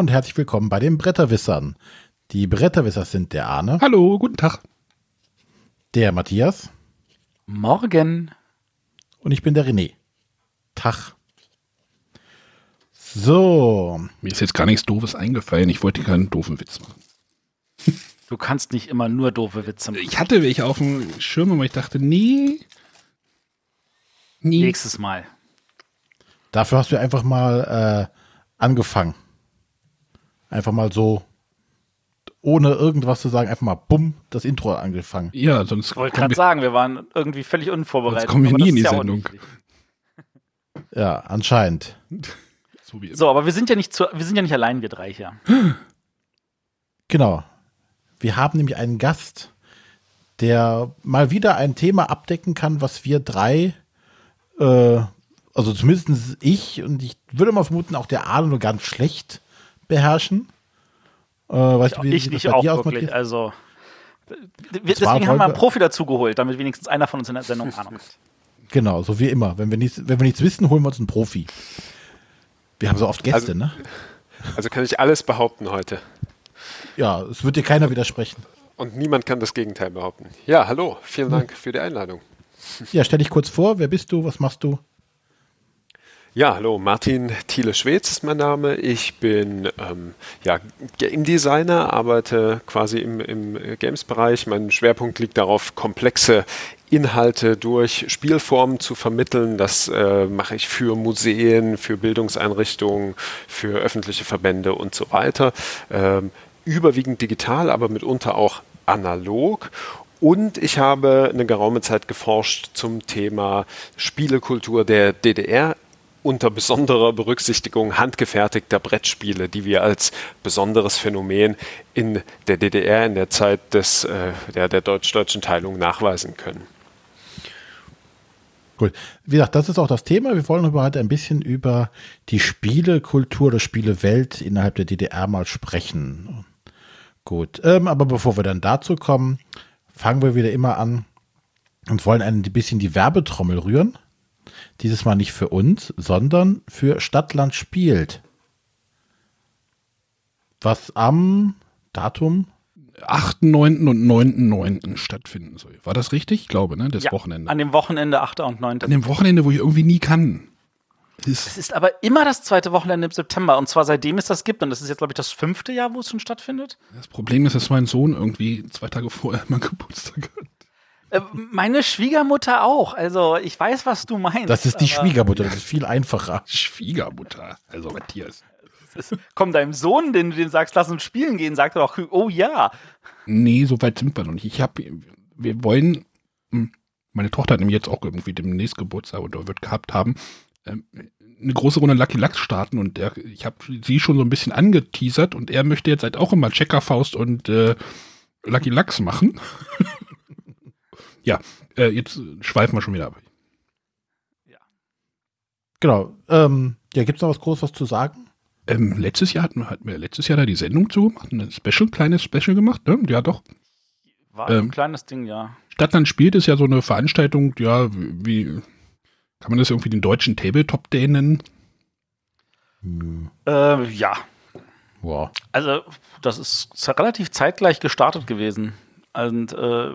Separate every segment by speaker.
Speaker 1: und herzlich willkommen bei den Bretterwissern. Die Bretterwisser sind der Arne.
Speaker 2: Hallo, guten Tag.
Speaker 1: Der Matthias.
Speaker 3: Morgen.
Speaker 1: Und ich bin der René. Tag. So.
Speaker 2: Mir ist jetzt gar nichts Doofes eingefallen. Ich wollte keinen doofen Witz machen.
Speaker 3: Du kannst nicht immer nur doofe Witze machen.
Speaker 2: Ich hatte welche auf dem Schirm, aber ich dachte, nee.
Speaker 3: Nie. Nächstes Mal.
Speaker 1: Dafür hast du einfach mal äh, angefangen. Einfach mal so, ohne irgendwas zu sagen, einfach mal bumm, das Intro angefangen.
Speaker 2: Ja, sonst.
Speaker 3: Ich wollte gerade sagen, wir waren irgendwie völlig unvorbereitet.
Speaker 2: Sonst kommen wir nie in die ja Sendung.
Speaker 1: Ja, anscheinend.
Speaker 3: So, so, aber wir sind ja nicht zu, wir sind ja nicht allein, wir drei hier.
Speaker 1: Genau. Wir haben nämlich einen Gast, der mal wieder ein Thema abdecken kann, was wir drei äh, also zumindest ich und ich würde mal vermuten, auch der Arne nur ganz schlecht beherrschen.
Speaker 3: Äh, weißt ich, du, wie, ich wie nicht auch wirklich, also deswegen haben wir einen Profi dazu geholt, damit wenigstens einer von uns in der Sendung Ahnung hat.
Speaker 1: Genau, so wie immer. Wenn wir, nichts, wenn wir nichts wissen, holen wir uns einen Profi. Wir haben so oft Gäste,
Speaker 4: also,
Speaker 1: ne?
Speaker 4: Also kann ich alles behaupten heute.
Speaker 1: Ja, es wird dir keiner widersprechen.
Speaker 4: Und niemand kann das Gegenteil behaupten. Ja, hallo, vielen Dank für die Einladung.
Speaker 1: Ja, stell dich kurz vor, wer bist du, was machst du?
Speaker 4: Ja, hallo, Martin Thiele-Schwez ist mein Name. Ich bin ähm, ja, Game Designer, arbeite quasi im, im Games-Bereich. Mein Schwerpunkt liegt darauf, komplexe Inhalte durch Spielformen zu vermitteln. Das äh, mache ich für Museen, für Bildungseinrichtungen, für öffentliche Verbände und so weiter. Ähm, überwiegend digital, aber mitunter auch analog. Und ich habe eine geraume Zeit geforscht zum Thema Spielekultur der DDR unter besonderer Berücksichtigung handgefertigter Brettspiele, die wir als besonderes Phänomen in der DDR in der Zeit des, äh, der, der deutsch-deutschen Teilung nachweisen können.
Speaker 1: Gut. Wie gesagt, das ist auch das Thema. Wir wollen heute ein bisschen über die Spielekultur oder Spielewelt innerhalb der DDR mal sprechen. Gut, ähm, aber bevor wir dann dazu kommen, fangen wir wieder immer an und wollen ein bisschen die Werbetrommel rühren. Dieses Mal nicht für uns, sondern für Stadtland spielt. Was am Datum
Speaker 2: 8.9. und 9.9. stattfinden soll. War das richtig? Ich glaube, ne? Das
Speaker 3: ja,
Speaker 2: Wochenende.
Speaker 3: An dem Wochenende 8. und 9.
Speaker 2: An dem Wochenende, wo ich irgendwie nie kann.
Speaker 3: Es ist aber immer das zweite Wochenende im September. Und zwar seitdem es das gibt. Und das ist jetzt, glaube ich, das fünfte Jahr, wo es schon stattfindet.
Speaker 2: Das Problem ist, dass mein Sohn irgendwie zwei Tage vorher mein Geburtstag hat.
Speaker 3: Äh, meine Schwiegermutter auch. Also ich weiß, was du meinst.
Speaker 1: Das ist die Schwiegermutter, das ist viel einfacher.
Speaker 2: Schwiegermutter, also Matthias.
Speaker 3: Ist, komm, deinem Sohn, den du dem sagst, lass uns spielen gehen, sagt er doch, oh ja.
Speaker 2: Nee, so weit sind wir noch nicht. Ich habe, wir wollen, hm, meine Tochter hat nämlich jetzt auch irgendwie demnächst Geburtstag oder wird gehabt haben, ähm, eine große Runde Lucky Lux starten und der, ich habe sie schon so ein bisschen angeteasert und er möchte jetzt halt auch immer Checkerfaust und äh, Lucky Lux machen. ja, äh, jetzt schweifen wir schon wieder ab.
Speaker 1: Ja. Genau. Ähm, ja, gibt es noch was Großes was zu sagen?
Speaker 2: Ähm, letztes Jahr hatten, hatten wir letztes Jahr da die Sendung zugemacht, ein Special, kleines Special gemacht, ne? Ja, doch.
Speaker 3: War ähm, ein kleines Ding, ja.
Speaker 2: Stadtland spielt ist ja so eine Veranstaltung, ja, wie, kann man das irgendwie den deutschen Tabletop Day nennen?
Speaker 3: Hm. Äh, ja. Wow. Also, das ist relativ zeitgleich gestartet gewesen. Und äh,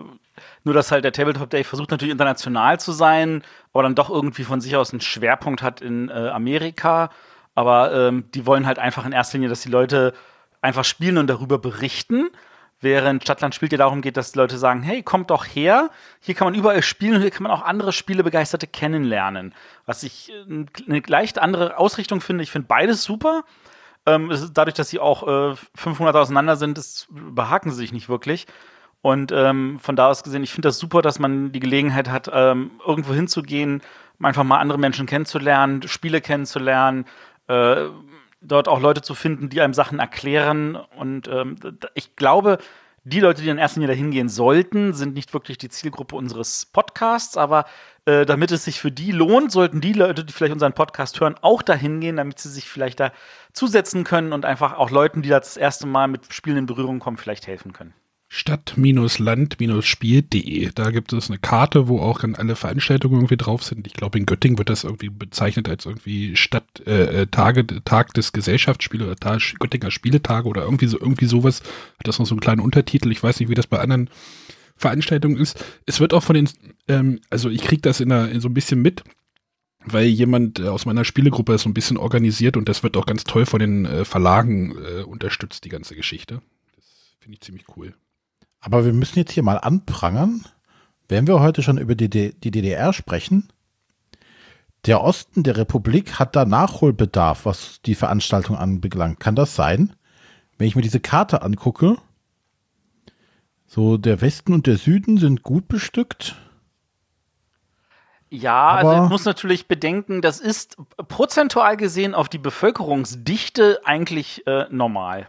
Speaker 3: nur, dass halt der Tabletop Day versucht natürlich international zu sein, aber dann doch irgendwie von sich aus einen Schwerpunkt hat in äh, Amerika. Aber ähm, die wollen halt einfach in erster Linie, dass die Leute einfach spielen und darüber berichten. Während Stadtland spielt ja darum geht, dass die Leute sagen, hey, kommt doch her, hier kann man überall spielen und hier kann man auch andere Spielebegeisterte kennenlernen. Was ich äh, eine leicht andere Ausrichtung finde. Ich finde beides super. Ähm, dadurch, dass sie auch äh, 500 auseinander sind, das behaken sie sich nicht wirklich. Und ähm, von da aus gesehen, ich finde das super, dass man die Gelegenheit hat, ähm, irgendwo hinzugehen, einfach mal andere Menschen kennenzulernen, Spiele kennenzulernen, äh, dort auch Leute zu finden, die einem Sachen erklären. Und ähm, ich glaube, die Leute, die in erster Linie dahin gehen sollten, sind nicht wirklich die Zielgruppe unseres Podcasts, aber äh, damit es sich für die lohnt, sollten die Leute, die vielleicht unseren Podcast hören, auch dahin gehen, damit sie sich vielleicht da zusetzen können und einfach auch Leuten, die da das erste Mal mit Spielen in Berührung kommen, vielleicht helfen können.
Speaker 2: Stadt-Land-Spiel.de. Da gibt es eine Karte, wo auch dann alle Veranstaltungen irgendwie drauf sind. Ich glaube, in Göttingen wird das irgendwie bezeichnet als irgendwie Stadt, äh, äh Tage, Tag des Gesellschaftsspiels oder Tag, Göttinger Spieletage oder irgendwie so, irgendwie sowas. Hat das noch so einen kleinen Untertitel. Ich weiß nicht, wie das bei anderen Veranstaltungen ist. Es wird auch von den, ähm, also ich kriege das in, einer, in so ein bisschen mit, weil jemand äh, aus meiner Spielegruppe ist so ein bisschen organisiert und das wird auch ganz toll von den äh, Verlagen äh, unterstützt, die ganze Geschichte. Das finde ich ziemlich cool.
Speaker 1: Aber wir müssen jetzt hier mal anprangern, wenn wir heute schon über die, die DDR sprechen. Der Osten der Republik hat da Nachholbedarf, was die Veranstaltung anbelangt. Kann das sein? Wenn ich mir diese Karte angucke, so der Westen und der Süden sind gut bestückt.
Speaker 3: Ja, also Aber also ich muss natürlich bedenken, das ist prozentual gesehen auf die Bevölkerungsdichte eigentlich äh, normal.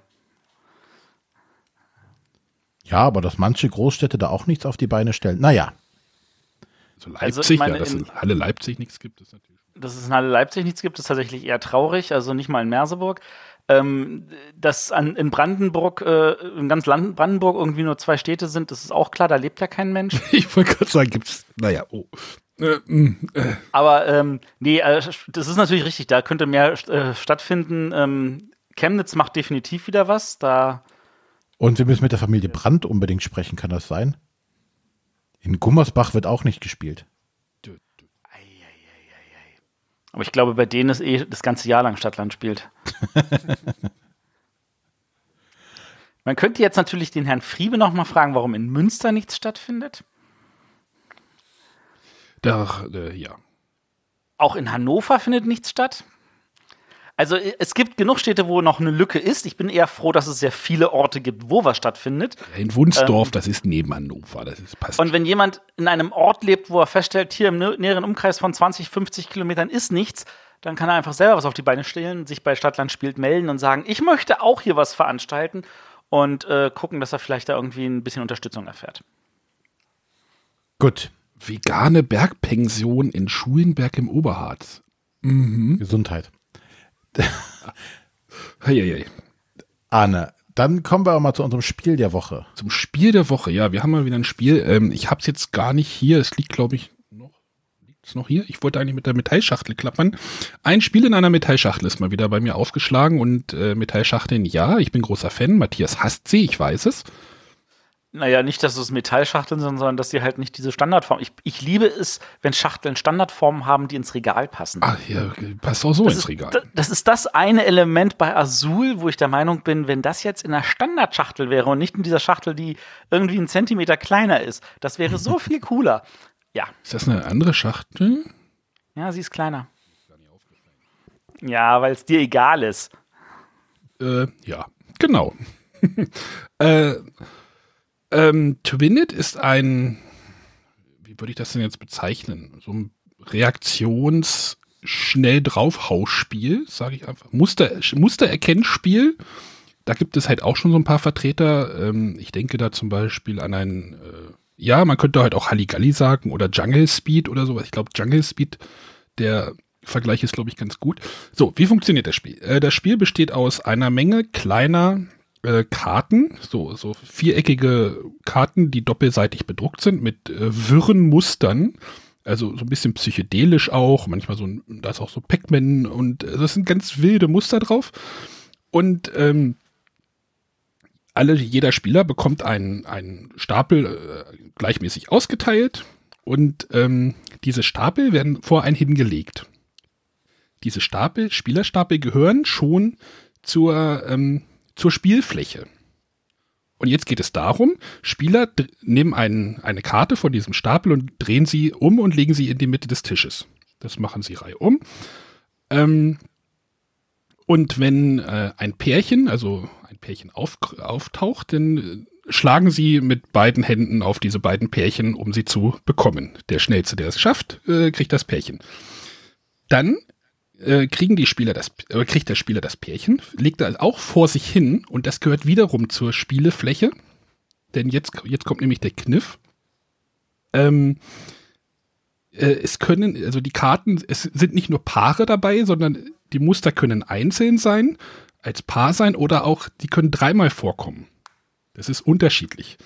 Speaker 1: Ja, aber dass manche Großstädte da auch nichts auf die Beine stellen. Naja.
Speaker 2: So also Leipzig, also meine, ja, dass in, in Halle Leipzig nichts gibt, ist natürlich.
Speaker 3: Dass es in Halle Leipzig nichts gibt, ist tatsächlich eher traurig, also nicht mal in Merseburg. Ähm, dass an, in Brandenburg, äh, in ganz Land Brandenburg irgendwie nur zwei Städte sind, das ist auch klar, da lebt ja kein Mensch.
Speaker 2: ich wollte gerade sagen, gibt's, naja, oh. Äh,
Speaker 3: mm, äh. Aber ähm, nee, äh, das ist natürlich richtig, da könnte mehr äh, stattfinden. Ähm, Chemnitz macht definitiv wieder was, da
Speaker 1: und wir müssen mit der Familie Brandt unbedingt sprechen, kann das sein? In Gummersbach wird auch nicht gespielt.
Speaker 3: Aber ich glaube, bei denen ist eh das ganze Jahr lang Stadtland spielt. Man könnte jetzt natürlich den Herrn Friebe noch mal fragen, warum in Münster nichts stattfindet.
Speaker 2: Doch, äh, ja.
Speaker 3: Auch in Hannover findet nichts statt. Also äh, es gibt genug Städte, wo noch eine Lücke ist. Ich bin eher froh, dass es sehr viele Orte gibt, wo was stattfindet.
Speaker 2: In Wunsdorf, ähm, das ist neben Hannover, das ist
Speaker 3: passt. Und wenn jemand in einem Ort lebt, wo er feststellt, hier im näheren Umkreis von 20, 50 Kilometern ist nichts, dann kann er einfach selber was auf die Beine stellen, sich bei Stadtland spielt melden und sagen, ich möchte auch hier was veranstalten und äh, gucken, dass er vielleicht da irgendwie ein bisschen Unterstützung erfährt.
Speaker 2: Gut. Vegane Bergpension in Schulenberg im Oberharz.
Speaker 1: Mhm. Gesundheit.
Speaker 2: Heieiei.
Speaker 1: Arne, dann kommen wir auch mal zu unserem Spiel der Woche.
Speaker 2: Zum Spiel der Woche, ja. Wir haben mal wieder ein Spiel. Ähm, ich habe es jetzt gar nicht hier. Es liegt, glaube ich, noch. Liegt es noch hier? Ich wollte eigentlich mit der Metallschachtel klappern. Ein Spiel in einer Metallschachtel ist mal wieder bei mir aufgeschlagen und äh, Metallschachteln, ja, ich bin großer Fan. Matthias hasst sie, ich weiß es.
Speaker 3: Naja, nicht, dass es Metallschachteln sind, sondern dass sie halt nicht diese Standardform. Ich, ich liebe es, wenn Schachteln Standardformen haben, die ins Regal passen.
Speaker 2: Ach ja, passt auch so
Speaker 3: das
Speaker 2: ins
Speaker 3: ist,
Speaker 2: Regal.
Speaker 3: Das ist das eine Element bei Azul, wo ich der Meinung bin, wenn das jetzt in einer Standardschachtel wäre und nicht in dieser Schachtel, die irgendwie einen Zentimeter kleiner ist, das wäre so viel cooler. Ja.
Speaker 2: Ist das eine andere Schachtel?
Speaker 3: Ja, sie ist kleiner. Ja, weil es dir egal ist.
Speaker 2: Äh, ja, genau. äh, ähm, Twinit ist ein, wie würde ich das denn jetzt bezeichnen? So ein Reaktions- schnell draufhausspiel, sage ich einfach. Muster, Mustererkennspiel. Da gibt es halt auch schon so ein paar Vertreter. Ähm, ich denke da zum Beispiel an ein, äh, ja, man könnte halt auch Halligalli sagen oder Jungle Speed oder sowas. Ich glaube, Jungle Speed, der Vergleich ist, glaube ich, ganz gut. So, wie funktioniert das Spiel? Äh, das Spiel besteht aus einer Menge kleiner äh, Karten, so, so viereckige Karten, die doppelseitig bedruckt sind mit äh, wirren Mustern. Also so ein bisschen psychedelisch auch, manchmal so, da ist auch so Pac-Man und äh, das sind ganz wilde Muster drauf. Und ähm, alle, jeder Spieler bekommt einen, einen Stapel äh, gleichmäßig ausgeteilt und ähm, diese Stapel werden vor einen hingelegt. Diese Stapel, Spielerstapel gehören schon zur ähm, zur Spielfläche. Und jetzt geht es darum, Spieler nehmen einen, eine Karte von diesem Stapel und drehen sie um und legen sie in die Mitte des Tisches. Das machen sie reihum. Ähm, und wenn äh, ein Pärchen, also ein Pärchen auf, auftaucht, dann äh, schlagen sie mit beiden Händen auf diese beiden Pärchen, um sie zu bekommen. Der Schnellste, der es schafft, äh, kriegt das Pärchen. Dann äh, kriegen die Spieler das, äh, kriegt der Spieler das Pärchen, legt er auch vor sich hin und das gehört wiederum zur Spielefläche. Denn jetzt, jetzt kommt nämlich der Kniff. Ähm, äh, es können, also die Karten, es sind nicht nur Paare dabei, sondern die Muster können einzeln sein, als Paar sein oder auch, die können dreimal vorkommen. Das ist unterschiedlich.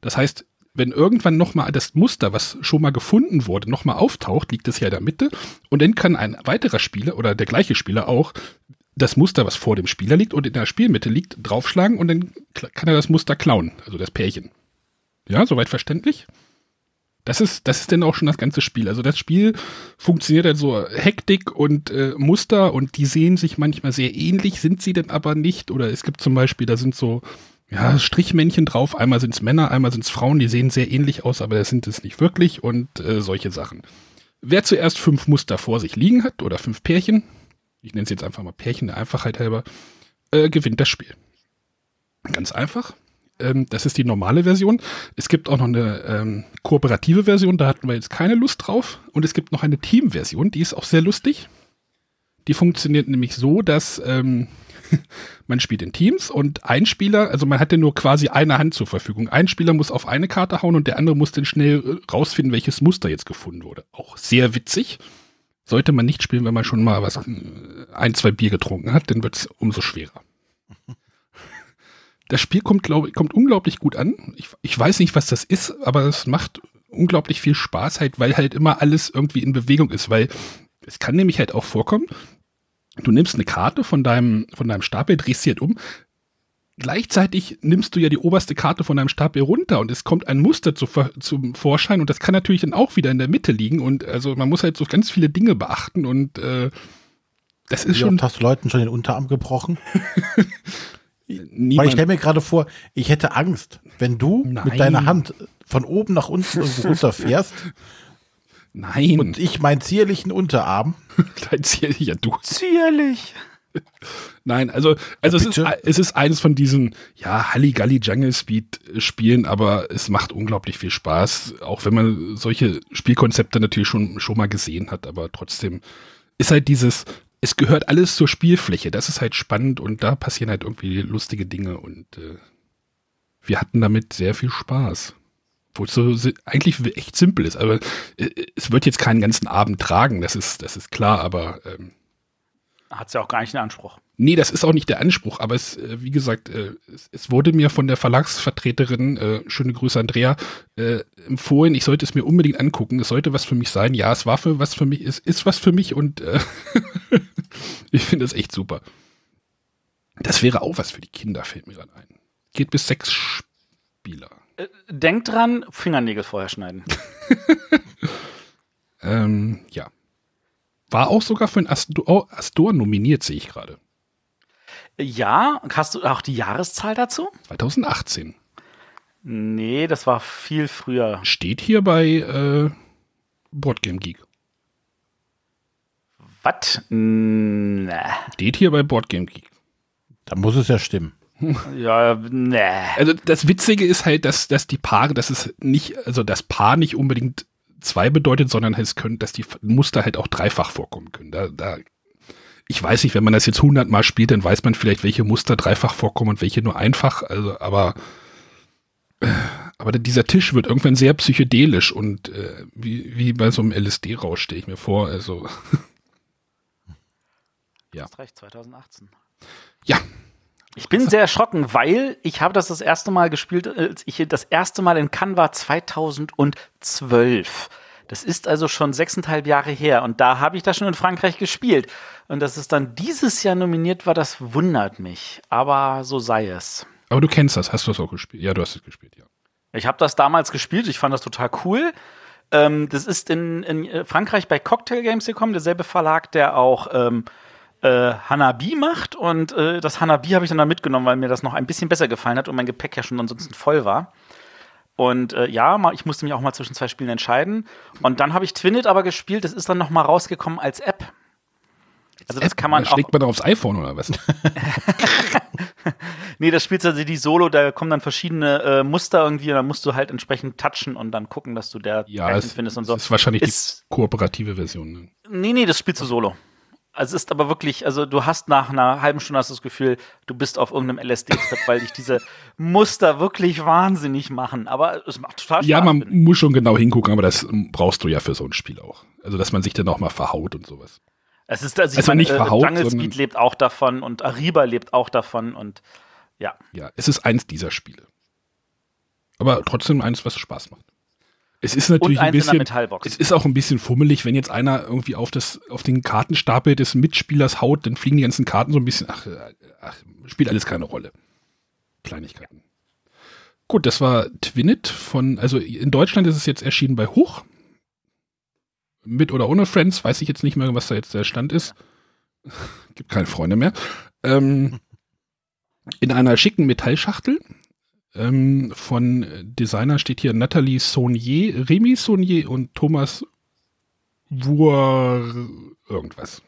Speaker 2: Das heißt, wenn irgendwann nochmal das Muster, was schon mal gefunden wurde, nochmal auftaucht, liegt es ja in der Mitte und dann kann ein weiterer Spieler oder der gleiche Spieler auch das Muster, was vor dem Spieler liegt und in der Spielmitte liegt, draufschlagen und dann kann er das Muster klauen, also das Pärchen. Ja, soweit verständlich? Das ist, das ist dann auch schon das ganze Spiel. Also das Spiel funktioniert halt so Hektik und äh, Muster und die sehen sich manchmal sehr ähnlich, sind sie denn aber nicht. Oder es gibt zum Beispiel, da sind so ja, Strichmännchen drauf. Einmal sind es Männer, einmal sind es Frauen, die sehen sehr ähnlich aus, aber das sind es nicht wirklich und äh, solche Sachen. Wer zuerst fünf Muster vor sich liegen hat oder fünf Pärchen, ich nenne es jetzt einfach mal Pärchen der Einfachheit halber, äh, gewinnt das Spiel. Ganz einfach. Ähm, das ist die normale Version. Es gibt auch noch eine ähm, kooperative Version, da hatten wir jetzt keine Lust drauf. Und es gibt noch eine Team-Version, die ist auch sehr lustig. Die funktioniert nämlich so, dass ähm, man spielt in Teams und ein Spieler, also man hat ja nur quasi eine Hand zur Verfügung. Ein Spieler muss auf eine Karte hauen und der andere muss dann schnell äh, rausfinden, welches Muster jetzt gefunden wurde. Auch sehr witzig. Sollte man nicht spielen, wenn man schon mal was, äh, ein, zwei Bier getrunken hat, dann wird es umso schwerer. Das Spiel kommt, glaube kommt unglaublich gut an. Ich, ich weiß nicht, was das ist, aber es macht unglaublich viel Spaß halt, weil halt immer alles irgendwie in Bewegung ist, weil es kann nämlich halt auch vorkommen, du nimmst eine Karte von deinem, von deinem Stapel, drehst sie halt um, gleichzeitig nimmst du ja die oberste Karte von deinem Stapel runter und es kommt ein Muster zu, zum Vorschein und das kann natürlich dann auch wieder in der Mitte liegen und also man muss halt so ganz viele Dinge beachten und äh, das ist Wie schon.
Speaker 1: Oft hast du Leuten schon den Unterarm gebrochen? Weil ich stelle mir gerade vor, ich hätte Angst, wenn du Nein. mit deiner Hand von oben nach unten irgendwo runterfährst.
Speaker 2: Nein.
Speaker 1: Und ich meinen zierlichen Unterarm.
Speaker 2: Dein zierlicher du.
Speaker 3: Zierlich.
Speaker 2: Nein, also, also es, ist, es ist eines von diesen, ja, Halligalli Jungle Speed Spielen, aber es macht unglaublich viel Spaß, auch wenn man solche Spielkonzepte natürlich schon, schon mal gesehen hat, aber trotzdem ist halt dieses, es gehört alles zur Spielfläche. Das ist halt spannend und da passieren halt irgendwie lustige Dinge und äh, wir hatten damit sehr viel Spaß. Wo es so eigentlich echt simpel ist. Aber äh, es wird jetzt keinen ganzen Abend tragen, das ist, das ist klar, aber ähm,
Speaker 3: hat es ja auch gar nicht einen Anspruch.
Speaker 2: Nee, das ist auch nicht der Anspruch, aber es, äh, wie gesagt, äh, es, es, wurde mir von der Verlagsvertreterin, äh, schöne Grüße Andrea, äh, empfohlen, ich sollte es mir unbedingt angucken. Es sollte was für mich sein. Ja, es war für was für mich, es ist was für mich und äh, ich finde es echt super. Das wäre auch was für die Kinder, fällt mir gerade ein. Geht bis sechs Spieler.
Speaker 3: Äh, denkt dran, Fingernägel vorher schneiden.
Speaker 2: ähm, ja. War auch sogar für ein Astor, Astor nominiert, sehe ich gerade.
Speaker 3: Ja, hast du auch die Jahreszahl dazu?
Speaker 2: 2018.
Speaker 3: Nee, das war viel früher.
Speaker 2: Steht hier bei äh, Boardgame Geek.
Speaker 3: Was?
Speaker 2: Nee. Steht hier bei Boardgame Geek.
Speaker 1: Da muss es ja stimmen.
Speaker 3: Ja, nee.
Speaker 2: Also das Witzige ist halt, dass, dass die Paare, dass es nicht, also das Paar nicht unbedingt zwei bedeutet, sondern es können, dass die Muster halt auch dreifach vorkommen können. Da, da, ich weiß nicht, wenn man das jetzt hundertmal spielt, dann weiß man vielleicht, welche Muster dreifach vorkommen und welche nur einfach. Also, aber, äh, aber dieser Tisch wird irgendwann sehr psychedelisch und äh, wie, wie bei so einem LSD-Rausch stelle ich mir vor. Also,
Speaker 3: ja. Du hast recht, 2018.
Speaker 2: Ja,
Speaker 3: ich bin sehr erschrocken, weil ich habe das das erste Mal gespielt, als ich das erste Mal in Cannes war 2012. Das ist also schon sechseinhalb Jahre her und da habe ich das schon in Frankreich gespielt. Und dass es dann dieses Jahr nominiert war, das wundert mich. Aber so sei es.
Speaker 2: Aber du kennst das, hast du das auch gespielt? Ja, du hast es gespielt, ja.
Speaker 3: Ich habe das damals gespielt, ich fand das total cool. Ähm, das ist in, in, Frankreich bei Cocktail Games gekommen, derselbe Verlag, der auch ähm, äh, Hanabi macht. Und äh, das Hanabi habe ich dann da mitgenommen, weil mir das noch ein bisschen besser gefallen hat und mein Gepäck ja schon ansonsten voll war. Und äh, ja, ich musste mich auch mal zwischen zwei Spielen entscheiden. Und dann habe ich Twinit aber gespielt. Das ist dann noch mal rausgekommen als App.
Speaker 2: Also das App? kann man da Schlägt man da aufs iPhone oder was?
Speaker 3: nee, das spielst also die Solo, da kommen dann verschiedene äh, Muster irgendwie und dann musst du halt entsprechend touchen und dann gucken, dass du der
Speaker 2: ja, es, findest und so. Das ist wahrscheinlich ist, die kooperative Version. Ne?
Speaker 3: Nee, nee, das spielst du solo. Also es ist aber wirklich, also du hast nach einer halben Stunde hast das Gefühl, du bist auf irgendeinem LSD-Trip, weil dich diese Muster wirklich wahnsinnig machen. Aber es macht total Spaß.
Speaker 2: Ja, man muss schon genau hingucken, aber das brauchst du ja für so ein Spiel auch. Also dass man sich dann auch mal verhaut und sowas.
Speaker 3: Es ist also, also meine, nicht äh, verhaut, Jungle Speed lebt auch davon und Ariba lebt auch davon und ja.
Speaker 2: Ja, es ist eins dieser Spiele. Aber trotzdem eins, was Spaß macht. Es ist natürlich ein bisschen, es ist auch ein bisschen fummelig, wenn jetzt einer irgendwie auf das, auf den Kartenstapel des Mitspielers haut, dann fliegen die ganzen Karten so ein bisschen, ach, ach spielt alles keine Rolle. Kleinigkeiten. Gut, das war Twinit von, also in Deutschland ist es jetzt erschienen bei Hoch. Mit oder ohne Friends, weiß ich jetzt nicht mehr, was da jetzt der Stand ist. Gibt keine Freunde mehr. Ähm, in einer schicken Metallschachtel ähm, von Designer steht hier Nathalie Saunier, Remy Saunier und Thomas Wur irgendwas.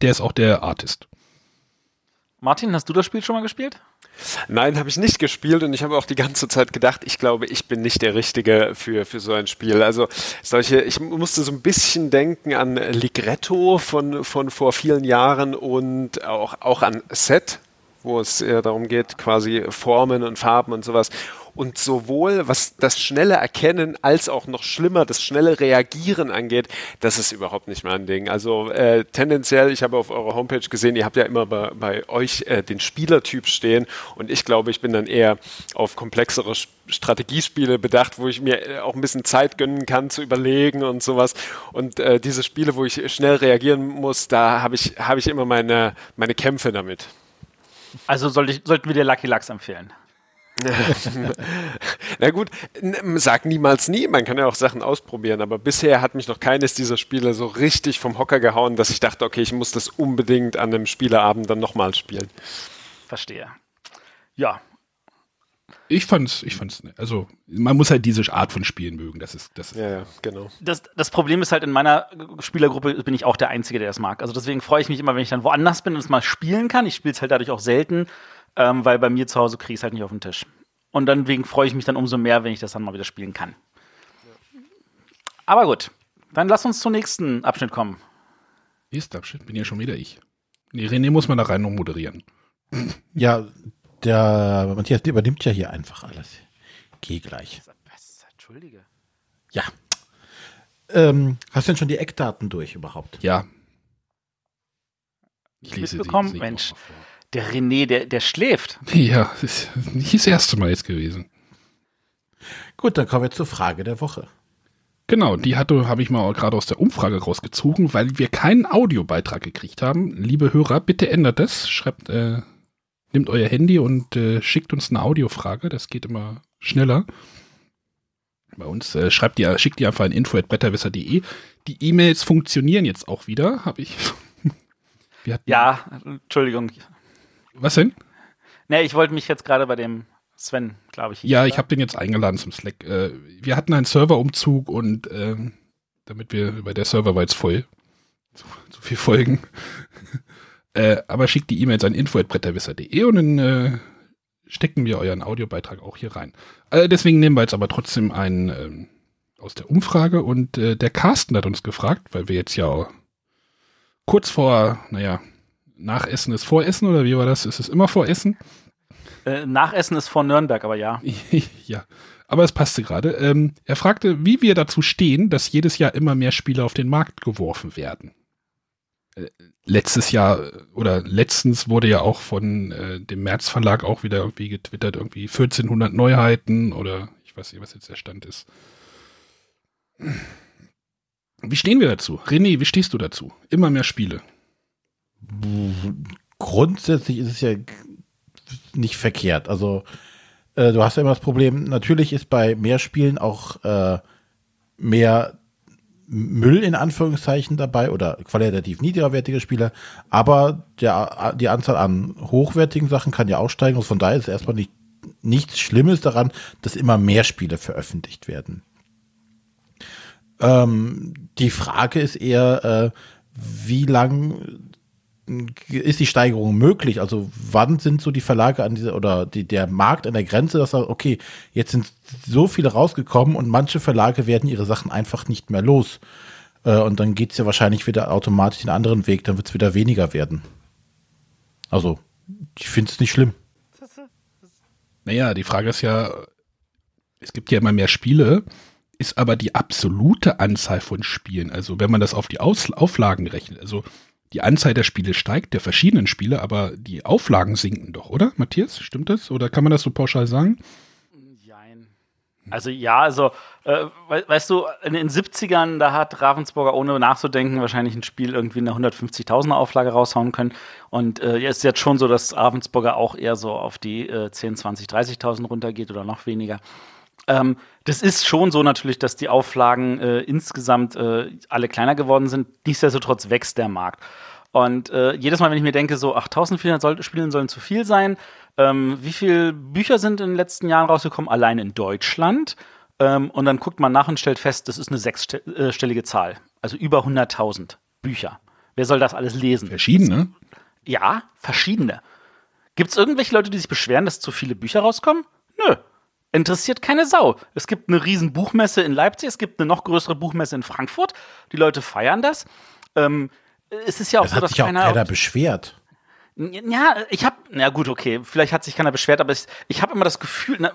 Speaker 2: Der ist auch der Artist.
Speaker 3: Martin, hast du das Spiel schon mal gespielt?
Speaker 4: Nein, habe ich nicht gespielt und ich habe auch die ganze Zeit gedacht, ich glaube, ich bin nicht der Richtige für, für so ein Spiel. Also solche, ich musste so ein bisschen denken an Ligretto von, von vor vielen Jahren und auch, auch an Set, wo es eher darum geht, quasi Formen und Farben und sowas. Und sowohl was das schnelle Erkennen als auch noch schlimmer das schnelle Reagieren angeht, das ist überhaupt nicht mein Ding. Also äh, tendenziell, ich habe auf eurer Homepage gesehen, ihr habt ja immer bei, bei euch äh, den Spielertyp stehen und ich glaube, ich bin dann eher auf komplexere Strategiespiele bedacht, wo ich mir äh, auch ein bisschen Zeit gönnen kann zu überlegen und sowas. Und äh, diese Spiele, wo ich schnell reagieren muss, da habe ich, hab ich immer meine, meine Kämpfe damit.
Speaker 3: Also soll ich, sollten wir dir Lucky Lux empfehlen?
Speaker 4: Na gut, sag niemals nie. Man kann ja auch Sachen ausprobieren, aber bisher hat mich noch keines dieser Spiele so richtig vom Hocker gehauen, dass ich dachte, okay, ich muss das unbedingt an einem Spieleabend dann nochmal spielen.
Speaker 3: Verstehe. Ja,
Speaker 2: ich fand's, ich fand's, also man muss halt diese Art von Spielen mögen. Das ist, das ist
Speaker 4: ja, ja, genau.
Speaker 3: Das, das Problem ist halt in meiner Spielergruppe bin ich auch der Einzige, der das mag. Also deswegen freue ich mich immer, wenn ich dann woanders bin und es mal spielen kann. Ich spiele es halt dadurch auch selten, ähm, weil bei mir zu Hause kriege ich es halt nicht auf den Tisch. Und deswegen freue ich mich dann umso mehr, wenn ich das dann mal wieder spielen kann. Aber gut, dann lass uns zum nächsten Abschnitt kommen.
Speaker 2: Nächster Abschnitt bin ja schon wieder ich. Nee, René muss man da rein noch moderieren.
Speaker 1: Ja, der Matthias übernimmt ja hier einfach alles. Geh gleich. Entschuldige. Ja. Ähm, hast du denn schon die Eckdaten durch überhaupt?
Speaker 2: Ja.
Speaker 3: Ich lese mitbekommen, sie, Mensch, der René, der, der schläft.
Speaker 2: Ja, das ist nicht das erste Mal jetzt gewesen.
Speaker 1: Gut, dann kommen wir zur Frage der Woche.
Speaker 2: Genau, die hatte habe ich mal gerade aus der Umfrage rausgezogen, weil wir keinen Audiobeitrag gekriegt haben. Liebe Hörer, bitte ändert das. Schreibt äh, nehmt euer Handy und äh, schickt uns eine Audiofrage. Das geht immer schneller. Bei uns äh, schreibt ihr, schickt ihr einfach ein info at betterwisser.de. Die E-Mails funktionieren jetzt auch wieder, habe ich.
Speaker 3: ja, Entschuldigung.
Speaker 2: Was denn?
Speaker 3: Ne, ich wollte mich jetzt gerade bei dem Sven, glaube ich.
Speaker 2: Ja, ich habe den jetzt eingeladen zum Slack. Äh, wir hatten einen Serverumzug und äh, damit wir, weil der Server war jetzt voll. Zu, zu viel Folgen. Äh, aber schickt die E-Mails an info.bretterwisser.de und dann äh, stecken wir euren Audiobeitrag auch hier rein. Äh, deswegen nehmen wir jetzt aber trotzdem einen ähm, aus der Umfrage und äh, der Carsten hat uns gefragt, weil wir jetzt ja kurz vor, naja, Nachessen ist Voressen oder wie war das? Ist es immer Voressen?
Speaker 3: Äh, Nachessen ist vor Nürnberg, aber ja.
Speaker 2: ja, aber es passte gerade. Ähm, er fragte, wie wir dazu stehen, dass jedes Jahr immer mehr Spiele auf den Markt geworfen werden. Äh, letztes Jahr oder letztens wurde ja auch von äh, dem März Verlag auch wieder irgendwie getwittert, irgendwie 1400 Neuheiten oder ich weiß nicht, was jetzt der Stand ist. Wie stehen wir dazu? René, wie stehst du dazu? Immer mehr Spiele.
Speaker 1: Grundsätzlich ist es ja nicht verkehrt. Also äh, du hast ja immer das Problem, natürlich ist bei mehr Spielen auch äh, mehr Müll in Anführungszeichen dabei oder qualitativ niedrigwertige Spiele, aber der, die Anzahl an hochwertigen Sachen kann ja auch steigen und von daher ist erstmal nicht, nichts Schlimmes daran, dass immer mehr Spiele veröffentlicht werden. Ähm, die Frage ist eher, äh, wie lang ist die Steigerung möglich? Also wann sind so die Verlage an dieser oder die, der Markt an der Grenze, dass er, okay, jetzt sind so viele rausgekommen und manche Verlage werden ihre Sachen einfach nicht mehr los. Äh, und dann geht es ja wahrscheinlich wieder automatisch den anderen Weg, dann wird es wieder weniger werden. Also, ich finde es nicht schlimm.
Speaker 2: Naja, die Frage ist ja, es gibt ja immer mehr Spiele, ist aber die absolute Anzahl von Spielen, also wenn man das auf die Aus Auflagen rechnet, also die Anzahl der Spiele steigt, der verschiedenen Spiele, aber die Auflagen sinken doch, oder, Matthias? Stimmt das? Oder kann man das so pauschal sagen?
Speaker 3: Jein. Also ja, also äh, weißt du, in den 70ern, da hat Ravensburger ohne nachzudenken wahrscheinlich ein Spiel irgendwie in einer 150.000er Auflage raushauen können. Und äh, ist jetzt schon so, dass Ravensburger auch eher so auf die äh, 10, 20, 30.000 runtergeht oder noch weniger. Ähm, das ist schon so natürlich, dass die Auflagen äh, insgesamt äh, alle kleiner geworden sind. Nichtsdestotrotz wächst der Markt. Und äh, jedes Mal, wenn ich mir denke, so 8400 soll, Spielen sollen zu viel sein, ähm, wie viele Bücher sind in den letzten Jahren rausgekommen, allein in Deutschland? Ähm, und dann guckt man nach und stellt fest, das ist eine sechsstellige Zahl. Also über 100.000 Bücher. Wer soll das alles lesen?
Speaker 2: Verschiedene?
Speaker 3: Ja, verschiedene. Gibt es irgendwelche Leute, die sich beschweren, dass zu viele Bücher rauskommen? Nö. Interessiert keine Sau. Es gibt eine riesen Buchmesse in Leipzig, es gibt eine noch größere Buchmesse in Frankfurt. Die Leute feiern das. Ähm, es ist ja auch
Speaker 1: das
Speaker 3: so,
Speaker 1: hat
Speaker 3: dass
Speaker 1: sich auch
Speaker 3: keiner.
Speaker 1: keiner beschwert.
Speaker 3: Ja, ich habe, na gut, okay, vielleicht hat sich keiner beschwert, aber ich, ich habe immer das Gefühl, na,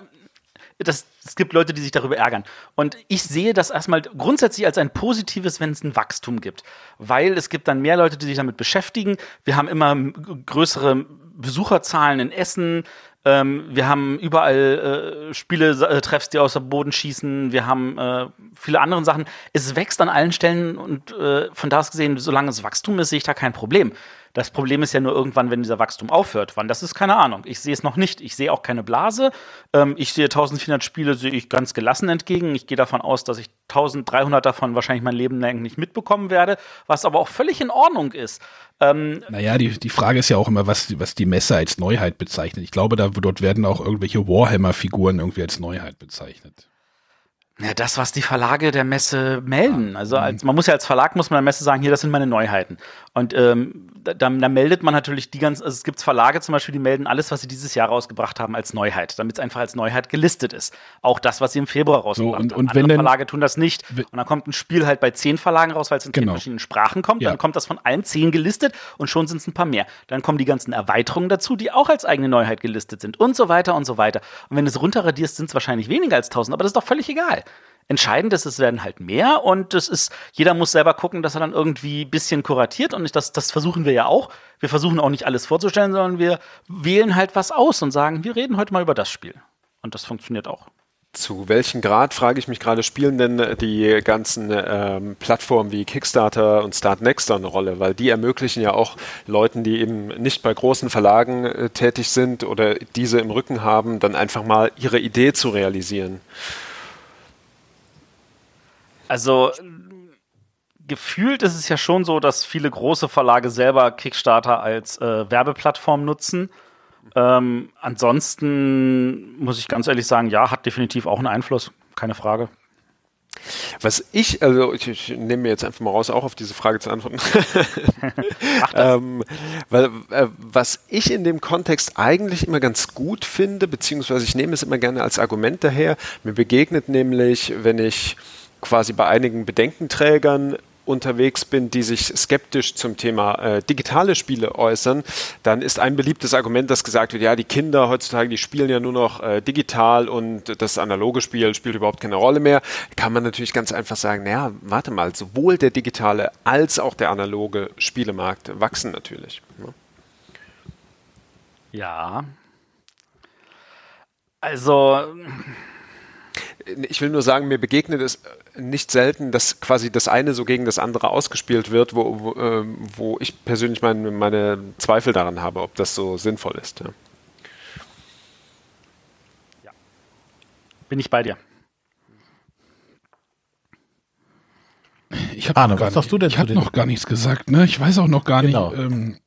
Speaker 3: das, es gibt Leute, die sich darüber ärgern. Und ich sehe das erstmal grundsätzlich als ein positives, wenn es ein Wachstum gibt. Weil es gibt dann mehr Leute, die sich damit beschäftigen. Wir haben immer größere Besucherzahlen in Essen. Ähm, wir haben überall äh, Spieletreffs, die aus dem Boden schießen. Wir haben äh, viele andere Sachen. Es wächst an allen Stellen und äh, von da aus gesehen, solange es Wachstum ist, sehe ich da kein Problem. Das Problem ist ja nur irgendwann, wenn dieser Wachstum aufhört. Wann, das ist keine Ahnung. Ich sehe es noch nicht. Ich sehe auch keine Blase. Ähm, ich sehe 1400 Spiele, sehe ich ganz gelassen entgegen. Ich gehe davon aus, dass ich 1300 davon wahrscheinlich mein Leben lang nicht mitbekommen werde, was aber auch völlig in Ordnung ist.
Speaker 2: Ähm, naja, die, die Frage ist ja auch immer, was, was die Messe als Neuheit bezeichnet. Ich glaube, da, dort werden auch irgendwelche Warhammer-Figuren irgendwie als Neuheit bezeichnet.
Speaker 3: Ja, das, was die Verlage der Messe melden. Also als, man muss ja als Verlag, muss man der Messe sagen, hier, das sind meine Neuheiten. Und ähm, da, da, meldet man natürlich die ganzen, also es gibt Verlage zum Beispiel, die melden alles, was sie dieses Jahr rausgebracht haben, als Neuheit, damit es einfach als Neuheit gelistet ist. Auch das, was sie im Februar rausgebracht
Speaker 2: so, und,
Speaker 3: haben.
Speaker 2: Und wenn denn,
Speaker 3: Verlage tun das nicht. Und dann kommt ein Spiel halt bei zehn Verlagen raus, weil es in genau. zehn verschiedenen Sprachen kommt. Ja. Dann kommt das von allen zehn gelistet und schon sind es ein paar mehr. Dann kommen die ganzen Erweiterungen dazu, die auch als eigene Neuheit gelistet sind und so weiter und so weiter. Und wenn du es runterradierst, sind es wahrscheinlich weniger als tausend, aber das ist doch völlig egal. Entscheidend ist, es werden halt mehr und das ist, jeder muss selber gucken, dass er dann irgendwie ein bisschen kuratiert und das, das versuchen wir ja auch. Wir versuchen auch nicht alles vorzustellen, sondern wir wählen halt was aus und sagen, wir reden heute mal über das Spiel. Und das funktioniert auch.
Speaker 4: Zu welchem Grad, frage ich mich gerade, spielen denn die ganzen ähm, Plattformen wie Kickstarter und Startnext eine Rolle? Weil die ermöglichen ja auch Leuten, die eben nicht bei großen Verlagen äh, tätig sind oder diese im Rücken haben, dann einfach mal ihre Idee zu realisieren.
Speaker 3: Also gefühlt ist es ja schon so, dass viele große Verlage selber Kickstarter als äh, Werbeplattform nutzen. Ähm, ansonsten muss ich ganz ehrlich sagen, ja, hat definitiv auch einen Einfluss, keine Frage.
Speaker 4: Was ich, also ich, ich, nehme mir jetzt einfach mal raus, auch auf diese Frage zu antworten. ähm, weil, äh, was ich in dem Kontext eigentlich immer ganz gut finde, beziehungsweise ich nehme es immer gerne als Argument daher, mir begegnet nämlich, wenn ich quasi bei einigen Bedenkenträgern unterwegs bin, die sich skeptisch zum Thema äh, digitale Spiele äußern, dann ist ein beliebtes Argument, das gesagt wird, ja, die Kinder heutzutage, die spielen ja nur noch äh, digital und das analoge Spiel spielt überhaupt keine Rolle mehr. Kann man natürlich ganz einfach sagen, naja, warte mal, sowohl der digitale als auch der analoge Spielemarkt wachsen natürlich.
Speaker 3: Ne? ja. Also
Speaker 4: ich will nur sagen, mir begegnet es nicht selten, dass quasi das eine so gegen das andere ausgespielt wird, wo, wo, äh, wo ich persönlich meine, meine, Zweifel daran habe, ob das so sinnvoll ist. Ja.
Speaker 3: ja. Bin ich bei dir.
Speaker 2: Ich habe ah, was sagst du denn? Ich habe noch gar nichts gesagt, ne? Ich weiß auch noch gar genau. nicht. Ähm,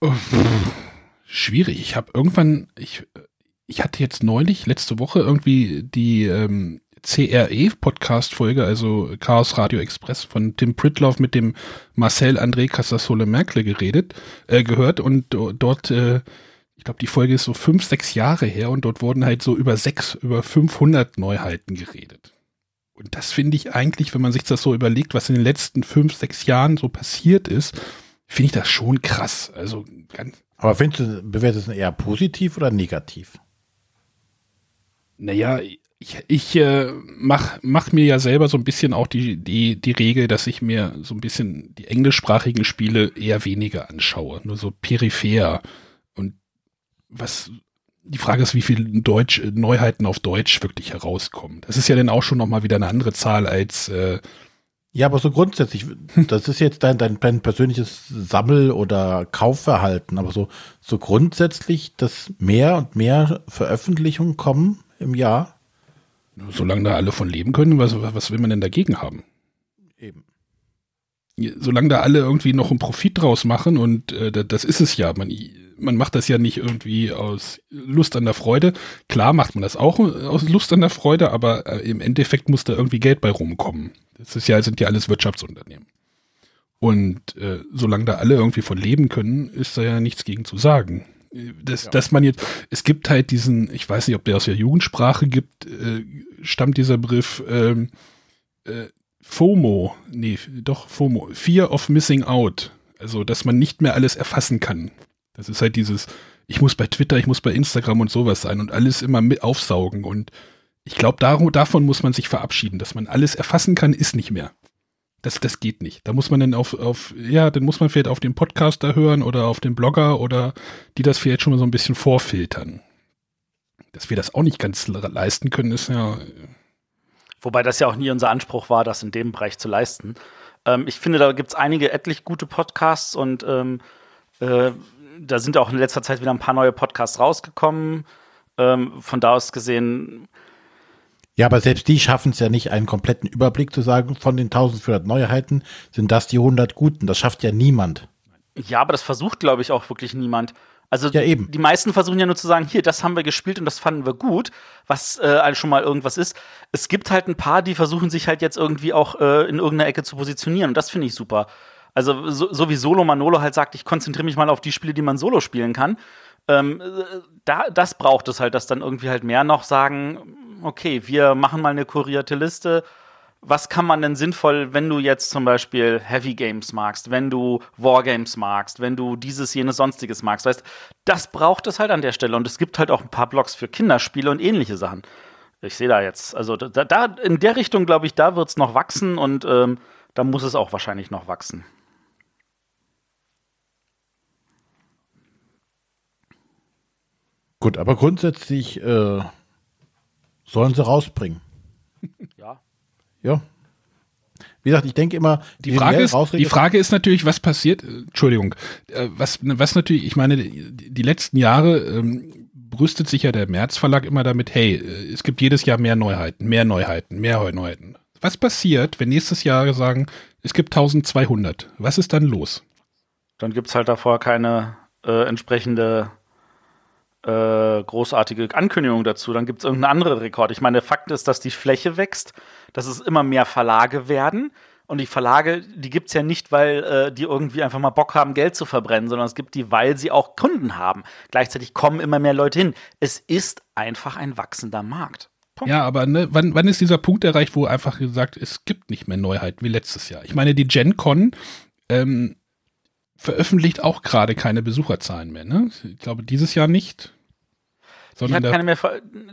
Speaker 2: oh, schwierig. Ich habe irgendwann, ich ich hatte jetzt neulich, letzte Woche, irgendwie die ähm, CRE-Podcast-Folge, also Chaos Radio Express von Tim Pritloff mit dem Marcel André Casasola Merkle geredet, äh, gehört und dort, äh, ich glaube, die Folge ist so fünf, sechs Jahre her und dort wurden halt so über sechs, über 500 Neuheiten geredet. Und das finde ich eigentlich, wenn man sich das so überlegt, was in den letzten fünf, sechs Jahren so passiert ist, finde ich das schon krass. Also ganz.
Speaker 1: Aber findest du, bewertest du eher positiv oder negativ?
Speaker 2: Naja, ich, ich äh, mach, mach mir ja selber so ein bisschen auch die, die, die Regel, dass ich mir so ein bisschen die englischsprachigen Spiele eher weniger anschaue, nur so peripher. Und was die Frage ist, wie viele Deutsch, Neuheiten auf Deutsch wirklich herauskommen. Das ist ja dann auch schon nochmal wieder eine andere Zahl als äh,
Speaker 1: ja, aber so grundsätzlich, das ist jetzt dein, dein, dein persönliches Sammel- oder Kaufverhalten, aber so, so grundsätzlich, dass mehr und mehr Veröffentlichungen kommen im Jahr.
Speaker 2: Solange da alle von leben können, was, was will man denn dagegen haben? Eben. Solange da alle irgendwie noch einen Profit draus machen und äh, das ist es ja, man, man macht das ja nicht irgendwie aus Lust an der Freude. Klar macht man das auch aus Lust an der Freude, aber äh, im Endeffekt muss da irgendwie Geld bei rumkommen. Das ist ja, sind ja alles Wirtschaftsunternehmen. Und äh, solange da alle irgendwie von leben können, ist da ja nichts gegen zu sagen. Das, ja. Dass man jetzt, es gibt halt diesen, ich weiß nicht, ob der aus der Jugendsprache gibt, äh, stammt dieser Begriff ähm, äh, FOMO, nee, doch FOMO, Fear of Missing Out. Also, dass man nicht mehr alles erfassen kann. Das ist halt dieses, ich muss bei Twitter, ich muss bei Instagram und sowas sein und alles immer mit aufsaugen. Und ich glaube, davon muss man sich verabschieden. Dass man alles erfassen kann, ist nicht mehr. Das, das geht nicht. Da muss man dann auf, auf, ja, dann muss man vielleicht auf den Podcaster hören oder auf den Blogger oder die das vielleicht schon mal so ein bisschen vorfiltern. Dass wir das auch nicht ganz leisten können, ist ja.
Speaker 3: Wobei das ja auch nie unser Anspruch war, das in dem Bereich zu leisten. Ähm, ich finde, da gibt es einige etlich gute Podcasts und ähm, äh, da sind auch in letzter Zeit wieder ein paar neue Podcasts rausgekommen. Ähm, von da aus gesehen.
Speaker 1: Ja, aber selbst die schaffen es ja nicht, einen kompletten Überblick zu sagen, von den 1400 Neuheiten sind das die 100 guten. Das schafft ja niemand.
Speaker 3: Ja, aber das versucht, glaube ich, auch wirklich niemand. Also ja, eben. die meisten versuchen ja nur zu sagen, hier, das haben wir gespielt und das fanden wir gut, was äh, schon mal irgendwas ist. Es gibt halt ein paar, die versuchen sich halt jetzt irgendwie auch äh, in irgendeiner Ecke zu positionieren und das finde ich super. Also so, so wie Solo Manolo halt sagt, ich konzentriere mich mal auf die Spiele, die man solo spielen kann. Ähm, da, das braucht es halt, dass dann irgendwie halt mehr noch sagen, okay, wir machen mal eine kurierte Liste. Was kann man denn sinnvoll, wenn du jetzt zum Beispiel Heavy Games magst, wenn du Wargames magst, wenn du dieses, jenes, sonstiges magst, weißt, das braucht es halt an der Stelle. Und es gibt halt auch ein paar Blogs für Kinderspiele und ähnliche Sachen. Ich sehe da jetzt, also da, da in der Richtung, glaube ich, da wird es noch wachsen und ähm, da muss es auch wahrscheinlich noch wachsen.
Speaker 1: Gut, aber grundsätzlich äh, sollen sie rausbringen.
Speaker 3: Ja.
Speaker 1: Ja. Wie gesagt, ich denke immer,
Speaker 2: die Frage, ist, die Frage ist natürlich, was passiert, äh, Entschuldigung, äh, was, was natürlich, ich meine, die, letzten Jahre ähm, brüstet sich ja der März Verlag immer damit, hey, äh, es gibt jedes Jahr mehr Neuheiten, mehr Neuheiten, mehr Neuheiten. Was passiert, wenn nächstes Jahr sagen, es gibt 1200? Was ist dann los?
Speaker 3: Dann gibt es halt davor keine äh, entsprechende äh, großartige Ankündigung dazu. Dann gibt es irgendeinen anderen Rekord. Ich meine, Fakt ist, dass die Fläche wächst, dass es immer mehr Verlage werden. Und die Verlage, die gibt es ja nicht, weil äh, die irgendwie einfach mal Bock haben, Geld zu verbrennen, sondern es gibt die, weil sie auch Kunden haben. Gleichzeitig kommen immer mehr Leute hin. Es ist einfach ein wachsender Markt.
Speaker 2: Punkt. Ja, aber ne, wann, wann ist dieser Punkt erreicht, wo einfach gesagt, es gibt nicht mehr Neuheiten wie letztes Jahr? Ich meine, die Gen Con ähm, veröffentlicht auch gerade keine Besucherzahlen mehr. Ne? Ich glaube, dieses Jahr nicht.
Speaker 3: Sondern keine mehr,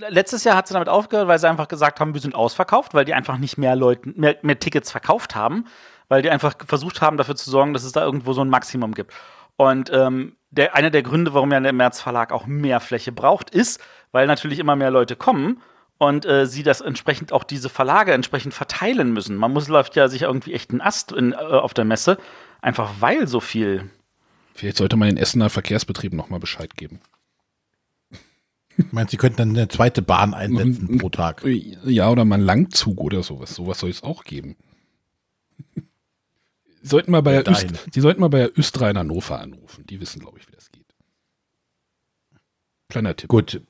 Speaker 3: letztes Jahr hat sie damit aufgehört, weil sie einfach gesagt haben, wir sind ausverkauft, weil die einfach nicht mehr Leuten, mehr, mehr Tickets verkauft haben, weil die einfach versucht haben, dafür zu sorgen, dass es da irgendwo so ein Maximum gibt. Und ähm, der, einer der Gründe, warum ja der März Verlag auch mehr Fläche braucht, ist, weil natürlich immer mehr Leute kommen und äh, sie das entsprechend auch diese Verlage entsprechend verteilen müssen. Man muss läuft ja sich irgendwie echt einen Ast in, äh, auf der Messe Einfach weil so viel.
Speaker 2: Vielleicht sollte man den Essener Verkehrsbetrieben nochmal Bescheid geben.
Speaker 1: Meinst Sie könnten dann eine zweite Bahn einsetzen pro Tag?
Speaker 2: Ja, oder mal einen Langzug oder sowas. Sowas soll es auch geben. sollten mal bei der Öst, Sie sollten mal bei der Östra in Hannover anrufen. Die wissen, glaube ich, wie das geht.
Speaker 1: Kleiner Tipp. Gut.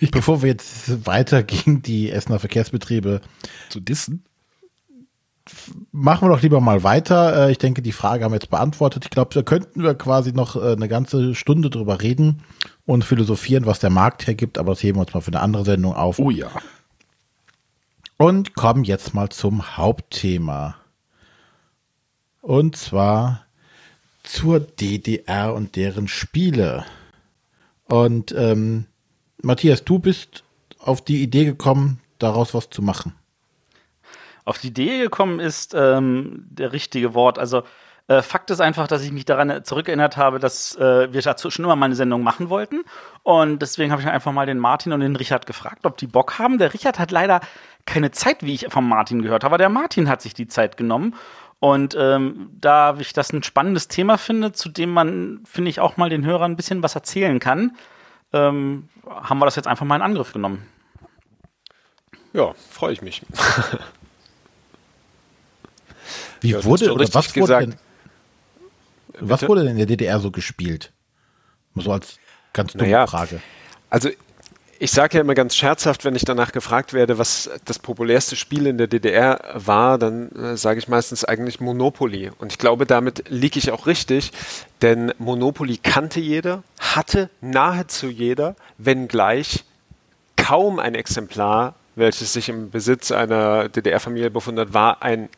Speaker 1: Bevor wir jetzt weiter gegen die Essener Verkehrsbetriebe
Speaker 2: zu dissen,
Speaker 1: machen wir doch lieber mal weiter. Äh, ich denke, die Frage haben wir jetzt beantwortet. Ich glaube, da könnten wir quasi noch äh, eine ganze Stunde drüber reden und philosophieren, was der Markt hergibt, aber das heben wir uns mal für eine andere Sendung auf.
Speaker 2: Oh ja.
Speaker 1: Und kommen jetzt mal zum Hauptthema. Und zwar zur DDR und deren Spiele. Und ähm, Matthias, du bist auf die Idee gekommen, daraus was zu machen
Speaker 3: auf die Idee gekommen ist, ähm, der richtige Wort. Also Äh, Fakt ist einfach, dass ich mich daran zurückerinnert habe, dass äh, wir dazu schon immer mal eine Sendung machen wollten. Und deswegen habe ich einfach mal den Martin und den Richard gefragt, ob die Bock haben. Der Richard hat leider keine Zeit, wie ich vom Martin gehört habe, der Martin hat sich die Zeit genommen. Und ähm, da ich das ein spannendes Thema finde, zu dem man, finde ich, auch mal den Hörern ein bisschen was erzählen kann, ähm, haben wir das jetzt einfach mal in Angriff genommen.
Speaker 4: Ja, freue ich mich.
Speaker 1: Wie ja, wurde oder was wurde denn, was wurde denn in der DDR so gespielt? So als ganz dumme naja, Frage.
Speaker 4: Also ich sage ja immer ganz scherzhaft, wenn ich danach gefragt werde, was das populärste Spiel in der DDR war, dann äh, sage ich meistens eigentlich Monopoly. Und ich glaube, damit liege ich auch richtig, denn Monopoly kannte jeder, hatte nahezu jeder, wenngleich kaum ein Exemplar, welches sich im Besitz einer DDR-Familie befunden hat, war ein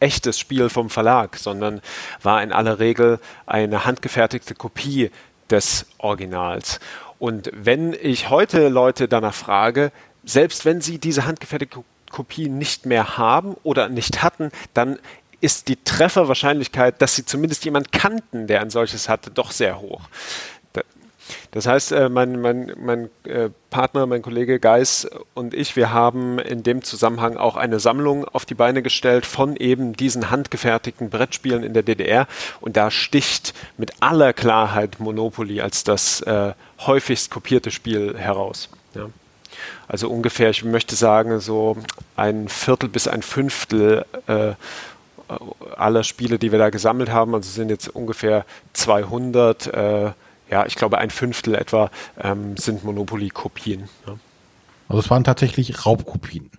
Speaker 4: echtes Spiel vom Verlag, sondern war in aller Regel eine handgefertigte Kopie des Originals. Und wenn ich heute Leute danach frage, selbst wenn sie diese handgefertigte Kopie nicht mehr haben oder nicht hatten, dann ist die Trefferwahrscheinlichkeit, dass sie zumindest jemanden kannten, der ein solches hatte, doch sehr hoch. Das heißt, äh, mein, mein, mein äh, Partner, mein Kollege Geis und ich, wir haben in dem Zusammenhang auch eine Sammlung auf die Beine gestellt von eben diesen handgefertigten Brettspielen in der DDR. Und da sticht mit aller Klarheit Monopoly als das äh, häufigst kopierte Spiel heraus. Ja. Also ungefähr, ich möchte sagen, so ein Viertel bis ein Fünftel äh, aller Spiele, die wir da gesammelt haben, also sind jetzt ungefähr 200 äh, ja, ich glaube, ein Fünftel etwa ähm, sind Monopoly-Kopien. Ja.
Speaker 1: Also es waren tatsächlich Raubkopien.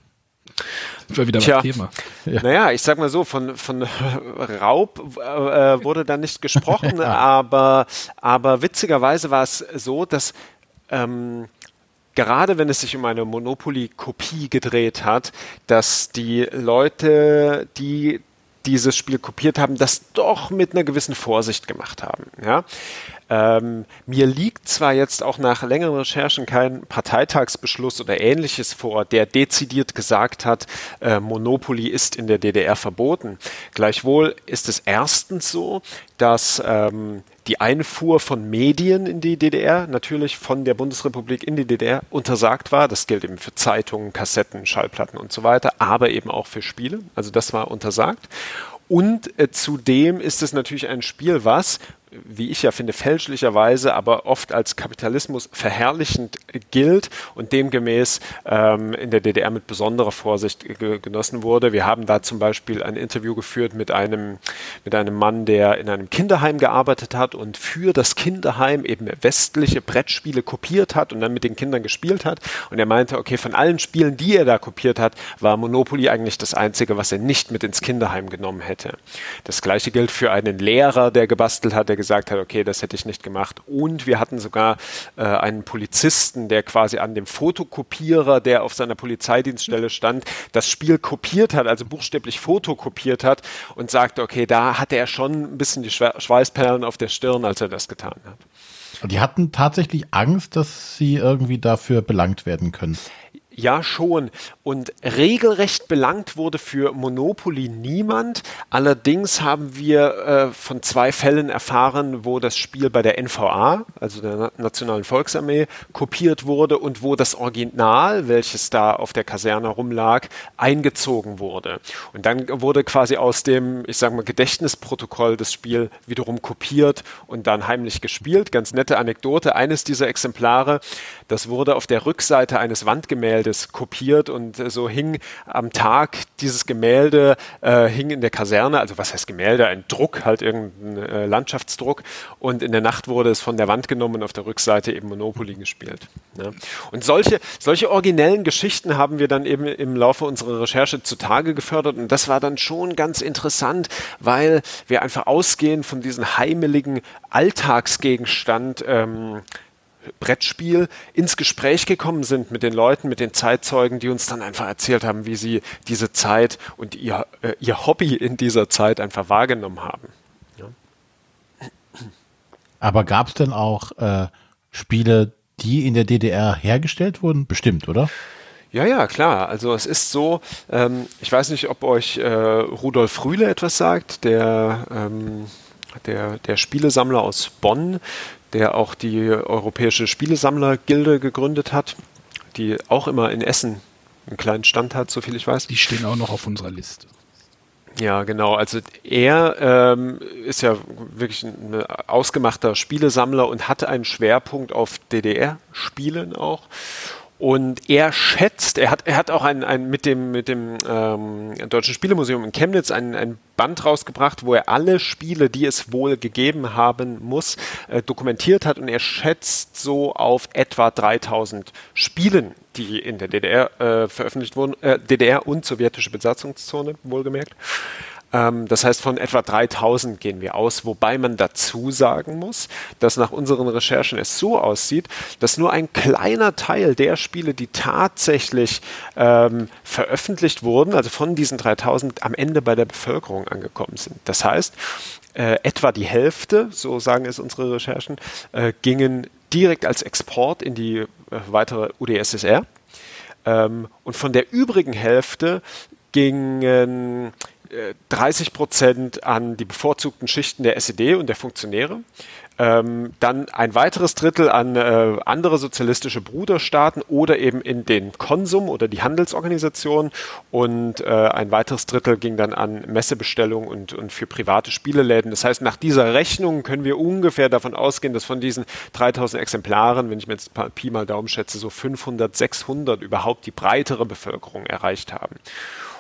Speaker 4: Sind wir wieder Tja, Thema. Ja. Naja, ich sag mal so, von, von Raub äh, wurde da nicht gesprochen, aber, aber witzigerweise war es so, dass ähm, gerade wenn es sich um eine Monopoly-Kopie gedreht hat, dass die Leute, die dieses Spiel kopiert haben, das doch mit einer gewissen Vorsicht gemacht haben. Ja? Ähm, mir liegt zwar jetzt auch nach längeren Recherchen kein Parteitagsbeschluss oder ähnliches vor, der dezidiert gesagt hat, äh, Monopoly ist in der DDR verboten. Gleichwohl ist es erstens so, dass ähm, die Einfuhr von Medien in die DDR natürlich von der Bundesrepublik in die DDR untersagt war. Das gilt eben für Zeitungen, Kassetten, Schallplatten und so weiter, aber eben auch für Spiele. Also das war untersagt. Und äh, zudem ist es natürlich ein Spiel, was wie ich ja finde, fälschlicherweise, aber oft als Kapitalismus verherrlichend gilt und demgemäß ähm, in der DDR mit besonderer Vorsicht genossen wurde. Wir haben da zum Beispiel ein Interview geführt mit einem, mit einem Mann, der in einem Kinderheim gearbeitet hat und für das Kinderheim eben westliche Brettspiele kopiert hat und dann mit den Kindern gespielt hat. Und er meinte, okay, von allen Spielen, die er da kopiert hat, war Monopoly eigentlich das einzige, was er nicht mit ins Kinderheim genommen hätte. Das gleiche gilt für einen Lehrer, der gebastelt hat, der gesagt hat, okay, das hätte ich nicht gemacht. Und wir hatten sogar äh, einen Polizisten, der quasi an dem Fotokopierer, der auf seiner Polizeidienststelle stand, das Spiel kopiert hat, also buchstäblich fotokopiert hat und sagte, okay, da hatte er schon ein bisschen die Schweißperlen auf der Stirn, als er das getan hat.
Speaker 1: Die hatten tatsächlich Angst, dass sie irgendwie dafür belangt werden können.
Speaker 4: Ja, schon. Und regelrecht belangt wurde für Monopoly niemand. Allerdings haben wir äh, von zwei Fällen erfahren, wo das Spiel bei der NVA, also der Nationalen Volksarmee, kopiert wurde und wo das Original, welches da auf der Kaserne rumlag, eingezogen wurde. Und dann wurde quasi aus dem, ich sage mal, Gedächtnisprotokoll das Spiel wiederum kopiert und dann heimlich gespielt. Ganz nette Anekdote. Eines dieser Exemplare, das wurde auf der Rückseite eines Wandgemäldes Gemäldes kopiert und äh, so hing am Tag dieses Gemälde, äh, hing in der Kaserne, also was heißt Gemälde, ein Druck, halt irgendein äh, Landschaftsdruck und in der Nacht wurde es von der Wand genommen und auf der Rückseite eben Monopoly gespielt. Ja. Und solche, solche originellen Geschichten haben wir dann eben im Laufe unserer Recherche zutage gefördert und das war dann schon ganz interessant, weil wir einfach ausgehen von diesem heimeligen Alltagsgegenstand ähm, Brettspiel ins Gespräch gekommen sind mit den Leuten, mit den Zeitzeugen, die uns dann einfach erzählt haben, wie sie diese Zeit und ihr, äh, ihr Hobby in dieser Zeit einfach wahrgenommen haben. Ja.
Speaker 1: Aber gab es denn auch äh, Spiele, die in der DDR hergestellt wurden? Bestimmt, oder?
Speaker 4: Ja, ja, klar. Also es ist so, ähm, ich weiß nicht, ob euch äh, Rudolf Rühle etwas sagt, der, ähm, der, der Spielesammler aus Bonn, der auch die Europäische Spielesammlergilde gegründet hat, die auch immer in Essen einen kleinen Stand hat, soviel ich weiß.
Speaker 2: Die stehen auch noch auf unserer Liste.
Speaker 4: Ja, genau. Also er ähm, ist ja wirklich ein ausgemachter Spielesammler und hat einen Schwerpunkt auf DDR-Spielen auch. Und er schätzt, er hat, er hat auch ein, ein mit dem, mit dem ähm, Deutschen Spielemuseum in Chemnitz ein, ein Band rausgebracht, wo er alle Spiele, die es wohl gegeben haben muss, äh, dokumentiert hat. Und er schätzt so auf etwa 3000 Spielen, die in der DDR äh, veröffentlicht wurden, äh, DDR und sowjetische Besatzungszone, wohlgemerkt. Ähm, das heißt, von etwa 3000 gehen wir aus, wobei man dazu sagen muss, dass nach unseren Recherchen es so aussieht, dass nur ein kleiner Teil der Spiele, die tatsächlich ähm, veröffentlicht wurden, also von diesen 3000, am Ende bei der Bevölkerung angekommen sind. Das heißt, äh, etwa die Hälfte, so sagen es unsere Recherchen, äh, gingen direkt als Export in die äh, weitere UdSSR. Ähm, und von der übrigen Hälfte gingen 30 Prozent an die bevorzugten Schichten der SED und der Funktionäre. Ähm, dann ein weiteres Drittel an äh, andere sozialistische Bruderstaaten oder eben in den Konsum oder die Handelsorganisation und äh, ein weiteres Drittel ging dann an Messebestellungen und, und für private Spieleläden. Das heißt, nach dieser Rechnung können wir ungefähr davon ausgehen, dass von diesen 3000 Exemplaren, wenn ich mir jetzt Pi mal Daumen schätze, so 500, 600 überhaupt die breitere Bevölkerung erreicht haben.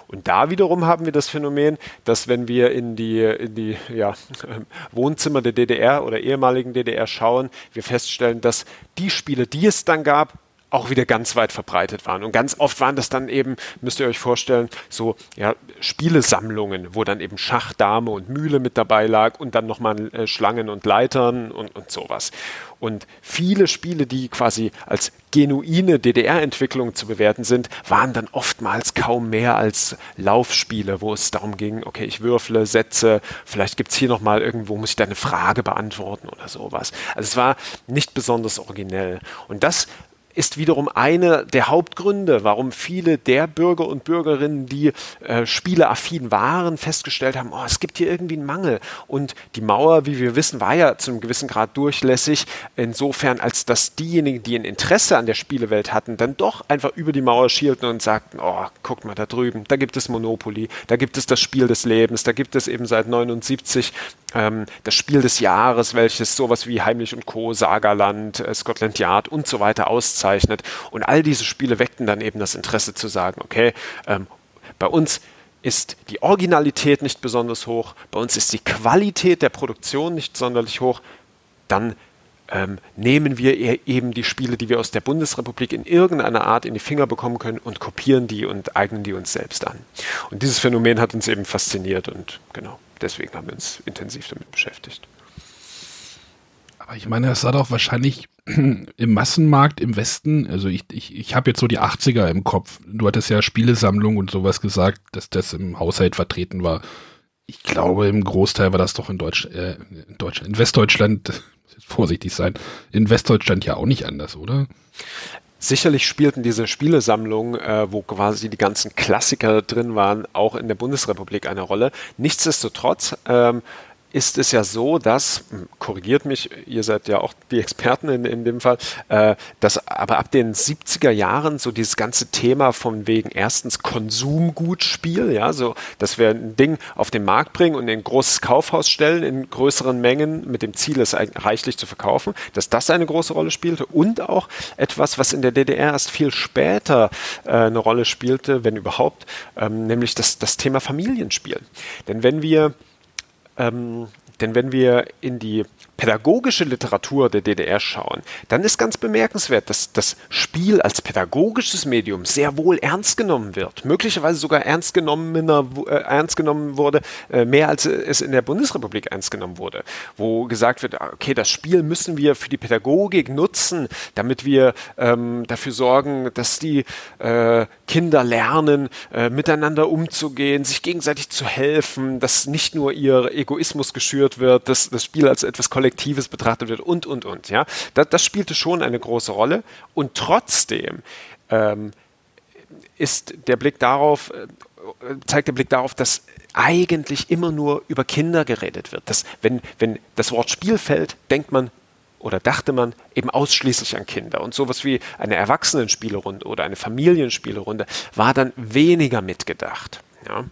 Speaker 4: Und da wiederum haben wir das Phänomen, dass wenn wir in die, in die ja, Wohnzimmer der DDR oder ehemaligen DDR schauen, wir feststellen, dass die Spiele, die es dann gab, auch wieder ganz weit verbreitet waren. Und ganz oft waren das dann eben, müsst ihr euch vorstellen, so ja, Spielesammlungen, wo dann eben Schach, Dame und Mühle mit dabei lag und dann nochmal äh, Schlangen und Leitern und, und sowas. Und viele Spiele, die quasi als genuine DDR-Entwicklung zu bewerten sind, waren dann oftmals kaum mehr als Laufspiele, wo es darum ging, okay, ich würfle, setze, vielleicht gibt es hier nochmal irgendwo, muss ich da eine Frage beantworten oder sowas. Also es war nicht besonders originell. Und das ist wiederum einer der Hauptgründe, warum viele der Bürger und Bürgerinnen, die äh, spieleaffin waren, festgestellt haben, oh, es gibt hier irgendwie einen Mangel. Und die Mauer, wie wir wissen, war ja zu einem gewissen Grad durchlässig, insofern, als dass diejenigen, die ein Interesse an der Spielewelt hatten, dann doch einfach über die Mauer schielten und sagten, oh, guckt mal da drüben, da gibt es Monopoly, da gibt es das Spiel des Lebens, da gibt es eben seit 79 ähm, das Spiel des Jahres, welches sowas wie Heimlich und Co., Sagerland, äh, Scotland Yard und so weiter auszeichnet. Und all diese Spiele weckten dann eben das Interesse zu sagen, okay, ähm, bei uns ist die Originalität nicht besonders hoch, bei uns ist die Qualität der Produktion nicht sonderlich hoch, dann ähm, nehmen wir e-, eben die Spiele, die wir aus der Bundesrepublik in irgendeiner Art in die Finger bekommen können und kopieren die und eignen die uns selbst an. Und dieses Phänomen hat uns eben fasziniert und genau deswegen haben wir uns intensiv damit beschäftigt.
Speaker 2: Aber ich meine, es war doch wahrscheinlich im Massenmarkt im Westen, also ich, ich, ich habe jetzt so die 80er im Kopf. Du hattest ja Spielesammlung und sowas gesagt, dass das im Haushalt vertreten war. Ich glaube, im Großteil war das doch in, Deutsch, äh, in Deutschland, in Westdeutschland, vorsichtig sein, in Westdeutschland ja auch nicht anders, oder?
Speaker 4: Sicherlich spielten diese Spielesammlungen, äh, wo quasi die ganzen Klassiker drin waren, auch in der Bundesrepublik eine Rolle. Nichtsdestotrotz ähm, ist es ja so, dass, hm, korrigiert mich, ihr seid ja auch die Experten in, in dem Fall, äh, dass aber ab den 70er Jahren so dieses ganze Thema von wegen erstens Konsumgutspiel, ja, so, dass wir ein Ding auf den Markt bringen und in ein großes Kaufhaus stellen in größeren Mengen mit dem Ziel, es reichlich zu verkaufen, dass das eine große Rolle spielte und auch etwas, was in der DDR erst viel später äh, eine Rolle spielte, wenn überhaupt, ähm, nämlich das, das Thema Familienspiel. Denn wenn wir ähm, denn wenn wir in die pädagogische Literatur der DDR schauen, dann ist ganz bemerkenswert, dass das Spiel als pädagogisches Medium sehr wohl ernst genommen wird. Möglicherweise sogar ernst, genommener, äh, ernst genommen wurde, äh, mehr als es in der Bundesrepublik ernst genommen wurde. Wo gesagt wird, okay, das Spiel müssen wir für die Pädagogik nutzen, damit wir ähm, dafür sorgen, dass die äh, Kinder lernen, äh, miteinander umzugehen, sich gegenseitig zu helfen, dass nicht nur ihr Egoismus geschürt wird, dass das Spiel als etwas Kollektives Kollektives betrachtet wird und, und, und. Ja? Das, das spielte schon eine große Rolle. Und trotzdem ähm, ist der Blick darauf, äh, zeigt der Blick darauf, dass eigentlich immer nur über Kinder geredet wird. Dass, wenn, wenn das Wort Spiel fällt, denkt man oder dachte man eben ausschließlich an Kinder. Und sowas wie eine Erwachsenenspielerunde oder eine Familienspielerunde war dann weniger mitgedacht. Ja.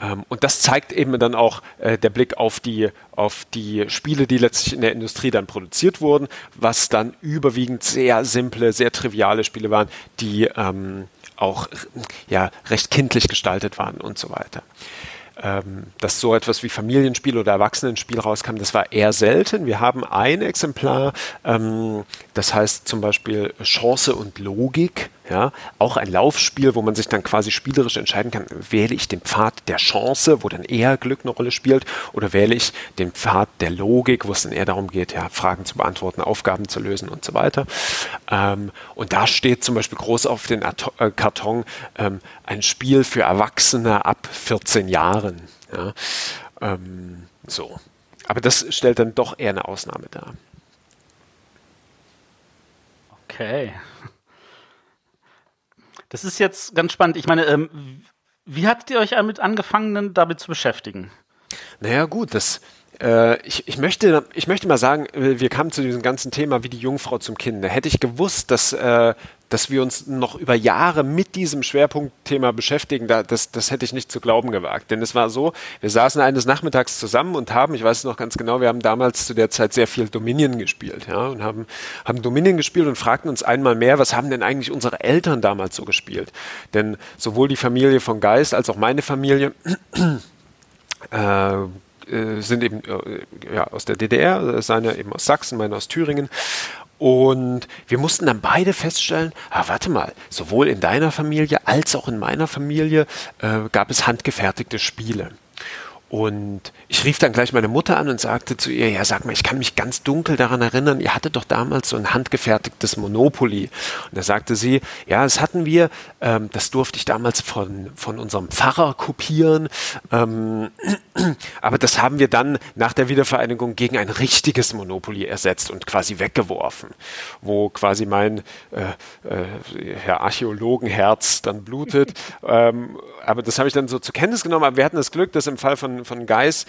Speaker 4: Ähm, und das zeigt eben dann auch äh, der Blick auf die, auf die Spiele, die letztlich in der Industrie dann produziert wurden, was dann überwiegend sehr simple, sehr triviale Spiele waren, die ähm, auch ja, recht kindlich gestaltet waren und so weiter ähm, dass so etwas wie Familienspiel oder Erwachsenenspiel rauskam, das war eher selten. Wir haben ein Exemplar, ähm, das heißt zum Beispiel Chance und Logik. Ja, auch ein Laufspiel, wo man sich dann quasi spielerisch entscheiden kann, wähle ich den Pfad der Chance, wo dann eher Glück eine Rolle spielt, oder wähle ich den Pfad der Logik, wo es dann eher darum geht, ja, Fragen zu beantworten, Aufgaben zu lösen und so weiter. Ähm, und da steht zum Beispiel groß auf den äh, Karton ähm, ein Spiel für Erwachsene ab 14 Jahren. Ja, ähm, so. Aber das stellt dann doch eher eine Ausnahme dar.
Speaker 3: Okay. Das ist jetzt ganz spannend. Ich meine, ähm, wie hattet ihr euch damit angefangen, damit zu beschäftigen?
Speaker 4: Naja, gut, das, äh, ich, ich, möchte, ich möchte mal sagen, äh, wir kamen zu diesem ganzen Thema wie die Jungfrau zum Kind. Hätte ich gewusst, dass, äh, dass wir uns noch über Jahre mit diesem Schwerpunktthema beschäftigen, da, das, das hätte ich nicht zu glauben gewagt. Denn es war so, wir saßen eines Nachmittags zusammen und haben, ich weiß es noch ganz genau, wir haben damals zu der Zeit sehr viel Dominion gespielt, ja, und haben, haben Dominion gespielt und fragten uns einmal mehr, was haben denn eigentlich unsere Eltern damals so gespielt? Denn sowohl die Familie von Geist als auch meine Familie äh, sind eben äh, ja, aus der DDR, seine eben aus Sachsen, meine aus Thüringen. Und wir mussten dann beide feststellen, ah, warte mal, sowohl in deiner Familie als auch in meiner Familie äh, gab es handgefertigte Spiele. Und ich rief dann gleich meine Mutter an und sagte zu ihr, ja, sag mal, ich kann mich ganz dunkel daran erinnern, ihr hattet doch damals so ein handgefertigtes Monopoly. Und da sagte sie, ja, das hatten wir, ähm, das durfte ich damals von, von unserem Pfarrer kopieren, ähm, aber das haben wir dann nach der Wiedervereinigung gegen ein richtiges Monopoly ersetzt und quasi weggeworfen, wo quasi mein äh, äh, Herr Archäologenherz dann blutet. ähm, aber das habe ich dann so zur Kenntnis genommen, aber wir hatten das Glück, dass im Fall von, von Geis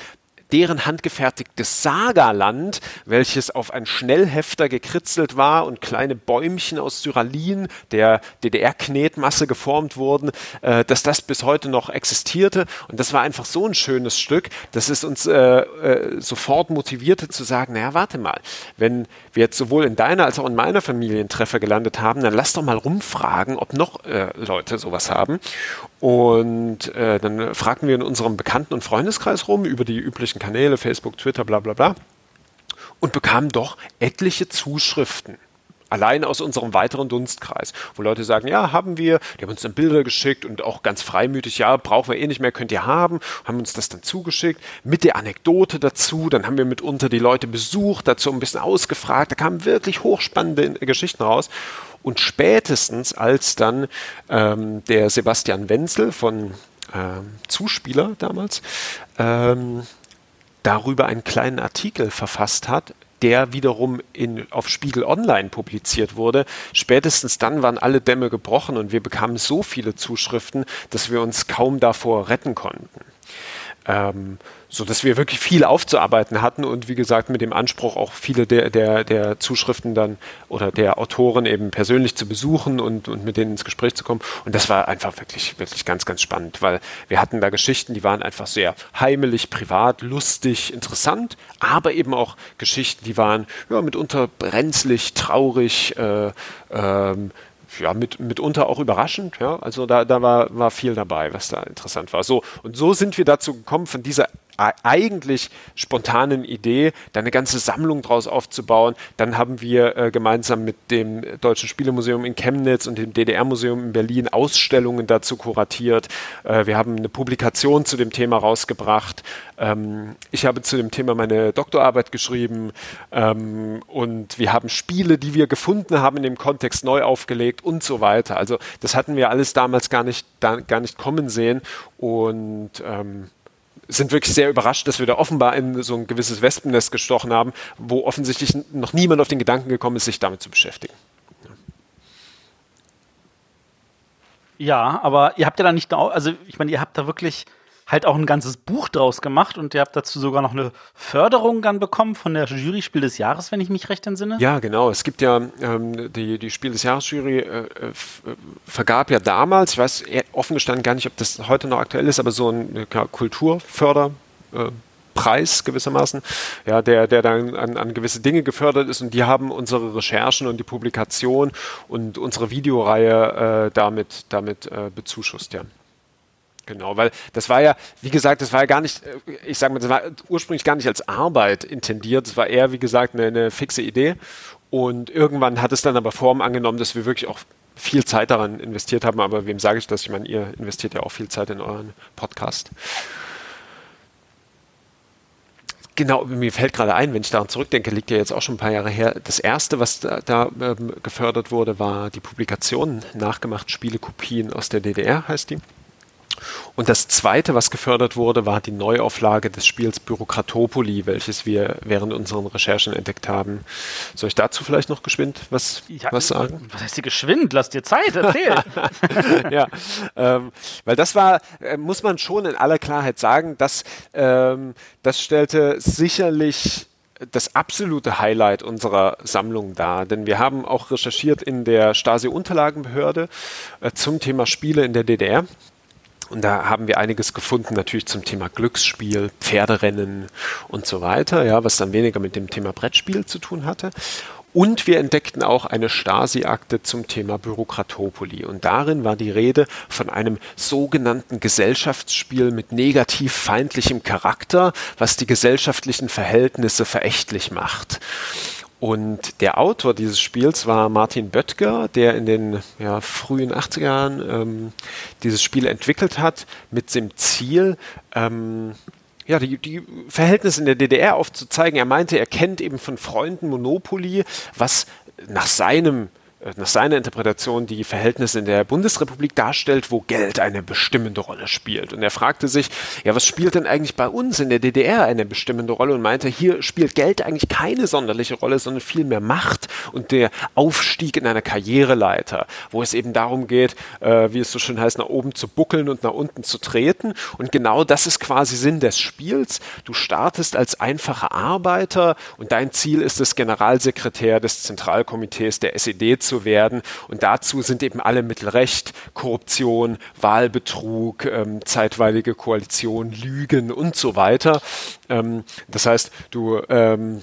Speaker 4: deren handgefertigtes Sagaland, welches auf ein Schnellhefter gekritzelt war und kleine Bäumchen aus Syralin, der DDR-Knetmasse geformt wurden, äh, dass das bis heute noch existierte. Und das war einfach so ein schönes Stück, dass es uns äh, äh, sofort motivierte zu sagen, naja, warte mal, wenn wir jetzt sowohl in deiner als auch in meiner Familientreffer gelandet haben, dann lass doch mal rumfragen, ob noch äh, Leute sowas haben. Und äh, dann fragten wir in unserem Bekannten- und Freundeskreis rum über die üblichen Kanäle, Facebook, Twitter, bla bla bla, und bekamen doch etliche Zuschriften. Allein aus unserem weiteren Dunstkreis, wo Leute sagen, ja, haben wir, die haben uns dann Bilder geschickt und auch ganz freimütig, ja, brauchen wir eh nicht mehr, könnt ihr haben, haben uns das dann zugeschickt, mit der Anekdote dazu, dann haben wir mitunter die Leute besucht, dazu ein bisschen ausgefragt, da kamen wirklich hochspannende Geschichten raus und spätestens als dann ähm, der Sebastian Wenzel von ähm, Zuspieler damals ähm, darüber einen kleinen Artikel verfasst hat, der wiederum in, auf Spiegel Online publiziert wurde. Spätestens dann waren alle Dämme gebrochen und wir bekamen so viele Zuschriften, dass wir uns kaum davor retten konnten. Ähm, so dass wir wirklich viel aufzuarbeiten hatten und wie gesagt mit dem Anspruch auch viele der, der, der Zuschriften dann oder der Autoren eben persönlich zu besuchen und, und mit denen ins Gespräch zu kommen. Und das war einfach wirklich, wirklich ganz, ganz spannend, weil wir hatten da Geschichten, die waren einfach sehr heimelig, privat, lustig, interessant, aber eben auch Geschichten, die waren ja, mitunter brenzlig, traurig, äh, ähm, ja, mit, mitunter auch überraschend. Ja? Also da, da war, war viel dabei, was da interessant war. So, und so sind wir dazu gekommen, von dieser eigentlich spontanen Idee, da eine ganze Sammlung draus aufzubauen. Dann haben wir äh, gemeinsam mit dem Deutschen Spielemuseum in Chemnitz und dem DDR-Museum in Berlin Ausstellungen dazu kuratiert. Äh, wir haben eine Publikation zu dem Thema rausgebracht. Ähm, ich habe zu dem Thema meine Doktorarbeit geschrieben ähm, und wir haben Spiele, die wir gefunden haben, in dem Kontext neu aufgelegt und so weiter. Also das hatten wir alles damals gar nicht, da, gar nicht kommen sehen und ähm, sind wirklich sehr überrascht, dass wir da offenbar in so ein gewisses Wespennest gestochen haben, wo offensichtlich noch niemand auf den Gedanken gekommen ist, sich damit zu beschäftigen.
Speaker 3: Ja, aber ihr habt ja da nicht, also ich meine, ihr habt da wirklich halt auch ein ganzes Buch draus gemacht und ihr habt dazu sogar noch eine Förderung dann bekommen von der Jury Spiel des Jahres, wenn ich mich recht entsinne.
Speaker 4: Ja, genau. Es gibt ja ähm, die, die Spiel des Jahres Jury äh, äh, vergab ja damals, ich weiß offen gestanden gar nicht, ob das heute noch aktuell ist, aber so ein ja, Kulturförder. Äh, Preis gewissermaßen, ja, der, der dann an, an gewisse Dinge gefördert ist und die haben unsere Recherchen und die Publikation und unsere Videoreihe äh, damit, damit äh, bezuschusst, ja. Genau, weil das war ja, wie gesagt, das war ja gar nicht, äh, ich sage mal, das war ursprünglich gar nicht als Arbeit intendiert. Es war eher, wie gesagt, eine, eine, fixe Idee. Und irgendwann hat es dann aber Form angenommen, dass wir wirklich auch viel Zeit daran investiert haben. Aber wem sage ich das? Ich meine, ihr investiert ja auch viel Zeit in euren Podcast. Genau, mir fällt gerade ein, wenn ich daran zurückdenke, liegt ja jetzt auch schon ein paar Jahre her. Das erste, was da, da ähm, gefördert wurde, war die Publikation nachgemacht Spielekopien aus der DDR, heißt die. Und das zweite, was gefördert wurde, war die Neuauflage des Spiels Bürokratopoli, welches wir während unseren Recherchen entdeckt haben. Soll ich dazu vielleicht noch geschwind was, ja, was sagen?
Speaker 3: Was heißt hier geschwind? Lass dir Zeit, erzähl.
Speaker 4: ja, ähm, weil das war, äh, muss man schon in aller Klarheit sagen, dass ähm, das stellte sicherlich das absolute Highlight unserer Sammlung dar, denn wir haben auch recherchiert in der Stasi-Unterlagenbehörde äh, zum Thema Spiele in der DDR und da haben wir einiges gefunden, natürlich zum Thema Glücksspiel, Pferderennen und so weiter, ja, was dann weniger mit dem Thema Brettspiel zu tun hatte. Und wir entdeckten auch eine Stasi-Akte zum Thema Bürokratopoli. Und darin war die Rede von einem sogenannten Gesellschaftsspiel mit negativ feindlichem Charakter, was die gesellschaftlichen Verhältnisse verächtlich macht. Und der Autor dieses Spiels war Martin Böttger, der in den ja, frühen 80er Jahren ähm, dieses Spiel entwickelt hat, mit dem Ziel, ähm, ja, die, die Verhältnisse in der DDR aufzuzeigen. Er meinte, er kennt eben von Freunden Monopoly, was nach seinem nach seiner Interpretation die Verhältnisse in der Bundesrepublik darstellt, wo Geld eine bestimmende Rolle spielt. Und er fragte sich, ja, was spielt denn eigentlich bei uns in der DDR eine bestimmende Rolle? Und meinte, hier spielt Geld eigentlich keine sonderliche Rolle, sondern vielmehr Macht und der Aufstieg in einer Karriereleiter, wo es eben darum geht, äh, wie es so schön heißt, nach oben zu buckeln und nach unten zu treten. Und genau das ist quasi Sinn des Spiels. Du startest als einfacher Arbeiter und dein Ziel ist es, Generalsekretär des Zentralkomitees der SED zu werden. Und dazu sind eben alle Mittel recht, Korruption, Wahlbetrug, ähm, zeitweilige Koalition, Lügen und so weiter. Ähm, das heißt, du ähm,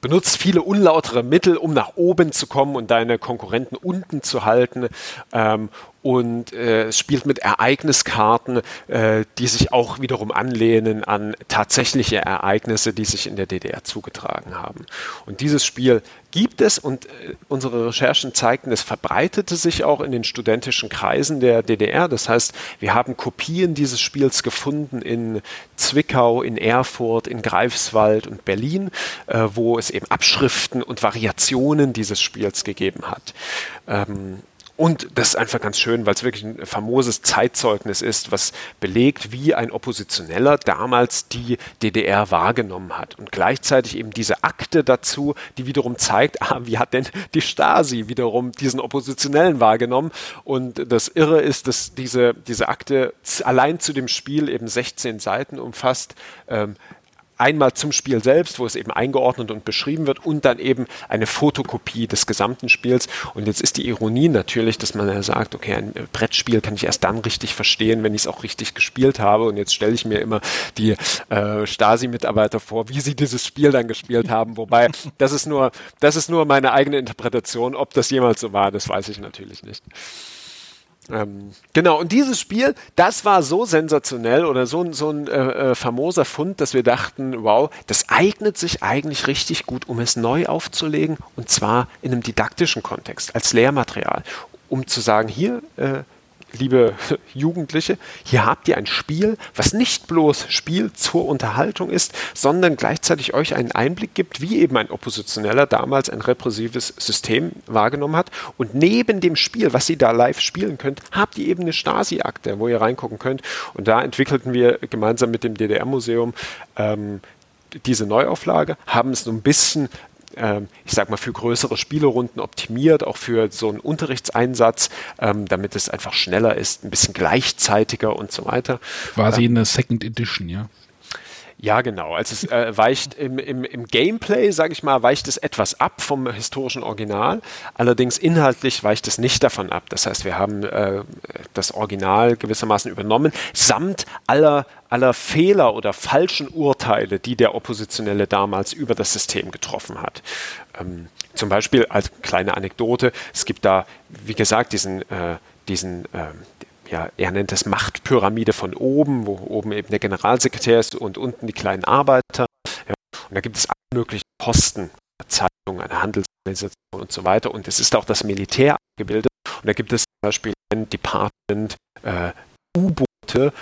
Speaker 4: benutzt viele unlautere Mittel, um nach oben zu kommen und deine Konkurrenten unten zu halten. Ähm, und äh, spielt mit Ereigniskarten, äh, die sich auch wiederum anlehnen an tatsächliche Ereignisse, die sich in der DDR zugetragen haben. Und dieses Spiel gibt es und äh, unsere Recherchen zeigten, es verbreitete sich auch in den studentischen Kreisen der DDR. Das heißt, wir haben Kopien dieses Spiels gefunden in Zwickau, in Erfurt, in Greifswald und Berlin, äh, wo es eben Abschriften und Variationen dieses Spiels gegeben hat. Ähm, und das ist einfach ganz schön, weil es wirklich ein famoses Zeitzeugnis ist, was belegt, wie ein Oppositioneller damals die DDR wahrgenommen hat. Und gleichzeitig eben diese Akte dazu, die wiederum zeigt, ah, wie hat denn die Stasi wiederum diesen Oppositionellen wahrgenommen. Und das Irre ist, dass diese, diese Akte allein zu dem Spiel eben 16 Seiten umfasst. Ähm, einmal zum Spiel selbst, wo es eben eingeordnet und beschrieben wird und dann eben eine Fotokopie des gesamten Spiels. Und jetzt ist die Ironie natürlich, dass man ja sagt, okay, ein Brettspiel kann ich erst dann richtig verstehen, wenn ich es auch richtig gespielt habe. Und jetzt stelle ich mir immer die äh, Stasi-Mitarbeiter vor, wie sie dieses Spiel dann gespielt haben. Wobei, das ist nur, das ist nur meine eigene Interpretation. Ob das jemals so war, das weiß ich natürlich nicht. Ähm, genau, und dieses Spiel, das war so sensationell oder so, so ein äh, äh, famoser Fund, dass wir dachten, wow, das eignet sich eigentlich richtig gut, um es neu aufzulegen und zwar in einem didaktischen Kontext, als Lehrmaterial, um zu sagen, hier, äh, liebe Jugendliche, hier habt ihr ein Spiel, was nicht bloß Spiel zur Unterhaltung ist, sondern gleichzeitig euch einen Einblick gibt, wie eben ein Oppositioneller damals ein repressives System wahrgenommen hat. Und neben dem Spiel, was ihr da live spielen könnt, habt ihr eben eine Stasi-Akte, wo ihr reingucken könnt. Und da entwickelten wir gemeinsam mit dem DDR-Museum ähm, diese Neuauflage, haben es so ein bisschen ich sag mal, für größere Spielerunden optimiert, auch für so einen Unterrichtseinsatz, ähm, damit es einfach schneller ist, ein bisschen gleichzeitiger und so weiter.
Speaker 2: Quasi ähm, eine Second Edition, ja.
Speaker 4: Ja, genau. Also es äh, weicht im, im, im Gameplay, sage ich mal, weicht es etwas ab vom historischen Original. Allerdings inhaltlich weicht es nicht davon ab. Das heißt, wir haben äh, das Original gewissermaßen übernommen, samt aller, aller Fehler oder falschen Urteile, die der Oppositionelle damals über das System getroffen hat. Ähm, zum Beispiel als kleine Anekdote, es gibt da, wie gesagt, diesen, äh, diesen äh, ja, er nennt es Machtpyramide von oben, wo oben eben der Generalsekretär ist und unten die kleinen Arbeiter. Ja, und da gibt es alle möglichen Posten, eine Zeitung, eine Handelsorganisation und so weiter. Und es ist auch das Militär abgebildet. Und da gibt es zum Beispiel ein Department äh, U-Boote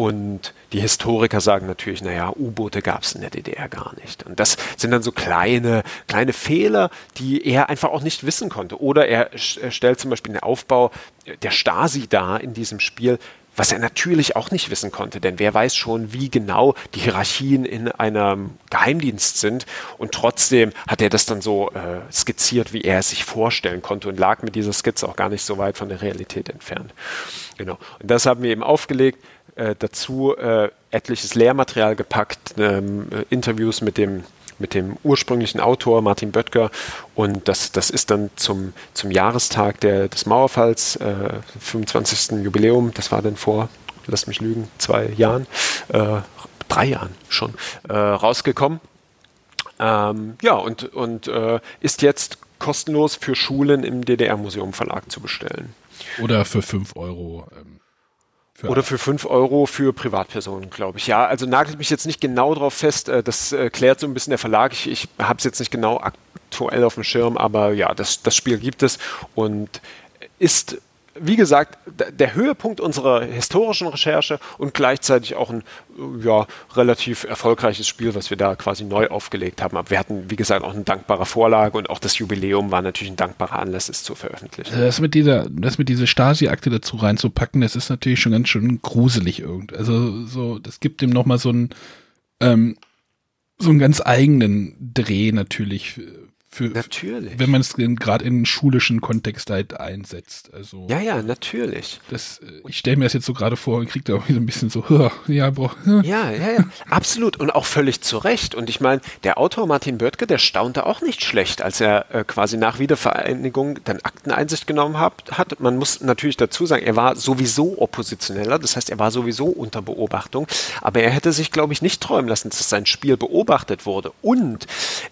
Speaker 4: und die Historiker sagen natürlich, naja, U-Boote gab es in der DDR gar nicht. Und das sind dann so kleine, kleine Fehler, die er einfach auch nicht wissen konnte. Oder er, er stellt zum Beispiel den Aufbau der Stasi dar in diesem Spiel, was er natürlich auch nicht wissen konnte, denn wer weiß schon, wie genau die Hierarchien in einem Geheimdienst sind und trotzdem hat er das dann so äh, skizziert, wie er es sich vorstellen konnte und lag mit dieser Skizze auch gar nicht so weit von der Realität entfernt. Genau. Und das haben wir eben aufgelegt, äh, dazu äh, etliches Lehrmaterial gepackt, ähm, äh, Interviews mit dem mit dem ursprünglichen Autor Martin Böttger und das, das ist dann zum, zum Jahrestag der, des Mauerfalls, äh, 25. Jubiläum, das war dann vor, lasst mich lügen, zwei Jahren, äh, drei Jahren schon, rausgekommen. Ähm, ja, und, und ist jetzt kostenlos für Schulen im DDR-Museum Verlag zu bestellen.
Speaker 2: Oder für 5 Euro. Ähm
Speaker 4: für Oder für 5 Euro für Privatpersonen, glaube ich. Ja, also nagelt mich jetzt nicht genau drauf fest. Äh, das äh, klärt so ein bisschen der Verlag. Ich, ich habe es jetzt nicht genau aktuell auf dem Schirm, aber ja, das, das Spiel gibt es und ist wie gesagt, der Höhepunkt unserer historischen Recherche und gleichzeitig auch ein ja, relativ erfolgreiches Spiel, was wir da quasi neu aufgelegt haben. Aber wir hatten, wie gesagt, auch eine dankbare Vorlage und auch das Jubiläum war natürlich ein dankbarer Anlass, es zu veröffentlichen.
Speaker 2: Das mit dieser, das mit dieser Stasi-Akte dazu reinzupacken, das ist natürlich schon ganz schön gruselig irgendwie. Also so, das gibt dem nochmal so einen, ähm, so einen ganz eigenen Dreh natürlich für,
Speaker 4: natürlich.
Speaker 2: Wenn man es gerade in schulischen Kontext halt einsetzt. Also,
Speaker 4: ja, ja, natürlich.
Speaker 2: Das, äh, ich stelle mir das jetzt so gerade vor und kriege da irgendwie so ein bisschen so, ja,
Speaker 4: boah. Ja, ja, ja, absolut. Und auch völlig zu Recht. Und ich meine, der Autor Martin Böttger, der staunte auch nicht schlecht, als er äh, quasi nach Wiedervereinigung dann Akteneinsicht genommen hat, hat. Man muss natürlich dazu sagen, er war sowieso Oppositioneller, das heißt, er war sowieso unter Beobachtung. Aber er hätte sich, glaube ich, nicht träumen lassen, dass sein Spiel beobachtet wurde. Und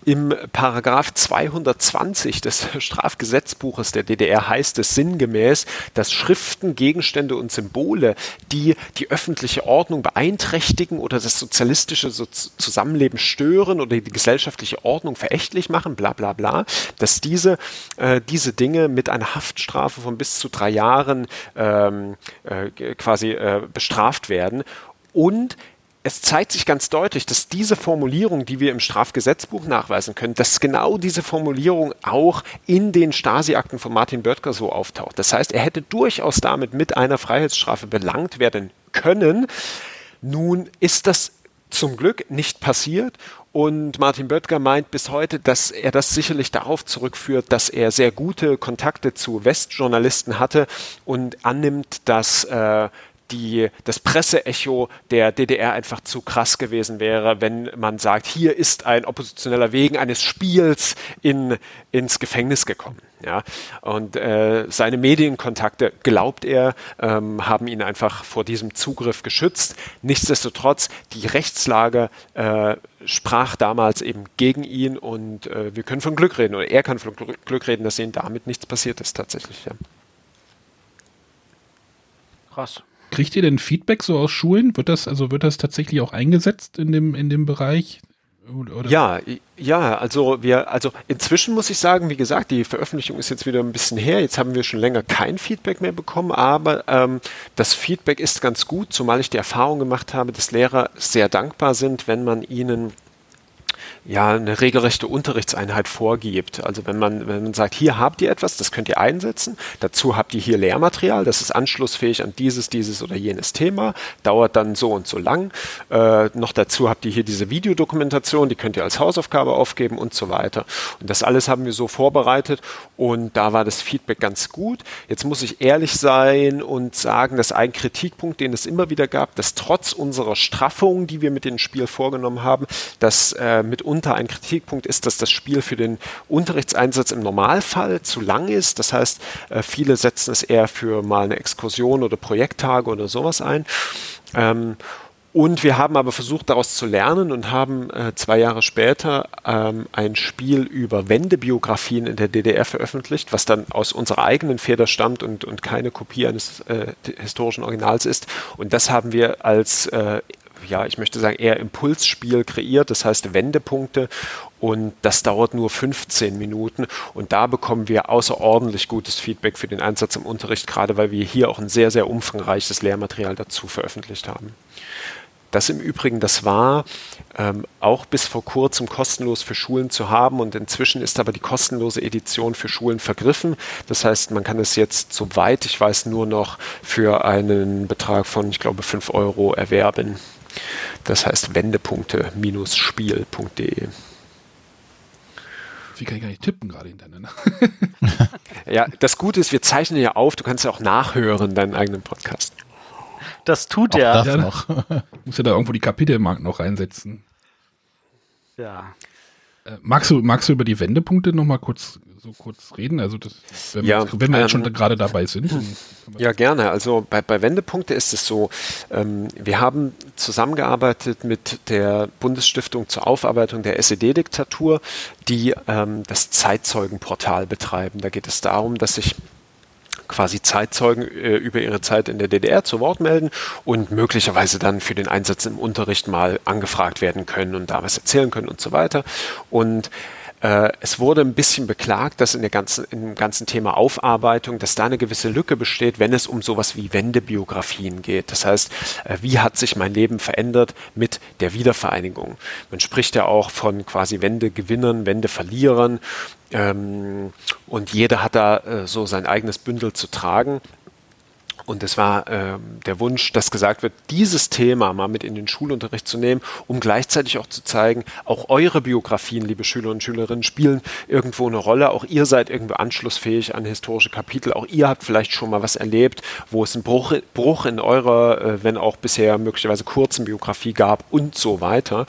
Speaker 4: im Paragraph 2 220 des Strafgesetzbuches der DDR heißt es sinngemäß, dass Schriften, Gegenstände und Symbole, die die öffentliche Ordnung beeinträchtigen oder das sozialistische so Zusammenleben stören oder die gesellschaftliche Ordnung verächtlich machen, bla bla bla, dass diese, äh, diese Dinge mit einer Haftstrafe von bis zu drei Jahren ähm, äh, quasi äh, bestraft werden. Und es zeigt sich ganz deutlich, dass diese Formulierung, die wir im Strafgesetzbuch nachweisen können, dass genau diese Formulierung auch in den Stasi-Akten von Martin Böttger so auftaucht. Das heißt, er hätte durchaus damit mit einer Freiheitsstrafe belangt werden können. Nun ist das zum Glück nicht passiert und Martin Böttger meint bis heute, dass er das sicherlich darauf zurückführt, dass er sehr gute Kontakte zu Westjournalisten hatte und annimmt, dass äh, die, das Presseecho der DDR einfach zu krass gewesen wäre, wenn man sagt, hier ist ein Oppositioneller wegen eines Spiels in, ins Gefängnis gekommen. Ja? Und äh, seine Medienkontakte, glaubt er, ähm, haben ihn einfach vor diesem Zugriff geschützt. Nichtsdestotrotz, die Rechtslage äh, sprach damals eben gegen ihn und äh, wir können von Glück reden oder er kann von Glück reden, dass ihm damit nichts passiert ist tatsächlich. Ja.
Speaker 2: Krass. Kriegt ihr denn Feedback so aus Schulen? Wird das, also wird das tatsächlich auch eingesetzt in dem, in dem Bereich?
Speaker 4: Oder? Ja, ja, also wir, also inzwischen muss ich sagen, wie gesagt, die Veröffentlichung ist jetzt wieder ein bisschen her. Jetzt haben wir schon länger kein Feedback mehr bekommen, aber ähm, das Feedback ist ganz gut, zumal ich die Erfahrung gemacht habe, dass Lehrer sehr dankbar sind, wenn man ihnen ja, eine regelrechte Unterrichtseinheit vorgibt. Also wenn man, wenn man sagt, hier habt ihr etwas, das könnt ihr einsetzen, dazu habt ihr hier Lehrmaterial, das ist anschlussfähig an dieses, dieses oder jenes Thema, dauert dann so und so lang. Äh, noch dazu habt ihr hier diese Videodokumentation, die könnt ihr als Hausaufgabe aufgeben und so weiter. Und das alles haben wir so vorbereitet und da war das Feedback ganz gut. Jetzt muss ich ehrlich sein und sagen, dass ein Kritikpunkt, den es immer wieder gab, dass trotz unserer Straffung, die wir mit dem Spiel vorgenommen haben, dass äh, mit uns mitunter ein Kritikpunkt ist, dass das Spiel für den Unterrichtseinsatz im Normalfall zu lang ist. Das heißt, äh, viele setzen es eher für mal eine Exkursion oder Projekttage oder sowas ein. Ähm, und wir haben aber versucht, daraus zu lernen und haben äh, zwei Jahre später ähm, ein Spiel über Wendebiografien in der DDR veröffentlicht, was dann aus unserer eigenen Feder stammt und, keine Kopie eines äh, historischen Originals ist. Und das haben wir als ja, ich möchte sagen, eher Impulsspiel kreiert, das heißt Wendepunkte und das dauert nur 15 Minuten und da bekommen wir außerordentlich gutes Feedback für den Einsatz im Unterricht, gerade weil wir hier auch ein sehr, sehr umfangreiches Lehrmaterial dazu veröffentlicht haben. Das im Übrigen, das war ähm, auch bis vor kurzem kostenlos für Schulen zu haben und inzwischen ist aber die kostenlose Edition für Schulen vergriffen. Das heißt, man kann es jetzt, soweit ich weiß, nur noch für einen Betrag von, ich glaube, 5 Euro erwerben. Das heißt wendepunkte-spiel.de.
Speaker 2: Wie kann ich gar nicht tippen gerade hintereinander?
Speaker 4: ja, das Gute ist, wir zeichnen ja auf, du kannst ja auch nachhören, deinen eigenen Podcast.
Speaker 3: Das tut er.
Speaker 2: Das ja, noch. muss ja da irgendwo die Kapitelmarken noch reinsetzen.
Speaker 3: Ja.
Speaker 2: Äh, magst, du, magst du über die Wendepunkte nochmal kurz so kurz reden? Also das, wenn,
Speaker 4: ja,
Speaker 2: wir, wenn wir jetzt schon ähm, gerade dabei sind.
Speaker 4: Ja, gerne. Also bei, bei Wendepunkte ist es so, ähm, wir haben zusammengearbeitet mit der Bundesstiftung zur Aufarbeitung der SED-Diktatur, die ähm, das Zeitzeugenportal betreiben. Da geht es darum, dass sich quasi Zeitzeugen äh, über ihre Zeit in der DDR zu Wort melden und möglicherweise dann für den Einsatz im Unterricht mal angefragt werden können und da was erzählen können und so weiter. Und äh, es wurde ein bisschen beklagt, dass in der ganzen, im ganzen Thema Aufarbeitung, dass da eine gewisse Lücke besteht, wenn es um sowas wie Wendebiografien geht. Das heißt, äh, wie hat sich mein Leben verändert mit der Wiedervereinigung? Man spricht ja auch von quasi Wendegewinnern, Wendeverlierern. Ähm, und jeder hat da äh, so sein eigenes Bündel zu tragen. Und es war äh, der Wunsch, dass gesagt wird, dieses Thema mal mit in den Schulunterricht zu nehmen, um gleichzeitig auch zu zeigen, auch eure Biografien, liebe Schüler und Schülerinnen, spielen irgendwo eine Rolle. Auch ihr seid irgendwo anschlussfähig an historische Kapitel. Auch ihr habt vielleicht schon mal was erlebt, wo es einen Bruch, Bruch in eurer, äh, wenn auch bisher möglicherweise kurzen Biografie gab und so weiter.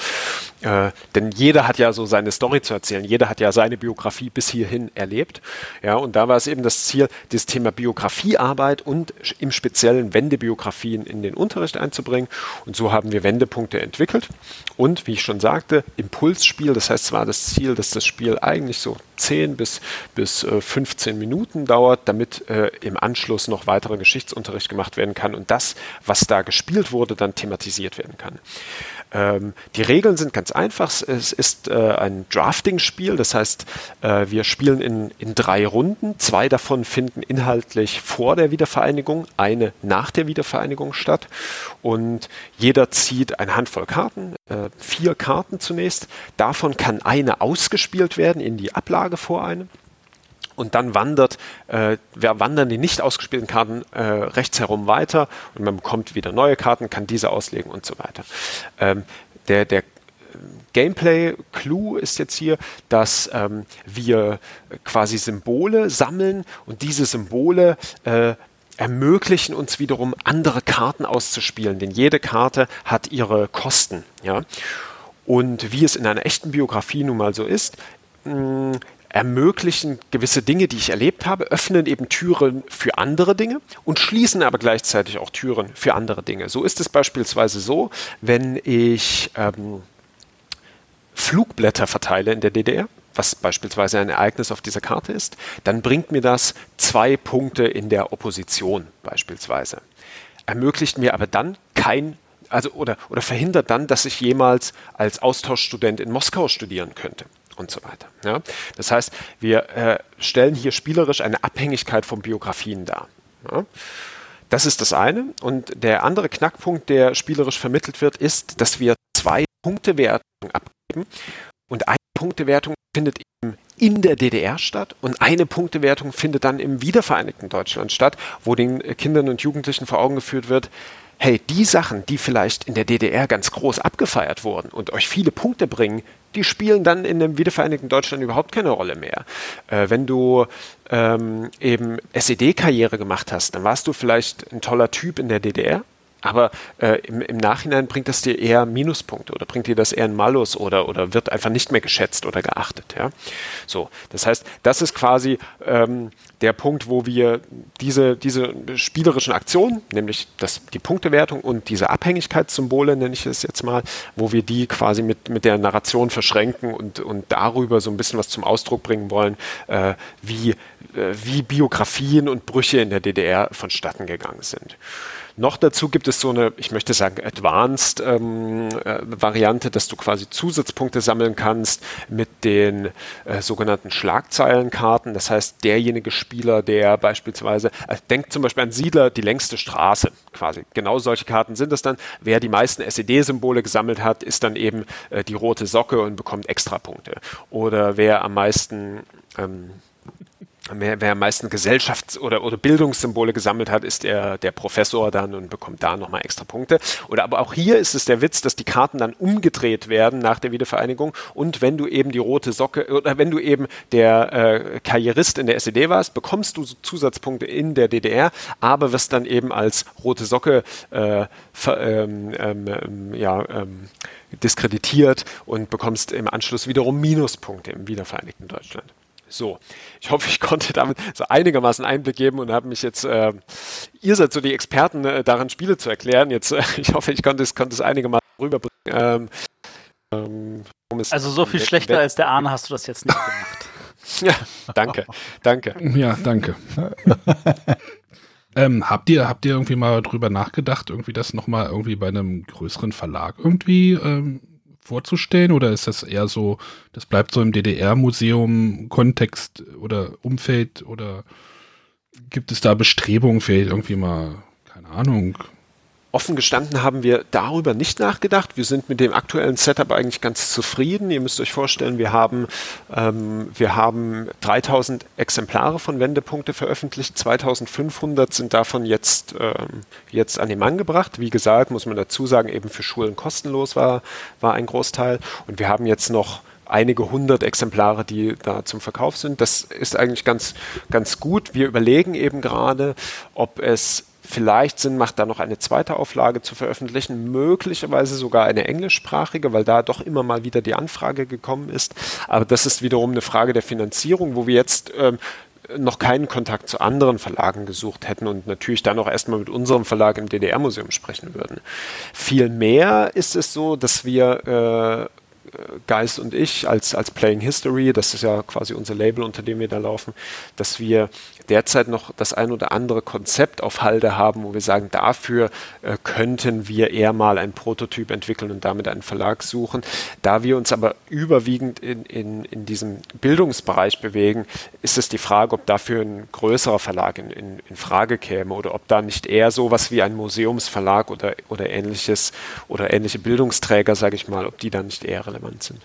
Speaker 4: Äh, denn jeder hat ja so seine Story zu erzählen. Jeder hat ja seine Biografie bis hierhin erlebt. Ja, und da war es eben das Ziel, das Thema Biografiearbeit und im Speziellen Wendebiografien in den Unterricht einzubringen. Und so haben wir Wendepunkte entwickelt. Und wie ich schon sagte, Impulsspiel, das heißt, es war das Ziel, dass das Spiel eigentlich so 10 bis, bis 15 äh, Minuten dauert, damit äh, im Anschluss noch weiterer Geschichtsunterricht gemacht werden kann und das, was da gespielt wurde, dann thematisiert werden kann. Ähm, die Regeln sind ganz einfach. Es ist äh, ein Drafting-Spiel, das heißt, äh, wir spielen in, in drei Runden. Zwei davon finden inhaltlich vor der Wiedervereinigung, eine nach der Wiedervereinigung statt. Und jeder zieht eine Handvoll Karten, äh, vier Karten zunächst. Davon kann eine ausgespielt werden in die Ablage vor einem und dann wandert, äh, wandern die nicht ausgespielten Karten äh, rechts herum weiter und man bekommt wieder neue Karten, kann diese auslegen und so weiter. Ähm, der, der Gameplay-Clou ist jetzt hier, dass ähm, wir quasi Symbole sammeln und diese Symbole äh, ermöglichen uns wiederum andere Karten auszuspielen, denn jede Karte hat ihre Kosten. Ja? Und wie es in einer echten Biografie nun mal so ist, mh, ermöglichen gewisse Dinge, die ich erlebt habe, öffnen eben Türen für andere Dinge und schließen aber gleichzeitig auch Türen für andere Dinge. So ist es beispielsweise so, wenn ich ähm, Flugblätter verteile in der DDR, was beispielsweise ein Ereignis auf dieser Karte ist, dann bringt mir das zwei Punkte in der Opposition beispielsweise. Ermöglicht mir aber dann kein also oder, oder verhindert dann, dass ich jemals als Austauschstudent in Moskau studieren könnte und so weiter. Ja? Das heißt, wir äh, stellen hier spielerisch eine Abhängigkeit von Biografien dar. Ja? Das ist das eine. Und der andere Knackpunkt, der spielerisch vermittelt wird, ist, dass wir zwei Punktewertungen abgeben Und eine Punktewertung findet eben in der DDR statt und eine Punktewertung findet dann im wiedervereinigten Deutschland statt, wo den Kindern und Jugendlichen vor Augen geführt wird, hey, die Sachen, die vielleicht in der DDR ganz groß abgefeiert wurden und euch viele Punkte bringen, die spielen dann in dem wiedervereinigten Deutschland überhaupt keine Rolle mehr. Äh, wenn du ähm, eben SED-Karriere gemacht hast, dann warst du vielleicht ein toller Typ in der DDR, aber äh, im, im, Nachhinein bringt das dir eher Minuspunkte oder bringt dir das eher ein Malus oder, oder wird einfach nicht mehr geschätzt oder geachtet. Ja? So, das heißt, das ist quasi ähm, der Punkt, wo wir diese, diese spielerischen Aktionen, nämlich das, die Punktewertung und diese Abhängigkeitssymbole, nenne ich es jetzt mal, wo wir die quasi mit, mit der Narration verschränken und, und darüber so ein bisschen was zum Ausdruck bringen wollen, äh, wie, äh, wie Biografien und Brüche in der DDR vonstatten gegangen sind. Noch dazu gibt es so eine, ich möchte sagen, Advanced ähm, äh, Variante, dass du quasi Zusatzpunkte sammeln kannst mit den äh, sogenannten Schlagzeilenkarten. Das heißt, derjenige Spieler, der beispielsweise, äh, denkt zum Beispiel an Siedler, die längste Straße quasi. Genau solche Karten sind es dann. Wer die meisten SED-Symbole gesammelt hat, ist dann eben äh, die rote Socke und bekommt Extrapunkte. Oder wer am meisten ähm, wer, wer am meisten Gesellschafts- oder, oder Bildungssymbole gesammelt hat, ist der, der Professor dann und bekommt da nochmal extra Punkte. Oder aber auch hier ist es der Witz, dass die Karten dann umgedreht werden nach der Wiedervereinigung und wenn du eben die rote Socke oder wenn du eben der äh, Karrierist in der SED warst, bekommst du Zusatzpunkte in der DDR, aber wirst dann eben als rote Socke äh, ver, ähm, ähm, ähm ja, ähm, diskreditiert und bekommst im Anschluss wiederum Minuspunkte im wiedervereinigten Deutschland. So, ich hoffe, ich konnte damit so einigermaßen Einblick geben und habe mich jetzt, äh, ihr seid so die Experten äh, darin, Spiele zu erklären. Jetzt, äh, ich hoffe, ich konnte es, konnte es einigermaßen rüberbringen. Ähm,
Speaker 3: ähm, also so viel schlechter als der Arne hast du das jetzt nicht gemacht.
Speaker 4: ja, danke, danke.
Speaker 2: Ja, danke. ähm, habt ihr, habt ihr irgendwie mal drüber nachgedacht, irgendwie das nochmal irgendwie bei einem größeren Verlag irgendwie ähm, vorzustellen oder ist das eher so, das bleibt so im DDR-Museum Kontext oder Umfeld oder gibt es da Bestrebungen für irgendwie mal, keine Ahnung,
Speaker 4: Offen gestanden haben wir darüber nicht nachgedacht. Wir sind mit dem aktuellen Setup eigentlich ganz zufrieden. Ihr müsst euch vorstellen, wir haben, ähm, wir haben 3000 Exemplare von Wendepunkte veröffentlicht. 2500 sind davon jetzt, ähm, jetzt an den Mann gebracht. Wie gesagt, muss man dazu sagen, eben für Schulen kostenlos war, war ein Großteil. Und wir haben jetzt noch einige hundert Exemplare, die da zum Verkauf sind. Das ist eigentlich ganz, ganz gut. Wir überlegen eben gerade, ob es vielleicht Sinn macht, da noch eine zweite Auflage zu veröffentlichen, möglicherweise sogar eine englischsprachige, weil da doch immer mal wieder die Anfrage gekommen ist. Aber das ist wiederum eine Frage der Finanzierung, wo wir jetzt ähm, noch keinen Kontakt zu anderen Verlagen gesucht hätten und natürlich dann auch erstmal mit unserem Verlag im DDR-Museum sprechen würden. Vielmehr ist es so, dass wir äh, Geist und ich als, als Playing History, das ist ja quasi unser Label, unter dem wir da laufen, dass wir derzeit noch das ein oder andere Konzept auf Halde haben, wo wir sagen, dafür äh, könnten wir eher mal einen Prototyp entwickeln und damit einen Verlag suchen. Da wir uns aber überwiegend in, in, in diesem Bildungsbereich bewegen, ist es die Frage, ob dafür ein größerer Verlag in, in, in Frage käme oder ob da nicht eher sowas wie ein Museumsverlag oder, oder ähnliches oder ähnliche Bildungsträger, sage ich mal, ob die da nicht eher relevant sind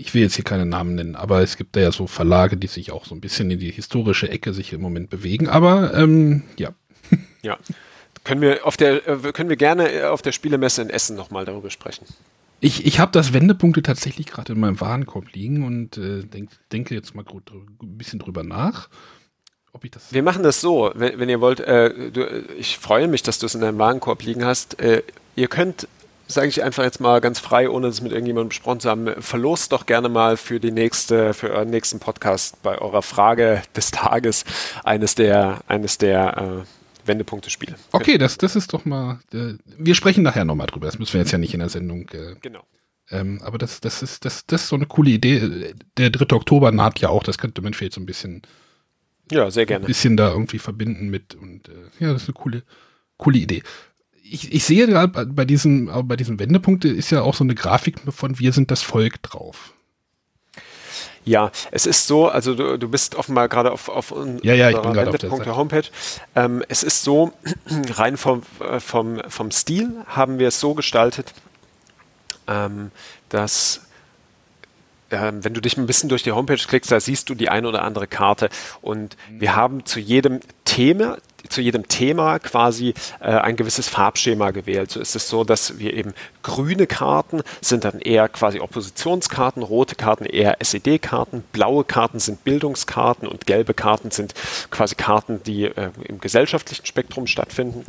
Speaker 2: ich will jetzt hier keine Namen nennen, aber es gibt da ja so Verlage, die sich auch so ein bisschen in die historische Ecke sich im Moment bewegen. Aber ähm, ja.
Speaker 4: Ja. Können wir auf der, äh, können wir gerne äh, auf der Spielemesse in Essen nochmal darüber sprechen.
Speaker 2: Ich, ich habe das Wendepunkte tatsächlich gerade in meinem Warenkorb liegen und äh, denk, denke jetzt mal gut, ein bisschen drüber nach.
Speaker 4: Ob ich das wir machen das so, wenn, wenn ihr wollt, äh, du, ich freue mich, dass du es in deinem Warenkorb liegen hast. Äh, ihr könnt sage ich einfach jetzt mal ganz frei, ohne es mit irgendjemandem besprochen zu haben, verlost doch gerne mal für die nächste, für euren nächsten Podcast bei eurer Frage des Tages eines der, eines der äh, Wendepunkte-Spiele.
Speaker 2: Okay, das, das ist doch mal. Äh, wir sprechen nachher nochmal drüber. Das müssen wir jetzt ja nicht in der Sendung. Äh, genau. Ähm, aber das, das ist, das, das ist so eine coole Idee. Der 3. Oktober naht ja auch, das könnte man vielleicht so ein bisschen.
Speaker 4: Ja, sehr gerne.
Speaker 2: Ein bisschen da irgendwie verbinden mit und äh, ja, das ist eine coole, coole Idee ich, ich sehe gerade bei diesem, bei diesem Wendepunkt ist ja auch so eine Grafik von Wir sind das Volk drauf.
Speaker 4: Ja, es ist so, also du, du bist offenbar gerade auf, auf
Speaker 2: ja, ja, bin Wendepunkt
Speaker 4: der Homepage. Ähm, es ist so, rein vom, äh, vom, vom Stil haben wir es so gestaltet, ähm, dass äh, wenn du dich ein bisschen durch die Homepage klickst, da siehst du die eine oder andere Karte. Und wir haben zu jedem Thema, zu jedem Thema quasi äh, ein gewisses Farbschema gewählt. So ist es so, dass wir eben grüne Karten sind dann eher quasi Oppositionskarten, rote Karten eher SED-Karten, blaue Karten sind Bildungskarten und gelbe Karten sind quasi Karten, die äh, im gesellschaftlichen Spektrum stattfinden.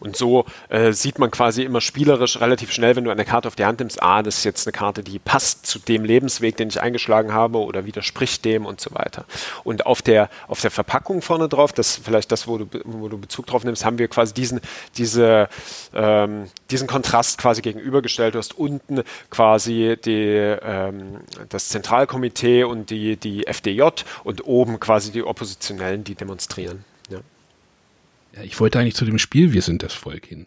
Speaker 4: Und so äh, sieht man quasi immer spielerisch relativ schnell, wenn du eine Karte auf die Hand nimmst, ah, das ist jetzt eine Karte, die passt zu dem Lebensweg, den ich eingeschlagen habe oder widerspricht dem und so weiter. Und auf der, auf der Verpackung vorne drauf, das ist vielleicht das, wo du, wo du Bezug drauf nimmst, haben wir quasi diesen, diese, ähm, diesen Kontrast quasi gegenübergestellt. Du hast unten quasi die, ähm, das Zentralkomitee und die, die FDJ und oben quasi die Oppositionellen, die demonstrieren.
Speaker 2: Ich wollte eigentlich zu dem Spiel Wir sind das Volk hin.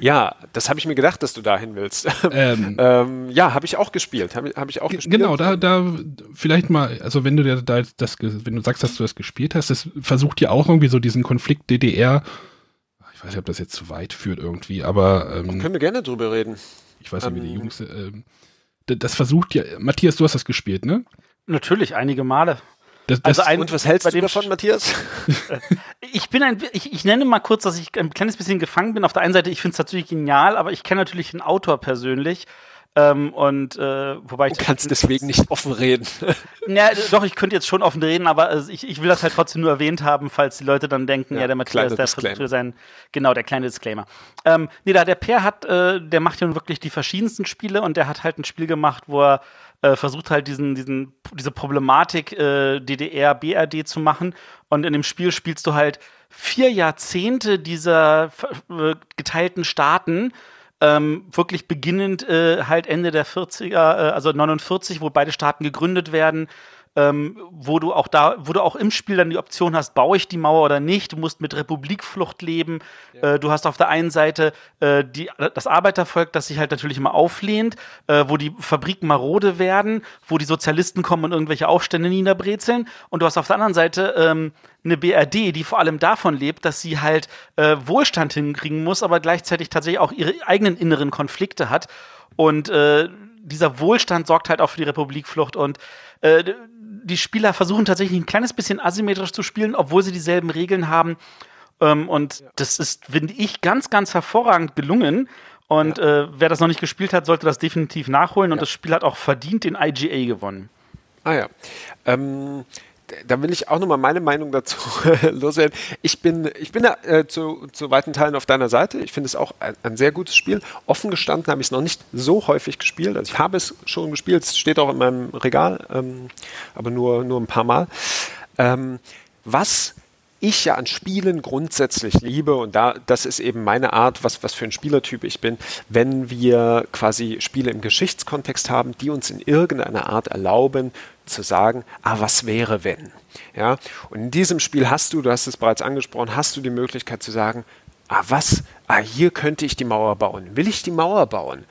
Speaker 4: Ja, das habe ich mir gedacht, dass du dahin willst. Ähm, ähm, ja, habe ich auch gespielt. Habe hab ich auch gespielt.
Speaker 2: Genau, da, da vielleicht mal, also wenn du da das, wenn du sagst, dass du das gespielt hast, das versucht ja auch irgendwie so diesen Konflikt DDR. Ich weiß nicht, ob das jetzt zu weit führt irgendwie, aber
Speaker 4: ähm, können wir gerne drüber reden.
Speaker 2: Ich weiß nicht, wie die ähm, Jungs. Ähm, das versucht ja. Matthias, du hast das gespielt, ne?
Speaker 3: Natürlich, einige Male.
Speaker 4: Das, das also ein, und was hältst du davon, Matthias?
Speaker 3: ich bin ein, ich, ich nenne mal kurz, dass ich ein kleines bisschen gefangen bin. Auf der einen Seite, ich finde es natürlich genial, aber ich kenne natürlich den Autor persönlich. Ähm, und äh, wobei
Speaker 4: du kannst deswegen nicht offen reden.
Speaker 3: ja, doch, ich könnte jetzt schon offen reden, aber also ich, ich will das halt trotzdem nur erwähnt haben, falls die Leute dann denken, ja, ja der Matthias, der versucht für sein, genau, der kleine Disclaimer. Ähm, nee, da der Per hat, äh, der macht ja wirklich die verschiedensten Spiele und der hat halt ein Spiel gemacht, wo er äh, versucht halt diesen, diesen, diese Problematik äh, DDR, BRD zu machen. Und in dem Spiel spielst du halt vier Jahrzehnte dieser äh, geteilten Staaten. Ähm, wirklich beginnend äh, halt Ende der 40er, äh, also 49, wo beide Staaten gegründet werden, ähm, wo du auch da, wo du auch im Spiel dann die Option hast, baue ich die Mauer oder nicht. Du musst mit Republikflucht leben. Ja. Äh, du hast auf der einen Seite äh, die, das Arbeitervolk, das sich halt natürlich immer auflehnt, äh, wo die Fabriken marode werden, wo die Sozialisten kommen und irgendwelche Aufstände niederbrezeln. Und du hast auf der anderen Seite ähm, eine BRD, die vor allem davon lebt, dass sie halt äh, Wohlstand hinkriegen muss, aber gleichzeitig tatsächlich auch ihre eigenen inneren Konflikte hat. Und äh, dieser Wohlstand sorgt halt auch für die Republikflucht und äh, die Spieler versuchen tatsächlich ein kleines bisschen asymmetrisch zu spielen, obwohl sie dieselben Regeln haben. Ähm, und ja. das ist, finde ich, ganz, ganz hervorragend gelungen. Und ja. äh, wer das noch nicht gespielt hat, sollte das definitiv nachholen. Und das Spiel hat auch verdient den IGA gewonnen.
Speaker 4: Ah ja. Ähm, da will ich auch nochmal meine Meinung dazu loswerden. Ich bin, ich bin da äh, zu, zu weiten Teilen auf deiner Seite. Ich finde es auch ein, ein, sehr gutes Spiel. Offen gestanden habe ich es noch nicht so häufig gespielt. Also ich habe es schon gespielt, es steht auch in meinem Regal, ähm, aber nur, nur ein paar Mal. Ähm, was ich ja an Spielen grundsätzlich liebe, und da, das ist eben meine Art, was, was für ein Spielertyp ich bin, wenn wir quasi Spiele im Geschichtskontext haben, die uns in irgendeiner Art erlauben, zu sagen, ah, was wäre wenn? Ja, und in diesem Spiel hast du, du hast es bereits angesprochen, hast du die Möglichkeit zu sagen, ah, was, ah, hier könnte ich die Mauer bauen. Will ich die Mauer bauen?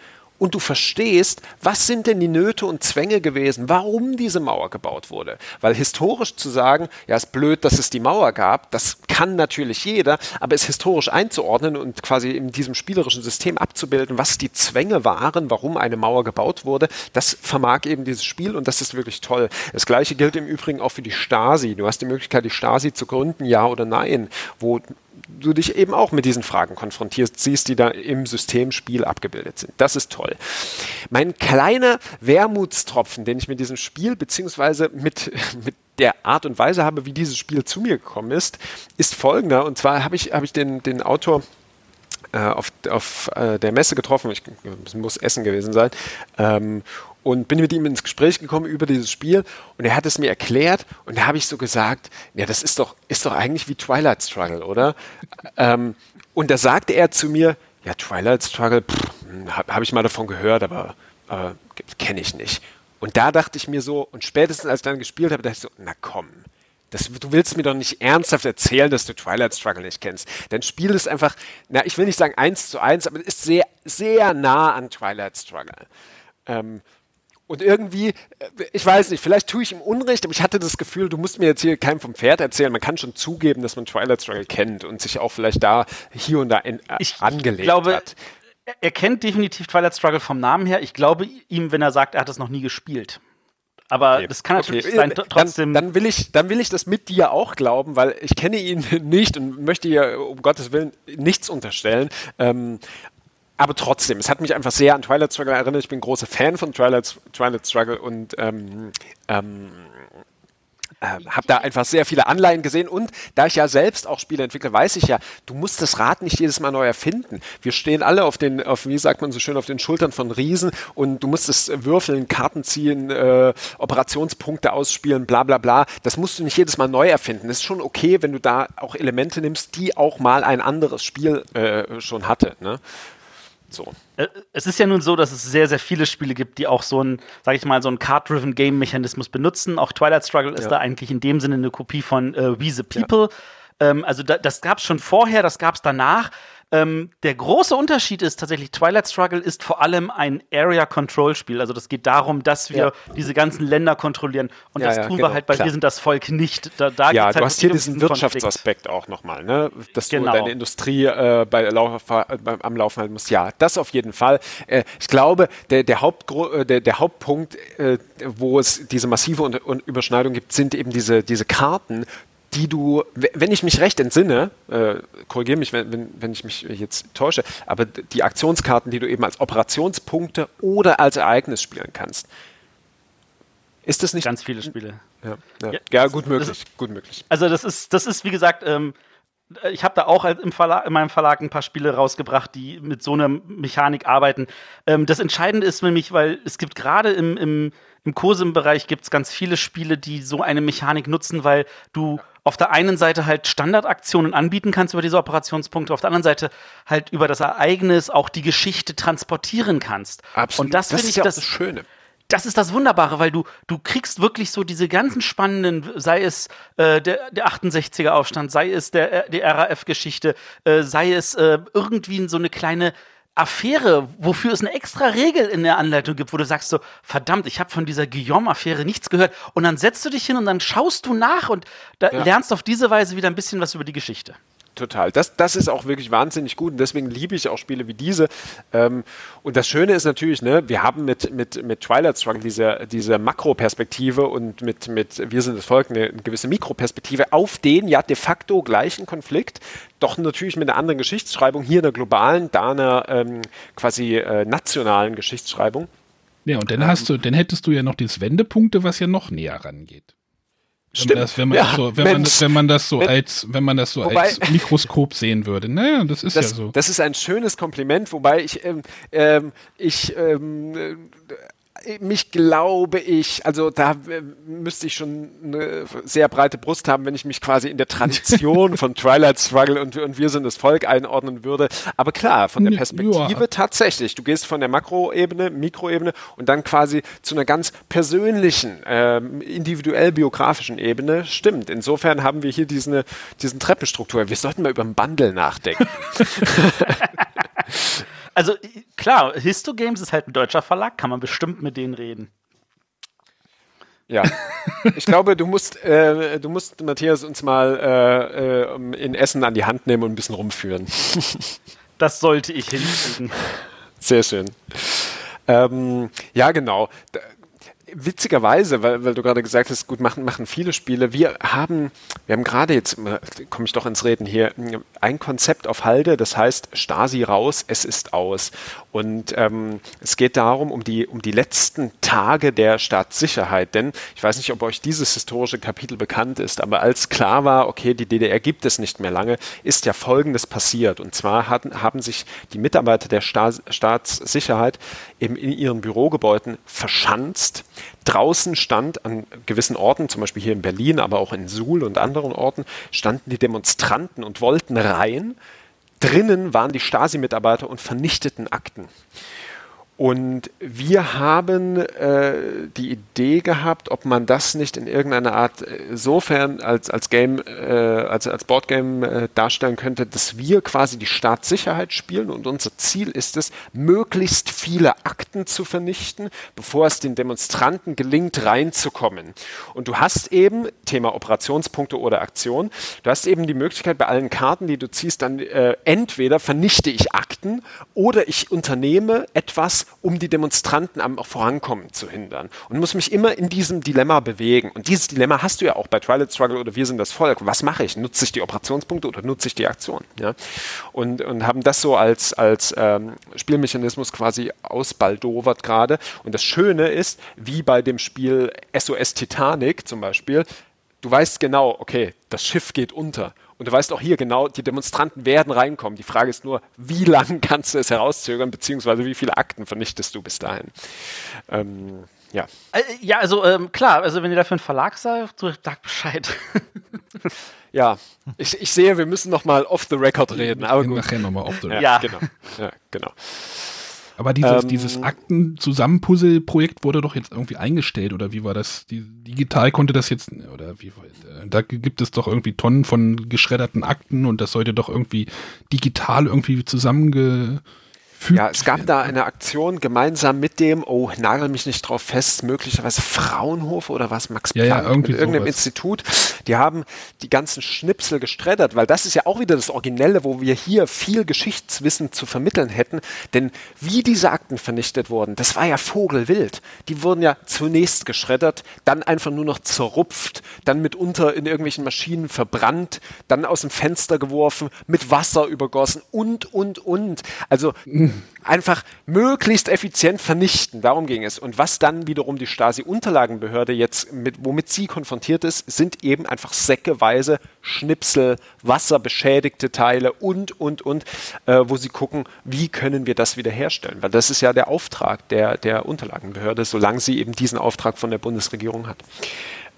Speaker 4: Und du verstehst, was sind denn die Nöte und Zwänge gewesen, warum diese Mauer gebaut wurde. Weil historisch zu sagen, ja, ist blöd, dass es die Mauer gab, das kann natürlich jeder, aber es historisch einzuordnen und quasi in diesem spielerischen System abzubilden, was die Zwänge waren, warum eine Mauer gebaut wurde, das vermag eben dieses Spiel und das ist wirklich toll. Das gleiche gilt im Übrigen auch für die Stasi. Du hast die Möglichkeit, die Stasi zu gründen, ja oder nein, wo du dich eben auch mit diesen Fragen konfrontierst, siehst, die da im Systemspiel abgebildet sind. Das ist toll. Mein kleiner Wermutstropfen, den ich mit diesem Spiel beziehungsweise mit, mit der Art und Weise habe, wie dieses Spiel zu mir gekommen ist, ist folgender. Und zwar habe ich, hab ich den, den Autor äh, auf, auf äh, der Messe getroffen, ich, es muss Essen gewesen sein, ähm, und bin mit ihm ins Gespräch gekommen über dieses Spiel und er hat es mir erklärt und da habe ich so gesagt, ja, das ist doch, ist doch eigentlich wie Twilight Struggle, oder? ähm, und da sagte er zu mir, ja, Twilight Struggle, hm, habe hab ich mal davon gehört, aber äh, kenne ich nicht. Und da dachte ich mir so, und spätestens als ich dann gespielt habe, dachte ich so, na komm, das, du willst mir doch nicht ernsthaft erzählen, dass du Twilight Struggle nicht kennst. Dein Spiel ist einfach, na, ich will nicht sagen eins zu eins, aber es ist sehr, sehr nah an Twilight Struggle. Ähm, und irgendwie, äh, ich weiß nicht, vielleicht tue ich ihm Unrecht, aber ich hatte das Gefühl, du musst mir jetzt hier keinem vom Pferd erzählen. Man kann schon zugeben, dass man Twilight Struggle kennt und sich auch vielleicht da hier und da in, äh,
Speaker 3: ich
Speaker 4: angelegt
Speaker 3: glaube,
Speaker 4: hat.
Speaker 3: er kennt definitiv Twilight Struggle vom Namen her. Ich glaube ihm, wenn er sagt, er hat es noch nie gespielt. Aber okay. das kann natürlich okay. sein, trotzdem.
Speaker 4: Dann, dann, will ich, dann will ich das mit dir auch glauben, weil ich kenne ihn nicht und möchte ihr um Gottes Willen nichts unterstellen. Ähm, aber trotzdem, es hat mich einfach sehr an Twilight Struggle erinnert. Ich bin großer Fan von Twilight, Twilight Struggle und ähm, ähm, äh, habe da einfach sehr viele Anleihen gesehen und da ich ja selbst auch Spiele entwickle, weiß ich ja, du musst das Rad nicht jedes Mal neu erfinden. Wir stehen alle auf den, auf, wie sagt man so schön, auf den Schultern von Riesen und du musst es würfeln, Karten ziehen, äh, Operationspunkte ausspielen, bla bla bla. Das musst du nicht jedes Mal neu erfinden. Es ist schon okay, wenn du da auch Elemente nimmst, die auch mal ein anderes Spiel äh, schon hatte. Ne? So.
Speaker 3: Äh, es ist ja nun so, dass es sehr, sehr viele Spiele gibt, die auch so ein, sag ich mal, so einen Card-Driven Game-Mechanismus benutzen. Auch Twilight Struggle ist ja. da eigentlich in dem Sinne eine Kopie von äh, We the People. Ja. Ähm, also da, das gab es schon vorher, das gab es danach. Ähm, der große Unterschied ist tatsächlich, Twilight Struggle ist vor allem ein Area-Control-Spiel. Also das geht darum, dass wir ja. diese ganzen Länder kontrollieren. Und ja, das ja, tun genau, wir halt bei Wir sind das Volk nicht.
Speaker 4: Da, da ja, du halt hast hier diesen Wirtschaftsaspekt auch nochmal, ne? dass genau. du deine Industrie äh, bei Lauf, äh, am Laufen halten musst. Ja, das auf jeden Fall. Äh, ich glaube, der, der, Hauptgru äh, der, der Hauptpunkt, äh, wo es diese massive Überschneidung gibt, sind eben diese, diese Karten, die du, wenn ich mich recht entsinne, äh, korrigiere mich, wenn, wenn, wenn ich mich jetzt täusche, aber die Aktionskarten, die du eben als Operationspunkte oder als Ereignis spielen kannst. Ist das nicht?
Speaker 3: Ganz viele Spiele.
Speaker 4: Ja, ja. ja, ja gut möglich, ist, gut möglich.
Speaker 3: Also das ist, das ist wie gesagt, ähm, ich habe da auch im Verlag, in meinem Verlag ein paar Spiele rausgebracht, die mit so einer Mechanik arbeiten. Ähm, das Entscheidende ist nämlich, weil es gibt gerade im, im, im COSIM-Bereich gibt es ganz viele Spiele, die so eine Mechanik nutzen, weil du auf der einen Seite halt Standardaktionen anbieten kannst über diese Operationspunkte, auf der anderen Seite halt über das Ereignis auch die Geschichte transportieren kannst.
Speaker 4: Absolut.
Speaker 3: Und das, das ist ich ja das, das Schöne das ist das Wunderbare, weil du, du kriegst wirklich so diese ganzen spannenden, sei es äh, der, der 68er Aufstand, sei es der, die RAF-Geschichte, äh, sei es äh, irgendwie so eine kleine Affäre, wofür es eine extra Regel in der Anleitung gibt, wo du sagst so, verdammt, ich habe von dieser Guillaume-Affäre nichts gehört. Und dann setzt du dich hin und dann schaust du nach und da ja. lernst auf diese Weise wieder ein bisschen was über die Geschichte
Speaker 4: total. Das, das ist auch wirklich wahnsinnig gut und deswegen liebe ich auch Spiele wie diese. Ähm, und das Schöne ist natürlich, ne, wir haben mit, mit, mit Twilight Struggle diese, diese Makroperspektive und mit, mit Wir sind das Volk eine, eine gewisse Mikroperspektive auf den ja de facto gleichen Konflikt, doch natürlich mit einer anderen Geschichtsschreibung, hier einer globalen, da einer ähm, quasi äh, nationalen Geschichtsschreibung.
Speaker 2: Ja, und dann hast du, dann hättest du ja noch dieses Wendepunkte, was ja noch näher rangeht. Stimmt. Das, wenn man ja, das so, wenn, man, wenn man das so wenn, als, wenn man das so wobei, als Mikroskop sehen würde. Naja, das ist
Speaker 4: das,
Speaker 2: ja so.
Speaker 4: Das ist ein schönes Kompliment, wobei ich, ähm, ähm, ich ähm, mich glaube ich, also da äh, müsste ich schon eine sehr breite Brust haben, wenn ich mich quasi in der Tradition von Twilight Struggle und, und Wir sind das Volk einordnen würde. Aber klar, von der Perspektive ja. tatsächlich. Du gehst von der Makroebene, Mikroebene und dann quasi zu einer ganz persönlichen, ähm, individuell biografischen Ebene. Stimmt. Insofern haben wir hier diesen, diesen Treppenstruktur. Wir sollten mal über ein Bundle nachdenken.
Speaker 3: Also klar, Histogames ist halt ein deutscher Verlag, kann man bestimmt mit denen reden.
Speaker 4: Ja, ich glaube, du musst, äh, du musst Matthias uns mal äh, äh, in Essen an die Hand nehmen und ein bisschen rumführen.
Speaker 3: Das sollte ich hinkriegen.
Speaker 4: Sehr schön. Ähm, ja, genau witzigerweise, weil, weil du gerade gesagt hast, gut, machen, machen viele Spiele. Wir haben, wir haben gerade jetzt, komme ich doch ins Reden hier, ein Konzept auf Halde, das heißt Stasi raus, es ist aus. Und ähm, es geht darum, um die, um die letzten Tage der Staatssicherheit. Denn ich weiß nicht, ob euch dieses historische Kapitel bekannt ist, aber als klar war, okay, die DDR gibt es nicht mehr lange, ist ja Folgendes passiert. Und zwar hatten, haben sich die Mitarbeiter der Sta Staatssicherheit eben in ihren Bürogebäuden verschanzt. Draußen stand an gewissen Orten, zum Beispiel hier in Berlin, aber auch in Suhl und anderen Orten, standen die Demonstranten und wollten rein Drinnen waren die Stasi-Mitarbeiter und vernichteten Akten. Und wir haben äh, die Idee gehabt, ob man das nicht in irgendeiner Art äh, als, als Game, äh, als, als Boardgame äh, darstellen könnte, dass wir quasi die Staatssicherheit spielen und unser Ziel ist es, möglichst viele Akten zu vernichten, bevor es den Demonstranten gelingt, reinzukommen. Und du hast eben, Thema Operationspunkte oder Aktion, du hast eben die Möglichkeit bei allen Karten, die du ziehst, dann äh, entweder vernichte ich Akten oder ich unternehme etwas, um die Demonstranten am Vorankommen zu hindern. Und muss mich immer in diesem Dilemma bewegen. Und dieses Dilemma hast du ja auch bei Twilight Struggle oder Wir sind das Volk. Was mache ich? Nutze ich die Operationspunkte oder nutze ich die Aktion? Ja? Und, und haben das so als, als ähm, Spielmechanismus quasi ausbaldowert gerade. Und das Schöne ist, wie bei dem Spiel SOS Titanic zum Beispiel, du weißt genau, okay, das Schiff geht unter. Und du weißt auch hier genau, die Demonstranten werden reinkommen. Die Frage ist nur, wie lange kannst du es herauszögern, beziehungsweise wie viele Akten vernichtest du bis dahin? Ähm, ja.
Speaker 3: Äh, ja, also ähm, klar, also wenn ihr dafür einen Verlag seid, so sagt Bescheid.
Speaker 4: ja, ich, ich sehe, wir müssen noch mal off the record reden. Aber gut.
Speaker 2: Nachher noch mal off the
Speaker 4: record. Ja, ja. genau. Ja, genau.
Speaker 2: Aber dieses, ähm, dieses Akten-Zusammenpuzzle-Projekt wurde doch jetzt irgendwie eingestellt, oder wie war das? Die, digital konnte das jetzt, oder wie, da gibt es doch irgendwie Tonnen von geschredderten Akten und das sollte doch irgendwie digital irgendwie zusammenge,
Speaker 4: ja, es gab da eine Aktion gemeinsam mit dem, oh, nagel mich nicht drauf fest, möglicherweise Fraunhofer oder was, Max
Speaker 2: Planck, ja, ja, irgendwie
Speaker 4: irgendeinem sowas. Institut. Die haben die ganzen Schnipsel gestreddert, weil das ist ja auch wieder das Originelle, wo wir hier viel Geschichtswissen zu vermitteln hätten. Denn wie diese Akten vernichtet wurden, das war ja vogelwild. Die wurden ja zunächst geschreddert, dann einfach nur noch zerrupft, dann mitunter in irgendwelchen Maschinen verbrannt, dann aus dem Fenster geworfen, mit Wasser übergossen und, und, und. Also einfach möglichst effizient vernichten. Darum ging es. Und was dann wiederum die Stasi-Unterlagenbehörde jetzt, mit, womit sie konfrontiert ist, sind eben einfach säckeweise Schnipsel, wasserbeschädigte Teile und, und, und, äh, wo sie gucken, wie können wir das wiederherstellen. Weil das ist ja der Auftrag der, der Unterlagenbehörde, solange sie eben diesen Auftrag von der Bundesregierung hat.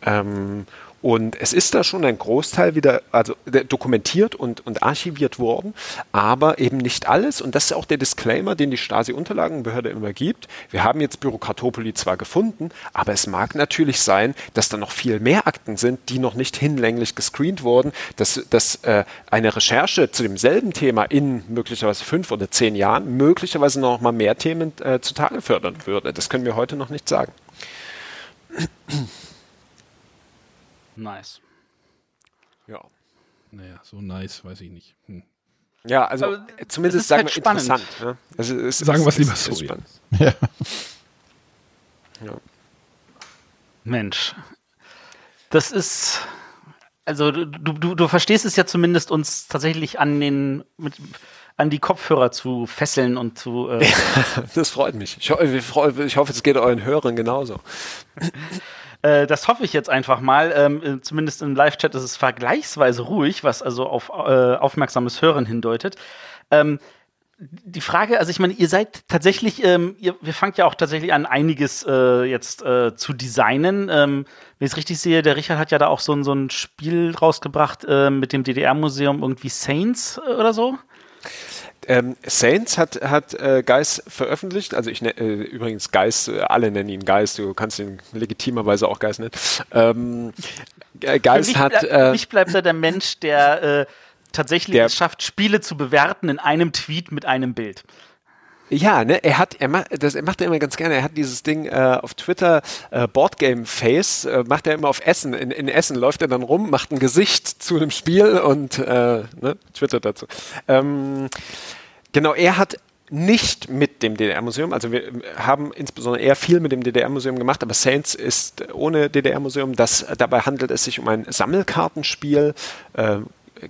Speaker 4: Ähm, und es ist da schon ein Großteil wieder also dokumentiert und, und archiviert worden, aber eben nicht alles. Und das ist auch der Disclaimer, den die Stasi-Unterlagenbehörde immer gibt. Wir haben jetzt Bürokratopoli zwar gefunden, aber es mag natürlich sein, dass da noch viel mehr Akten sind, die noch nicht hinlänglich gescreent wurden, dass, dass äh, eine Recherche zu demselben Thema in möglicherweise fünf oder zehn Jahren möglicherweise noch mal mehr Themen äh, zutage fördern würde. Das können wir heute noch nicht sagen.
Speaker 3: Nice.
Speaker 2: Ja. Naja, so nice, weiß ich nicht. Hm.
Speaker 4: Ja, also Aber zumindest sagen halt wir spannend. interessant. Ne?
Speaker 2: Also es, sagen wir es lieber so. Ja.
Speaker 3: ja. Mensch. Das ist. Also du, du, du verstehst es ja zumindest, uns tatsächlich an den mit, an die Kopfhörer zu fesseln und zu. Äh
Speaker 4: das freut mich. Ich, ich hoffe, es geht euren Hörern genauso.
Speaker 3: Äh, das hoffe ich jetzt einfach mal. Ähm, äh, zumindest im Live-Chat ist es vergleichsweise ruhig, was also auf äh, aufmerksames Hören hindeutet. Ähm, die Frage, also ich meine, ihr seid tatsächlich, ähm, ihr, wir fangt ja auch tatsächlich an, einiges äh, jetzt äh, zu designen. Ähm, wenn ich es richtig sehe, der Richard hat ja da auch so ein, so ein Spiel rausgebracht äh, mit dem DDR-Museum, irgendwie Saints äh, oder so.
Speaker 4: Ähm, Saints hat, hat äh, Geist veröffentlicht, also ich ne, äh, übrigens Geist, äh, alle nennen ihn Geist, du kannst ihn legitimerweise auch Geist nennen. Ähm,
Speaker 3: Geist mich, hat. Äh, mich bleibt da der Mensch, der äh, tatsächlich der, es schafft, Spiele zu bewerten in einem Tweet mit einem Bild.
Speaker 4: Ja, ne, er hat, er macht, das er macht er immer ganz gerne. Er hat dieses Ding äh, auf Twitter äh, Boardgame Face, äh, macht er immer auf Essen. In, in, Essen läuft er dann rum, macht ein Gesicht zu dem Spiel und äh, ne, twittert dazu. Ähm, genau, er hat nicht mit dem DDR-Museum, also wir haben insbesondere eher viel mit dem DDR-Museum gemacht, aber Saints ist ohne DDR-Museum. Dabei handelt es sich um ein Sammelkartenspiel. Äh,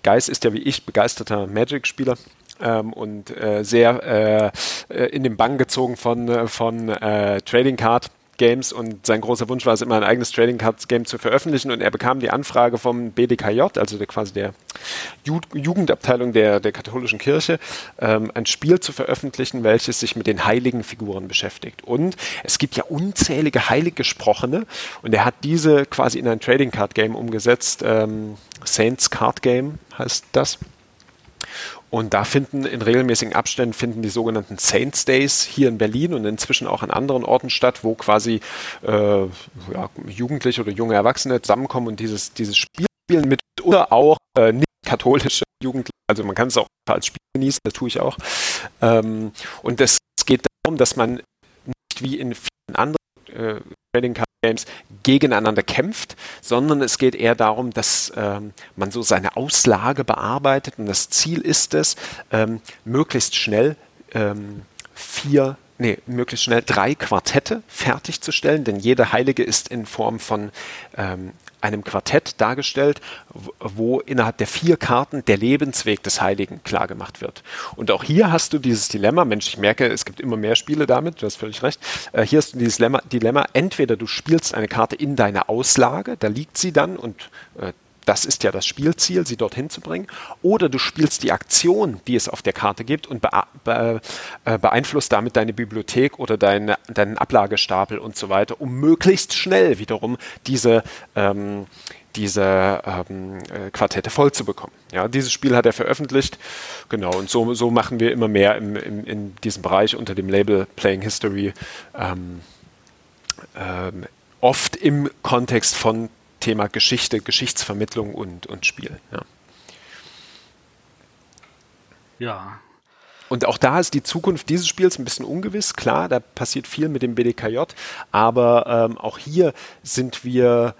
Speaker 4: Geist ist ja wie ich begeisterter Magic-Spieler ähm, und äh, sehr äh, äh, in den Bann gezogen von, äh, von äh, Trading Card. Games und sein großer Wunsch war es immer ein eigenes Trading Cards Game zu veröffentlichen und er bekam die Anfrage vom BDKJ, also der, quasi der Ju Jugendabteilung der, der katholischen Kirche, ähm, ein Spiel zu veröffentlichen, welches sich mit den heiligen Figuren beschäftigt. Und es gibt ja unzählige Heiliggesprochene und er hat diese quasi in ein Trading Card Game umgesetzt. Ähm, Saints Card Game heißt das. Und da finden in regelmäßigen Abständen finden die sogenannten Saints Days hier in Berlin und inzwischen auch an anderen Orten statt, wo quasi äh, ja, Jugendliche oder junge Erwachsene zusammenkommen und dieses, dieses Spiel spielen mit oder auch äh, nicht katholische Jugendliche. Also man kann es auch als Spiel genießen, das tue ich auch. Ähm, und es geht darum, dass man nicht wie in vielen anderen äh, Trading Games gegeneinander kämpft, sondern es geht eher darum, dass ähm, man so seine Auslage bearbeitet und das Ziel ist es, ähm, möglichst schnell ähm, vier nee, möglichst schnell drei Quartette fertigzustellen, denn jede Heilige ist in Form von ähm, einem Quartett dargestellt, wo innerhalb der vier Karten der Lebensweg des Heiligen klargemacht wird. Und auch hier hast du dieses Dilemma, Mensch, ich merke, es gibt immer mehr Spiele damit, du hast völlig recht. Äh, hier hast du dieses Dilemma, entweder du spielst eine Karte in deine Auslage, da liegt sie dann und äh, das ist ja das Spielziel, sie dorthin zu bringen. Oder du spielst die Aktion, die es auf der Karte gibt und be äh, beeinflusst damit deine Bibliothek oder deine, deinen Ablagestapel und so weiter, um möglichst schnell wiederum diese, ähm, diese ähm, äh, Quartette voll zu bekommen. Ja, dieses Spiel hat er veröffentlicht. Genau, und so, so machen wir immer mehr im, im, in diesem Bereich unter dem Label Playing History. Ähm, ähm oft im Kontext von Thema Geschichte, Geschichtsvermittlung und, und Spiel. Ja.
Speaker 3: ja.
Speaker 4: Und auch da ist die Zukunft dieses Spiels ein bisschen ungewiss. Klar, da passiert viel mit dem BDKJ, aber ähm, auch hier sind wir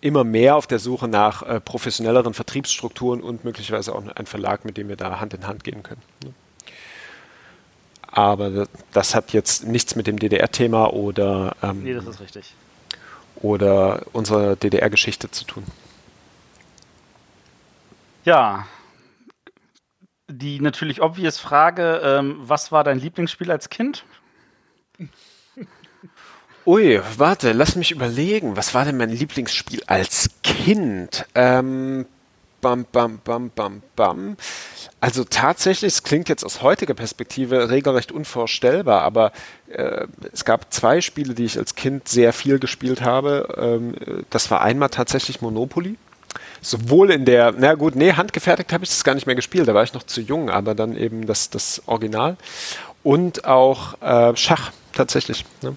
Speaker 4: immer mehr auf der Suche nach äh, professionelleren Vertriebsstrukturen und möglicherweise auch ein Verlag, mit dem wir da Hand in Hand gehen können. Ne? Aber das hat jetzt nichts mit dem DDR-Thema oder.
Speaker 3: Ähm, nee, das ist richtig
Speaker 4: oder unserer DDR-Geschichte zu tun.
Speaker 3: Ja, die natürlich obvious Frage, ähm, was war dein Lieblingsspiel als Kind?
Speaker 4: Ui, warte, lass mich überlegen. Was war denn mein Lieblingsspiel als Kind? Ähm, bam, bam, bam, bam, bam. Also tatsächlich, es klingt jetzt aus heutiger Perspektive regelrecht unvorstellbar, aber äh, es gab zwei Spiele, die ich als Kind sehr viel gespielt habe. Ähm, das war einmal tatsächlich Monopoly. Sowohl in der, na gut, nee, handgefertigt habe ich das gar nicht mehr gespielt, da war ich noch zu jung, aber dann eben das, das Original. Und auch äh, Schach, tatsächlich. Ne?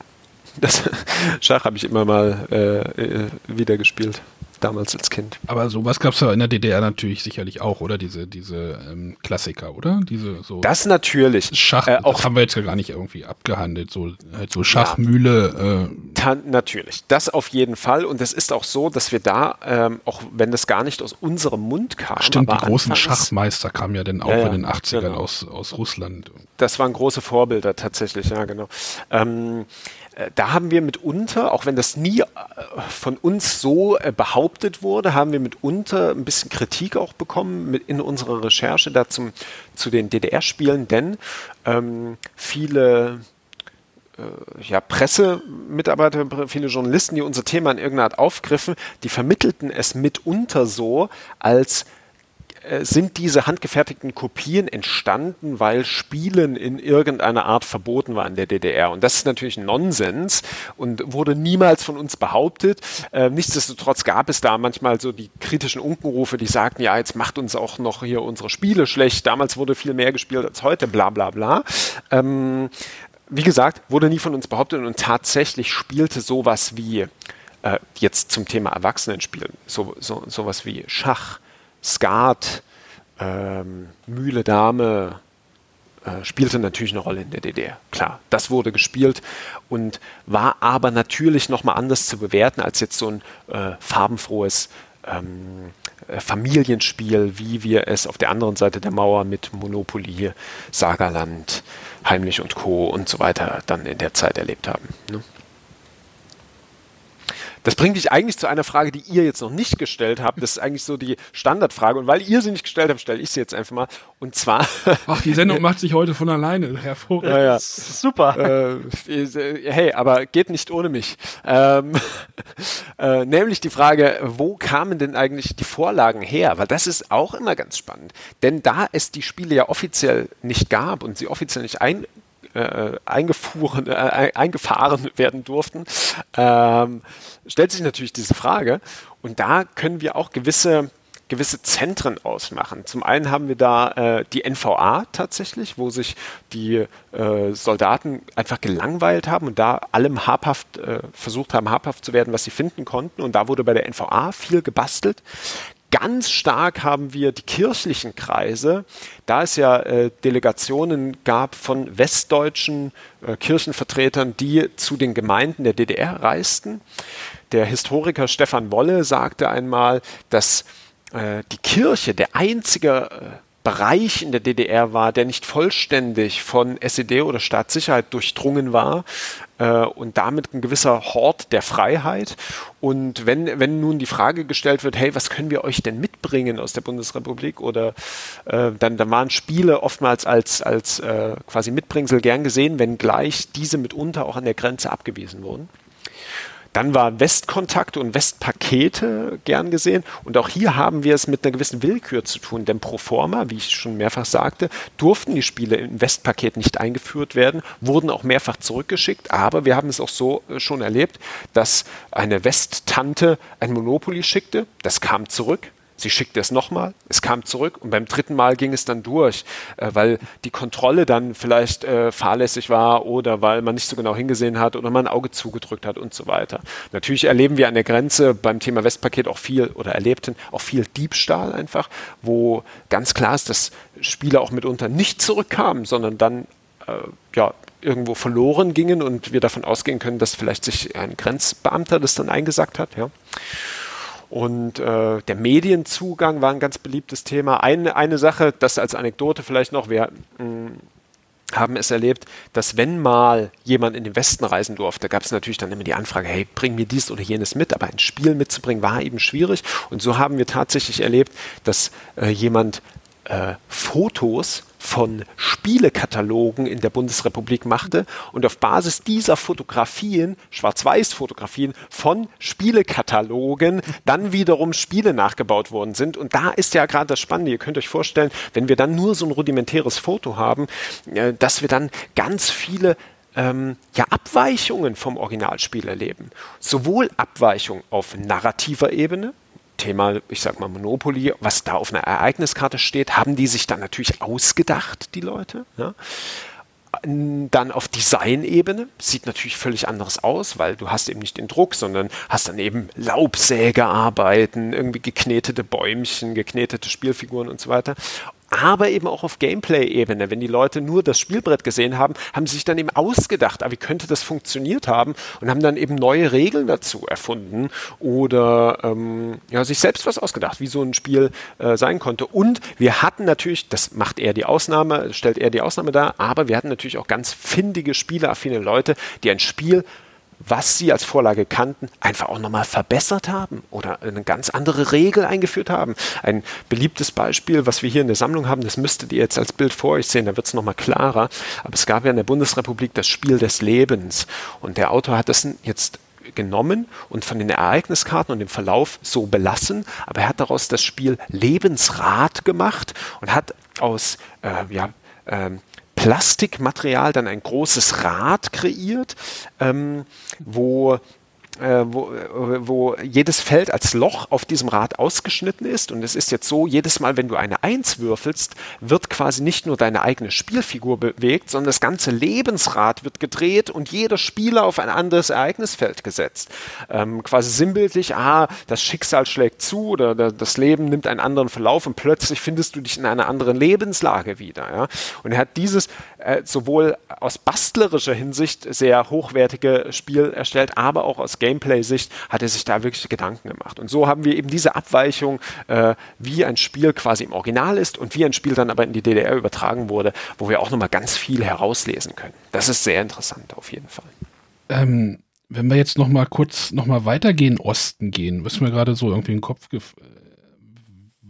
Speaker 4: Das Schach habe ich immer mal äh, äh wieder gespielt damals als Kind.
Speaker 2: Aber sowas gab es ja in der DDR natürlich sicherlich auch, oder? Diese, diese ähm, Klassiker, oder? Diese so
Speaker 4: Das natürlich.
Speaker 2: Schach, äh, auch, das haben wir jetzt ja gar nicht irgendwie abgehandelt. So, halt so Schachmühle.
Speaker 4: Ja, äh. natürlich. Das auf jeden Fall. Und es ist auch so, dass wir da, ähm, auch wenn das gar nicht aus unserem Mund kam.
Speaker 2: Stimmt, die großen Schachmeister kamen ja dann auch ja, in den 80ern genau. aus, aus Russland.
Speaker 4: Das waren große Vorbilder tatsächlich, ja, genau. Ähm, äh, da haben wir mitunter, auch wenn das nie äh, von uns so äh, behauptet wurde, haben wir mitunter ein bisschen Kritik auch bekommen in unserer Recherche da zum, zu den DDR-Spielen, denn ähm, viele ja, Pressemitarbeiter, viele Journalisten, die unser Thema in irgendeiner Art aufgriffen, die vermittelten es mitunter so, als äh, sind diese handgefertigten Kopien entstanden, weil Spielen in irgendeiner Art verboten war in der DDR. Und das ist natürlich Nonsens und wurde niemals von uns behauptet. Äh, nichtsdestotrotz gab es da manchmal so die kritischen Unkenrufe, die sagten, ja, jetzt macht uns auch noch hier unsere Spiele schlecht. Damals wurde viel mehr gespielt als heute, bla bla bla. Ähm, wie gesagt, wurde nie von uns behauptet und tatsächlich spielte sowas wie, äh, jetzt zum Thema Erwachsenenspielen, so, so, sowas wie Schach, Skat, ähm, Mühle Dame äh, spielte natürlich eine Rolle in der DDR. Klar, das wurde gespielt und war aber natürlich nochmal anders zu bewerten als jetzt so ein äh, farbenfrohes ähm, äh, Familienspiel, wie wir es auf der anderen Seite der Mauer mit Monopoly, Sagerland, Heimlich und Co. und so weiter dann in der Zeit erlebt haben. Ne? Das bringt mich eigentlich zu einer Frage, die ihr jetzt noch nicht gestellt habt. Das ist eigentlich so die Standardfrage. Und weil ihr sie nicht gestellt habt, stelle ich sie jetzt einfach mal. Und zwar.
Speaker 2: Ach, die Sendung macht sich heute von alleine hervorragend. Ja,
Speaker 3: ja. Super.
Speaker 4: Äh, hey, aber geht nicht ohne mich. Ähm, äh, nämlich die Frage, wo kamen denn eigentlich die Vorlagen her? Weil das ist auch immer ganz spannend. Denn da es die Spiele ja offiziell nicht gab und sie offiziell nicht ein äh, eingefuhren, äh, eingefahren werden durften, ähm, stellt sich natürlich diese Frage. Und da können wir auch gewisse gewisse Zentren ausmachen. Zum einen haben wir da äh, die NVA tatsächlich, wo sich die äh, Soldaten einfach gelangweilt haben und da allem habhaft äh, versucht haben, habhaft zu werden, was sie finden konnten. Und da wurde bei der NVA viel gebastelt. Ganz stark haben wir die kirchlichen Kreise, da es ja äh, Delegationen gab von westdeutschen äh, Kirchenvertretern, die zu den Gemeinden der DDR reisten. Der Historiker Stefan Wolle sagte einmal, dass äh, die Kirche der einzige äh, Bereich in der DDR war, der nicht vollständig von SED oder Staatssicherheit durchdrungen war äh, und damit ein gewisser Hort der Freiheit. Und wenn, wenn nun die Frage gestellt wird, hey, was können wir euch denn mitbringen aus der Bundesrepublik? Oder äh, dann, dann waren Spiele oftmals als, als äh, quasi Mitbringsel gern gesehen, wenngleich diese mitunter auch an der Grenze abgewiesen wurden. Dann waren Westkontakte und Westpakete gern gesehen. Und auch hier haben wir es mit einer gewissen Willkür zu tun. Denn pro forma, wie ich schon mehrfach sagte, durften die Spiele im Westpaket nicht eingeführt werden, wurden auch mehrfach zurückgeschickt. Aber wir haben es auch so äh, schon erlebt, dass eine Westtante ein Monopoly schickte. Das kam zurück. Sie schickte es nochmal, es kam zurück und beim dritten Mal ging es dann durch, äh, weil die Kontrolle dann vielleicht äh, fahrlässig war oder weil man nicht so genau hingesehen hat oder man ein Auge zugedrückt hat und so weiter. Natürlich erleben wir an der Grenze beim Thema Westpaket auch viel oder erlebten auch viel Diebstahl einfach, wo ganz klar ist, dass Spieler auch mitunter nicht zurückkamen, sondern dann äh, ja, irgendwo verloren gingen und wir davon ausgehen können, dass vielleicht sich ein Grenzbeamter das dann eingesagt hat. Ja. Und äh, der Medienzugang war ein ganz beliebtes Thema. Eine, eine Sache, das als Anekdote vielleicht noch, wir mh, hm, haben es erlebt, dass wenn mal jemand in den Westen reisen durfte, gab es natürlich dann immer die Anfrage, hey, bring mir dies oder jenes mit, aber ein Spiel mitzubringen war eben schwierig. Und so haben wir tatsächlich erlebt, dass äh, jemand äh, Fotos von Spielekatalogen in der Bundesrepublik machte und auf Basis dieser Fotografien, Schwarz-Weiß-Fotografien von Spielekatalogen dann wiederum Spiele nachgebaut worden sind. Und da ist ja gerade das Spannende. Ihr könnt euch vorstellen, wenn wir dann nur so ein rudimentäres Foto haben, äh, dass wir dann ganz viele ähm, ja, Abweichungen vom Originalspiel erleben. Sowohl Abweichungen auf narrativer Ebene, Thema, ich sag mal Monopoly, was da auf einer Ereigniskarte steht, haben die sich dann natürlich ausgedacht, die Leute. Ja? Dann auf Designebene sieht natürlich völlig anderes aus, weil du hast eben nicht den Druck, sondern hast dann eben Laubsägearbeiten, irgendwie geknetete Bäumchen, geknetete Spielfiguren und so weiter aber eben auch auf Gameplay-Ebene. Wenn die Leute nur das Spielbrett gesehen haben, haben sie sich dann eben ausgedacht, ah, wie könnte das funktioniert haben und haben dann eben neue Regeln dazu erfunden oder ähm, ja, sich selbst was ausgedacht, wie so ein Spiel äh, sein konnte. Und wir hatten natürlich, das macht er die Ausnahme, stellt er die Ausnahme dar, aber wir hatten natürlich auch ganz findige, spieleaffine Leute, die ein Spiel was sie als Vorlage kannten, einfach auch nochmal verbessert haben oder eine ganz andere Regel eingeführt haben. Ein beliebtes Beispiel, was wir hier in der Sammlung haben, das müsstet ihr jetzt als Bild vor euch sehen, da wird es nochmal klarer. Aber es gab ja in der Bundesrepublik das Spiel des Lebens. Und der Autor hat das jetzt genommen und von den Ereigniskarten und dem Verlauf so belassen, aber er hat daraus das Spiel Lebensrat gemacht und hat aus äh, ja, ähm, Plastikmaterial dann ein großes Rad kreiert, ähm, wo äh, wo, äh, wo jedes Feld als Loch auf diesem Rad ausgeschnitten ist. Und es ist jetzt so, jedes Mal, wenn du eine Eins würfelst, wird quasi nicht nur deine eigene Spielfigur bewegt, sondern das ganze Lebensrad wird gedreht und jeder Spieler auf ein anderes Ereignisfeld gesetzt. Ähm, quasi sinnbildlich, ah, das Schicksal schlägt zu oder das Leben nimmt einen anderen Verlauf und plötzlich findest du dich in einer anderen Lebenslage wieder. Ja? Und er hat dieses äh, sowohl aus bastlerischer Hinsicht sehr hochwertige Spiel erstellt, aber auch aus Game Gameplay-Sicht hat er sich da wirklich Gedanken gemacht. Und so haben wir eben diese Abweichung, äh, wie ein Spiel quasi im Original ist und wie ein Spiel dann aber in die DDR übertragen wurde, wo wir auch nochmal ganz viel herauslesen können. Das ist sehr interessant auf jeden Fall.
Speaker 2: Ähm, wenn wir jetzt nochmal kurz nochmal weitergehen, Osten gehen, was mir gerade so irgendwie in den Kopf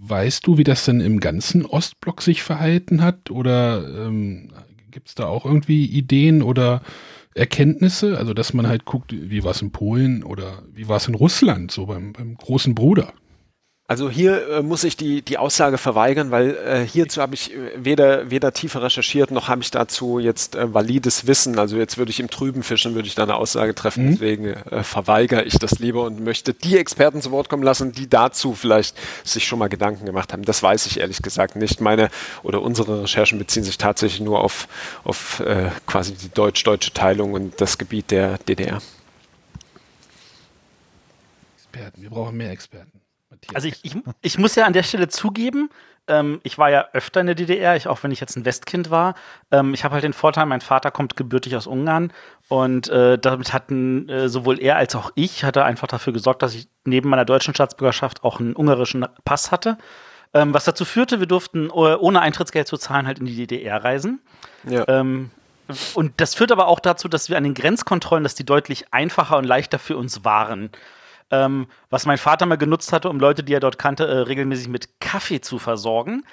Speaker 2: Weißt du, wie das denn im ganzen Ostblock sich verhalten hat? Oder ähm, gibt es da auch irgendwie Ideen oder Erkenntnisse, also dass man halt guckt, wie war es in Polen oder wie war es in Russland, so beim, beim großen Bruder.
Speaker 4: Also hier äh, muss ich die, die Aussage verweigern, weil äh, hierzu habe ich äh, weder, weder tiefer recherchiert, noch habe ich dazu jetzt äh, valides Wissen. Also jetzt würde ich im Trüben fischen, würde ich da eine Aussage treffen. Mhm. Deswegen äh, verweigere ich das lieber und möchte die Experten zu Wort kommen lassen, die dazu vielleicht sich schon mal Gedanken gemacht haben. Das weiß ich ehrlich gesagt nicht. Meine oder unsere Recherchen beziehen sich tatsächlich nur auf, auf äh, quasi die deutsch-deutsche Teilung und das Gebiet der DDR.
Speaker 2: Experten, wir brauchen mehr Experten.
Speaker 3: Matthias. Also ich, ich, ich muss ja an der Stelle zugeben, ähm, ich war ja öfter in der DDR, ich, auch wenn ich jetzt ein Westkind war. Ähm, ich habe halt den Vorteil, mein Vater kommt gebürtig aus Ungarn und äh, damit hatten äh, sowohl er als auch ich hatte einfach dafür gesorgt, dass ich neben meiner deutschen Staatsbürgerschaft auch einen ungarischen Pass hatte. Ähm, was dazu führte, wir durften äh, ohne Eintrittsgeld zu zahlen halt in die DDR reisen. Ja. Ähm, und das führt aber auch dazu, dass wir an den Grenzkontrollen, dass die deutlich einfacher und leichter für uns waren ähm, was mein Vater mal genutzt hatte, um Leute, die er dort kannte, äh, regelmäßig mit Kaffee zu versorgen.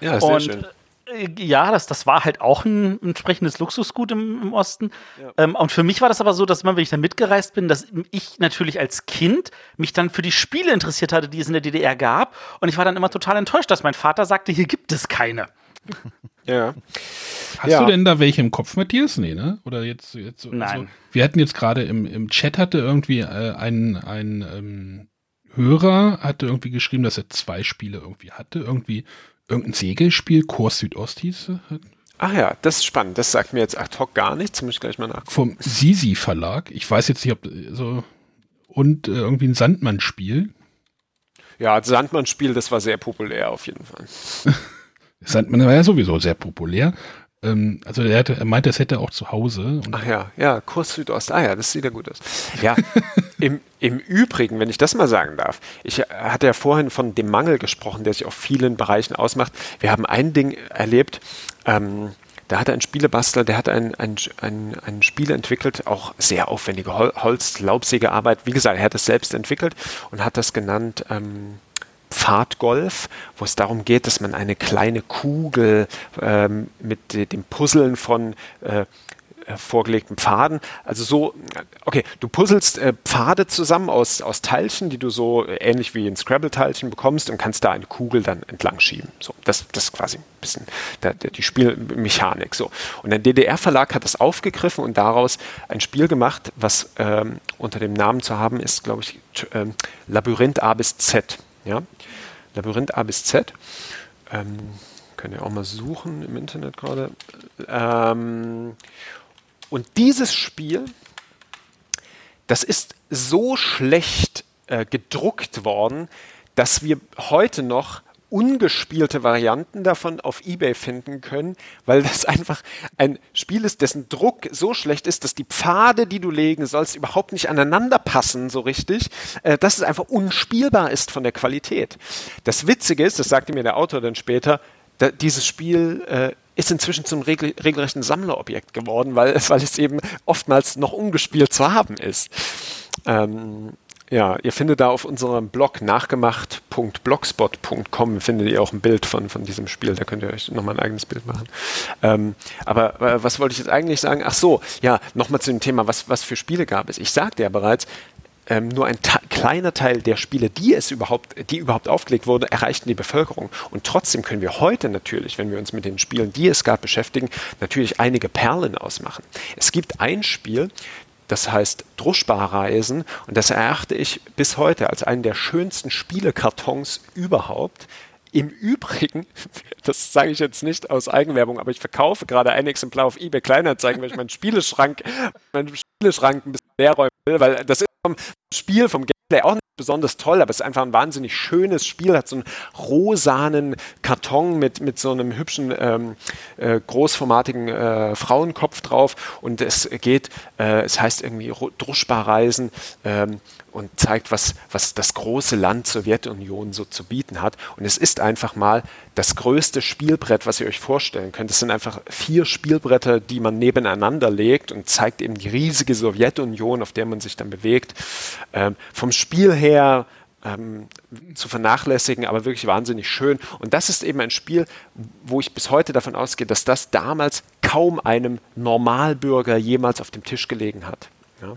Speaker 4: Ja, sehr und, schön.
Speaker 3: Äh, ja, das, das war halt auch ein, entsprechendes Luxusgut im, im Osten. Ja. Ähm, und für mich war das aber so, dass immer, wenn ich da mitgereist bin, dass ich natürlich als Kind mich dann für die Spiele interessiert hatte, die es in der DDR gab. Und ich war dann immer total enttäuscht, dass mein Vater sagte, hier gibt es keine.
Speaker 4: Ja.
Speaker 2: Hast ja. du denn da welche im Kopf, Matthias? Nee, ne? Oder jetzt, jetzt
Speaker 3: Nein. Also,
Speaker 2: wir hatten jetzt gerade im, im Chat hatte irgendwie äh, ein, ein ähm, Hörer hatte irgendwie geschrieben, dass er zwei Spiele irgendwie hatte. Irgendwie irgendein Segelspiel, Kurs Südost hieß.
Speaker 4: Ach ja, das ist spannend. Das sagt mir jetzt ad hoc gar nichts. Muss ich gleich mal nach.
Speaker 2: Vom Sisi Verlag. Ich weiß jetzt nicht, ob so. Und äh, irgendwie ein Sandmann-Spiel.
Speaker 4: Ja, Sandmann-Spiel, das war sehr populär auf jeden Fall.
Speaker 2: Sandman war ja sowieso sehr populär. Ähm, also er, hatte, er meinte, es hätte auch zu Hause.
Speaker 4: Ach ja, ja, Kurs Südost. Ah ja, das sieht ja gut aus. Ja, im, im Übrigen, wenn ich das mal sagen darf, ich hatte ja vorhin von dem Mangel gesprochen, der sich auf vielen Bereichen ausmacht. Wir haben ein Ding erlebt, ähm, da hatte ein Spielebastler, der hat ein, ein, ein, ein Spiel entwickelt, auch sehr aufwendige Hol Holz-Laubsägearbeit. Wie gesagt, er hat es selbst entwickelt und hat das genannt ähm, Pfadgolf, wo es darum geht, dass man eine kleine Kugel ähm, mit dem Puzzeln von äh, äh, vorgelegten Pfaden. Also so, okay, du puzzelst äh, Pfade zusammen aus, aus Teilchen, die du so äh, ähnlich wie ein Scrabble-Teilchen bekommst und kannst da eine Kugel dann entlang schieben. So, das, das ist quasi ein bisschen der, der, die Spielmechanik. So. Und der DDR-Verlag hat das aufgegriffen und daraus ein Spiel gemacht, was ähm, unter dem Namen zu haben ist, glaube ich, ähm, Labyrinth A bis Z. Ja? Labyrinth A bis Z. Ähm, könnt ihr auch mal suchen im Internet gerade. Ähm, und dieses Spiel, das ist so schlecht äh, gedruckt worden, dass wir heute noch ungespielte Varianten davon auf eBay finden können, weil das einfach ein Spiel ist, dessen Druck so schlecht ist, dass die Pfade, die du legen sollst, überhaupt nicht aneinander passen so richtig, äh, dass es einfach unspielbar ist von der Qualität. Das Witzige ist, das sagte mir der Autor dann später, da, dieses Spiel äh, ist inzwischen zum regel regelrechten Sammlerobjekt geworden, weil, weil es eben oftmals noch ungespielt zu haben ist. Ähm, ja, ihr findet da auf unserem Blog nachgemacht.blogspot.com findet ihr auch ein Bild von, von diesem Spiel. Da könnt ihr euch nochmal ein eigenes Bild machen. Ähm, aber äh, was wollte ich jetzt eigentlich sagen? Ach so, ja, nochmal zu dem Thema, was, was für Spiele gab es. Ich sagte ja bereits, ähm, nur ein kleiner Teil der Spiele, die es überhaupt, die überhaupt aufgelegt wurden, erreichten die Bevölkerung. Und trotzdem können wir heute natürlich, wenn wir uns mit den Spielen, die es gab, beschäftigen, natürlich einige Perlen ausmachen. Es gibt ein Spiel, das heißt Druschbar-Reisen und das erachte ich bis heute als einen der schönsten Spielekartons überhaupt. Im Übrigen, das sage ich jetzt nicht aus Eigenwerbung, aber ich verkaufe gerade ein Exemplar auf eBay Kleinanzeigen, weil ich meinen Spieleschrank, meinen Spieleschrank ein bisschen leer räumen will, weil das ist vom Spiel, vom Gameplay auch nicht besonders toll, aber es ist einfach ein wahnsinnig schönes Spiel, hat so einen rosanen Karton mit, mit so einem hübschen, ähm, äh, großformatigen äh, Frauenkopf drauf und es geht, äh, es heißt irgendwie Druschbar-Reisen ähm, und zeigt, was, was das große Land Sowjetunion so zu bieten hat. Und es ist einfach mal das größte Spielbrett, was ihr euch vorstellen könnt. Es sind einfach vier Spielbretter, die man nebeneinander legt und zeigt eben die riesige Sowjetunion, auf der man sich dann bewegt. Ähm, vom Spiel her ähm, zu vernachlässigen, aber wirklich wahnsinnig schön. Und das ist eben ein Spiel, wo ich bis heute davon ausgehe, dass das damals kaum einem Normalbürger jemals auf dem Tisch gelegen hat. Ja.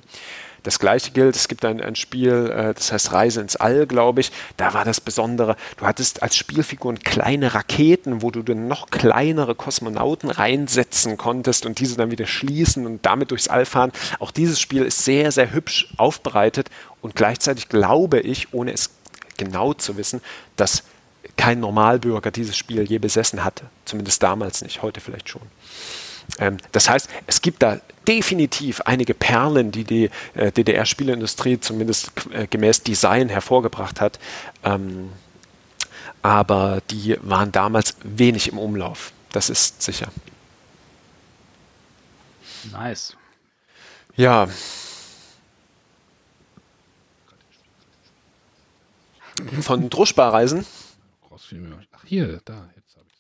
Speaker 4: Das gleiche gilt, es gibt ein, ein Spiel, äh, das heißt Reise ins All, glaube ich. Da war das Besondere, du hattest als Spielfiguren kleine Raketen, wo du dann noch kleinere Kosmonauten reinsetzen konntest und diese dann wieder schließen und damit durchs All fahren. Auch dieses Spiel ist sehr, sehr hübsch aufbereitet und gleichzeitig glaube ich, ohne es genau zu wissen, dass kein Normalbürger dieses Spiel je besessen hatte. Zumindest damals nicht, heute vielleicht schon. Ähm, das heißt, es gibt da definitiv einige Perlen, die die äh, DDR-Spieleindustrie zumindest äh, gemäß Design hervorgebracht hat. Ähm, aber die waren damals wenig im Umlauf. Das ist sicher.
Speaker 3: Nice.
Speaker 4: Ja. Von Druschbar-Reisen.
Speaker 2: Ach, hier, da, jetzt habe ich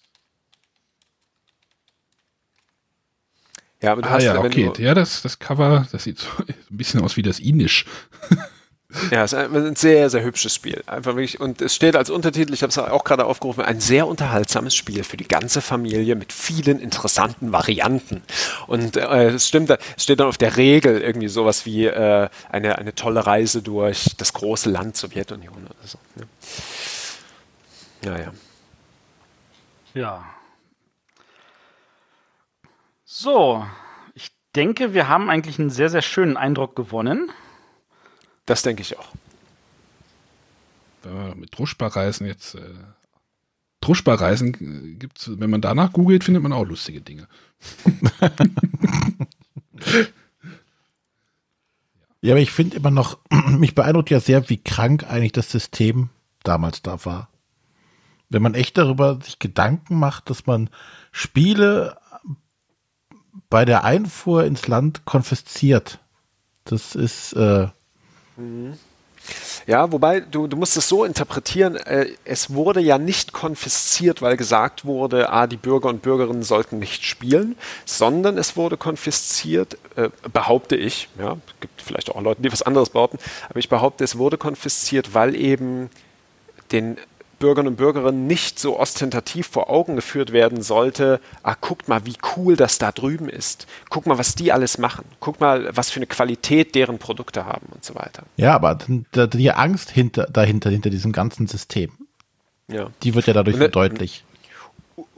Speaker 2: Ja, aber du ah, hast ja, okay. ja, das, das Cover, das sieht so ein bisschen aus wie das Inisch.
Speaker 4: Ja, es ist ein sehr, sehr hübsches Spiel. Einfach wirklich, und es steht als Untertitel, ich habe es auch gerade aufgerufen, ein sehr unterhaltsames Spiel für die ganze Familie mit vielen interessanten Varianten. Und äh, es stimmt, es steht dann auf der Regel irgendwie sowas wie äh, eine, eine tolle Reise durch das große Land Sowjetunion oder so. Ne? Ja, ja.
Speaker 3: Ja. So, ich denke, wir haben eigentlich einen sehr, sehr schönen Eindruck gewonnen.
Speaker 4: Das denke ich auch.
Speaker 2: Wenn wir mit Druschbar-Reisen jetzt. Äh, Druschbar-Reisen äh, gibt es, wenn man danach googelt, findet man auch lustige Dinge.
Speaker 1: ja, aber ich finde immer noch, mich beeindruckt ja sehr, wie krank eigentlich das System damals da war wenn man echt darüber sich Gedanken macht, dass man Spiele bei der Einfuhr ins Land konfisziert. Das ist. Äh
Speaker 4: mhm. ja, wobei du, du musst es so interpretieren, äh, es wurde ja nicht konfisziert, weil gesagt wurde, ah, die Bürger und Bürgerinnen sollten nicht spielen, sondern es wurde konfisziert, äh, behaupte ich, ja, gibt vielleicht auch Leute, die was anderes behaupten, aber ich behaupte, es wurde konfisziert, weil eben den Bürgern und Bürgerinnen nicht so ostentativ vor Augen geführt werden sollte, ah, guckt mal, wie cool das da drüben ist. Guck mal, was die alles machen. Guck mal, was für eine Qualität deren Produkte haben und so weiter.
Speaker 1: Ja, aber die Angst hinter, dahinter, hinter diesem ganzen System, ja. die wird ja dadurch so deutlich.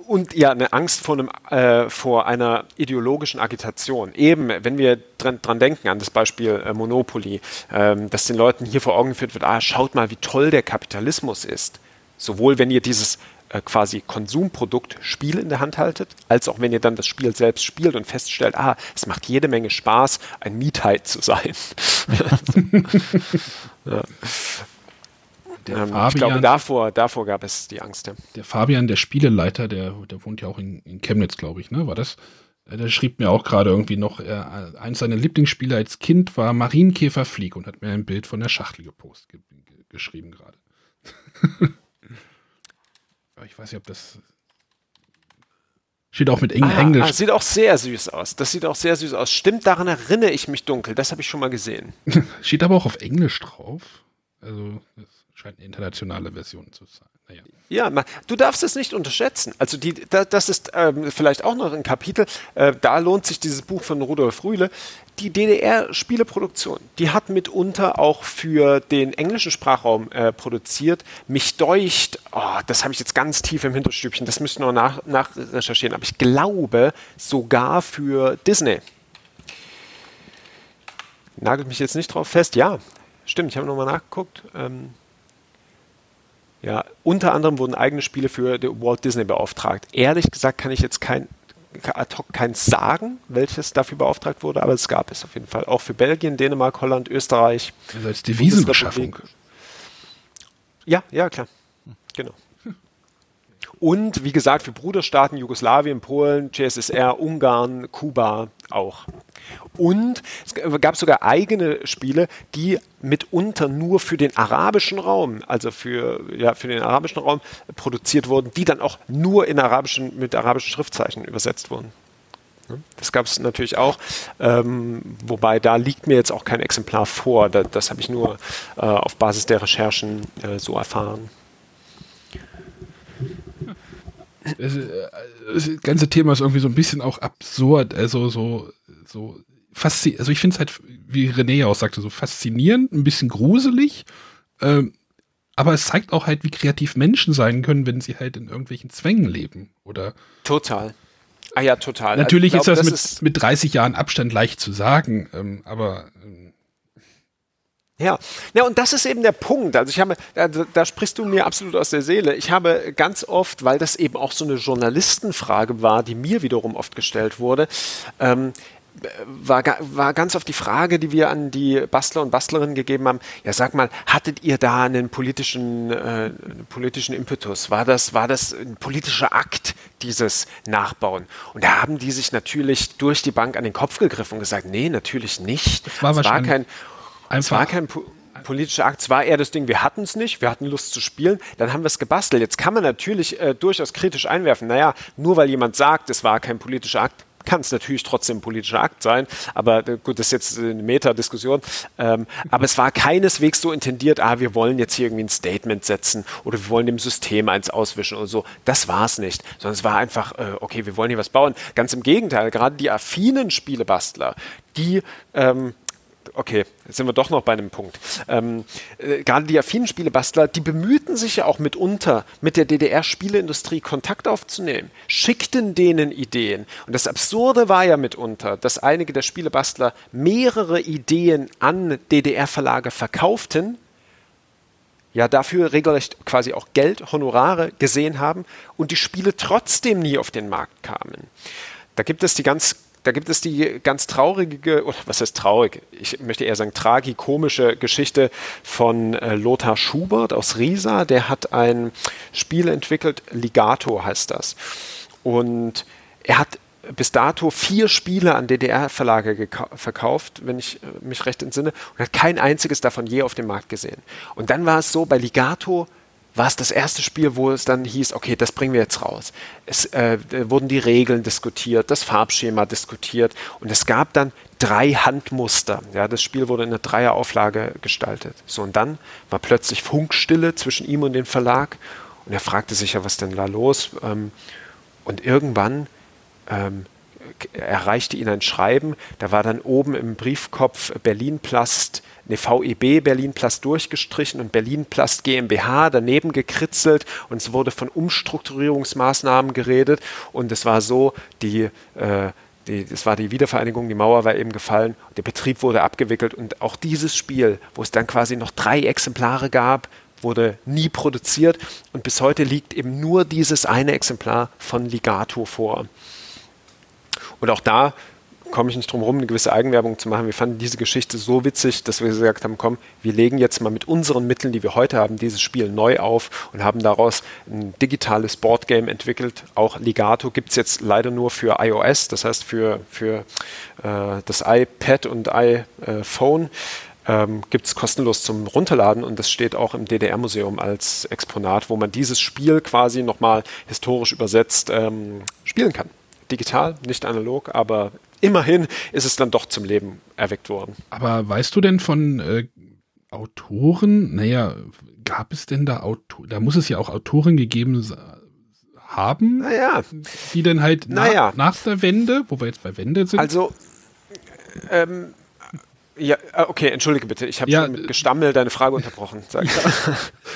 Speaker 4: Und ja, eine Angst vor, einem, äh, vor einer ideologischen Agitation. Eben, wenn wir dran, dran denken an das Beispiel äh, Monopoly, ähm, dass den Leuten hier vor Augen geführt wird, ah, schaut mal, wie toll der Kapitalismus ist Sowohl wenn ihr dieses äh, quasi Konsumprodukt Spiel in der Hand haltet, als auch wenn ihr dann das Spiel selbst spielt und feststellt, ah, es macht jede Menge Spaß, ein Mietheit zu sein. ja. Ähm, ich glaube, davor, davor gab es die Angst. Ja.
Speaker 2: Der Fabian, der Spieleleiter, der, der wohnt ja auch in, in Chemnitz, glaube ich, ne? War das? Äh, der schrieb mir auch gerade irgendwie noch, er, eins seiner Lieblingsspiele als Kind war Marienkäferflieg und hat mir ein Bild von der Schachtel gepostet, ge, geschrieben gerade. ich weiß nicht, ob das Steht auch mit Eng ah, Englisch. Ah,
Speaker 4: sieht auch sehr süß aus. Das sieht auch sehr süß aus. Stimmt, daran erinnere ich mich dunkel. Das habe ich schon mal gesehen.
Speaker 2: steht aber auch auf Englisch drauf. Also, das scheint eine internationale Version zu sein.
Speaker 4: Naja. Ja, man, du darfst es nicht unterschätzen. Also die, da, das ist ähm, vielleicht auch noch ein Kapitel, äh, da lohnt sich dieses Buch von Rudolf Rühle. Die DDR-Spieleproduktion, die hat mitunter auch für den englischen Sprachraum äh, produziert. Mich deucht, oh, das habe ich jetzt ganz tief im Hinterstübchen, das müssten wir nach, nach recherchieren, aber ich glaube sogar für Disney. Nagelt mich jetzt nicht drauf fest. Ja, stimmt, ich habe nochmal nachgeguckt. Ähm, ja, unter anderem wurden eigene Spiele für Walt Disney beauftragt. Ehrlich gesagt kann ich jetzt kein ad hoc keins sagen, welches dafür beauftragt wurde, aber es gab es auf jeden Fall. Auch für Belgien, Dänemark, Holland, Österreich.
Speaker 2: Also als Devisenbeschaffung.
Speaker 4: Ja, ja, klar. Genau. Und wie gesagt, für Bruderstaaten Jugoslawien, Polen, CSSR, Ungarn, Kuba auch. Und es gab sogar eigene Spiele, die mitunter nur für den arabischen Raum, also für, ja, für den arabischen Raum produziert wurden, die dann auch nur in arabischen, mit arabischen Schriftzeichen übersetzt wurden. Das gab es natürlich auch, ähm, wobei da liegt mir jetzt auch kein Exemplar vor. Da, das habe ich nur äh, auf Basis der Recherchen äh, so erfahren.
Speaker 2: Das, äh, das, ganze Thema ist irgendwie so ein bisschen auch absurd. Also so so faszinierend, also ich finde es halt, wie René auch sagte, so faszinierend, ein bisschen gruselig, ähm, aber es zeigt auch halt, wie kreativ Menschen sein können, wenn sie halt in irgendwelchen Zwängen leben, oder?
Speaker 4: Total. Ah ja, total.
Speaker 2: Natürlich also, glaub, ist das, das mit, ist mit 30 Jahren Abstand leicht zu sagen, ähm, aber ähm,
Speaker 4: ja, ja, und das ist eben der Punkt. Also ich habe, da, da, sprichst du mir absolut aus der Seele. Ich habe ganz oft, weil das eben auch so eine Journalistenfrage war, die mir wiederum oft gestellt wurde, ähm, war, war ganz oft die Frage, die wir an die Bastler und Bastlerinnen gegeben haben. Ja, sag mal, hattet ihr da einen politischen, äh, einen politischen Impetus? War das, war das ein politischer Akt, dieses Nachbauen? Und da haben die sich natürlich durch die Bank an den Kopf gegriffen und gesagt, nee, natürlich nicht.
Speaker 2: Das war, es war kein,
Speaker 4: es war kein politischer Akt. Es war eher das Ding, wir hatten es nicht, wir hatten Lust zu spielen, dann haben wir es gebastelt. Jetzt kann man natürlich äh, durchaus kritisch einwerfen, naja, nur weil jemand sagt, es war kein politischer Akt, kann es natürlich trotzdem ein politischer Akt sein, aber äh, gut, das ist jetzt eine Metadiskussion. Ähm, aber es war keineswegs so intendiert, ah, wir wollen jetzt hier irgendwie ein Statement setzen oder wir wollen dem System eins auswischen oder so. Das war es nicht, sondern es war einfach, äh, okay, wir wollen hier was bauen. Ganz im Gegenteil, gerade die affinen Spielebastler, die ähm, okay, jetzt sind wir doch noch bei einem Punkt. Ähm, äh, gerade die affinen Spielebastler, die bemühten sich ja auch mitunter, mit der DDR-Spieleindustrie Kontakt aufzunehmen, schickten denen Ideen. Und das Absurde war ja mitunter, dass einige der Spielebastler mehrere Ideen an DDR-Verlage verkauften, ja dafür regelrecht quasi auch Geld, Honorare gesehen haben und die Spiele trotzdem nie auf den Markt kamen. Da gibt es die ganz da gibt es die ganz traurige, oder was heißt traurig? Ich möchte eher sagen tragikomische Geschichte von äh, Lothar Schubert aus Riesa. Der hat ein Spiel entwickelt, Ligato heißt das. Und er hat bis dato vier Spiele an DDR-Verlage verkauft, wenn ich äh, mich recht entsinne, und hat kein einziges davon je auf dem Markt gesehen. Und dann war es so, bei Ligato war es das erste Spiel, wo es dann hieß, okay, das bringen wir jetzt raus. Es äh, wurden die Regeln diskutiert, das Farbschema diskutiert und es gab dann drei Handmuster. Ja, das Spiel wurde in einer Dreierauflage gestaltet. So, und dann war plötzlich Funkstille zwischen ihm und dem Verlag und er fragte sich ja, was denn da los? Ähm, und irgendwann ähm, erreichte ihn ein Schreiben, da war dann oben im Briefkopf Berlin Plast eine VEB Berlin Plast durchgestrichen und Berlin Plast GmbH daneben gekritzelt und es wurde von Umstrukturierungsmaßnahmen geredet und es war so, die äh, die, das war die Wiedervereinigung, die Mauer war eben gefallen, der Betrieb wurde abgewickelt und auch dieses Spiel, wo es dann quasi noch drei Exemplare gab, wurde nie produziert und bis heute liegt eben nur dieses eine Exemplar von Ligato vor. Und auch da komme ich nicht drum herum, eine gewisse Eigenwerbung zu machen. Wir fanden diese Geschichte so witzig, dass wir gesagt haben, komm, wir legen jetzt mal mit unseren Mitteln, die wir heute haben, dieses Spiel neu auf und haben daraus ein digitales Boardgame entwickelt. Auch Ligato gibt es jetzt leider nur für iOS, das heißt für, für äh, das iPad und iPhone. Ähm, gibt es kostenlos zum Runterladen und das steht auch im DDR-Museum als Exponat, wo man dieses Spiel quasi nochmal historisch übersetzt ähm, spielen kann digital, nicht analog, aber immerhin ist es dann doch zum Leben erweckt worden.
Speaker 2: Aber weißt du denn von äh, Autoren, naja, gab es denn da Autoren, da muss es ja auch Autoren gegeben haben,
Speaker 4: naja.
Speaker 2: die dann halt naja. nach, nach der Wende, wo wir jetzt bei Wende sind.
Speaker 4: Also, ähm, ja, äh, okay, entschuldige bitte, ich habe ja, mit Gestammel deine Frage unterbrochen. Sag ich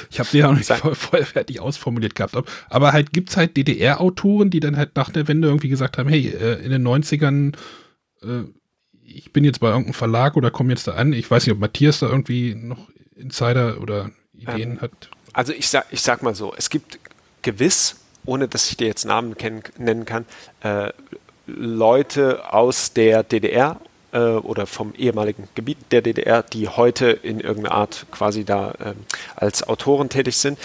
Speaker 2: ich habe die ja noch nicht voll, voll, fertig ausformuliert gehabt. Aber halt gibt es halt DDR-Autoren, die dann halt nach der Wende irgendwie gesagt haben, hey, äh, in den 90ern, äh, ich bin jetzt bei irgendeinem Verlag oder komme jetzt da an. Ich weiß nicht, ob Matthias da irgendwie noch Insider oder Ideen ähm, hat.
Speaker 4: Also ich sag, ich sag mal so, es gibt gewiss, ohne dass ich dir jetzt Namen kennen, nennen kann, äh, Leute aus der DDR äh, oder vom ehemaligen Gebiet der DDR, die heute in irgendeiner Art quasi da ähm, als Autoren tätig sind.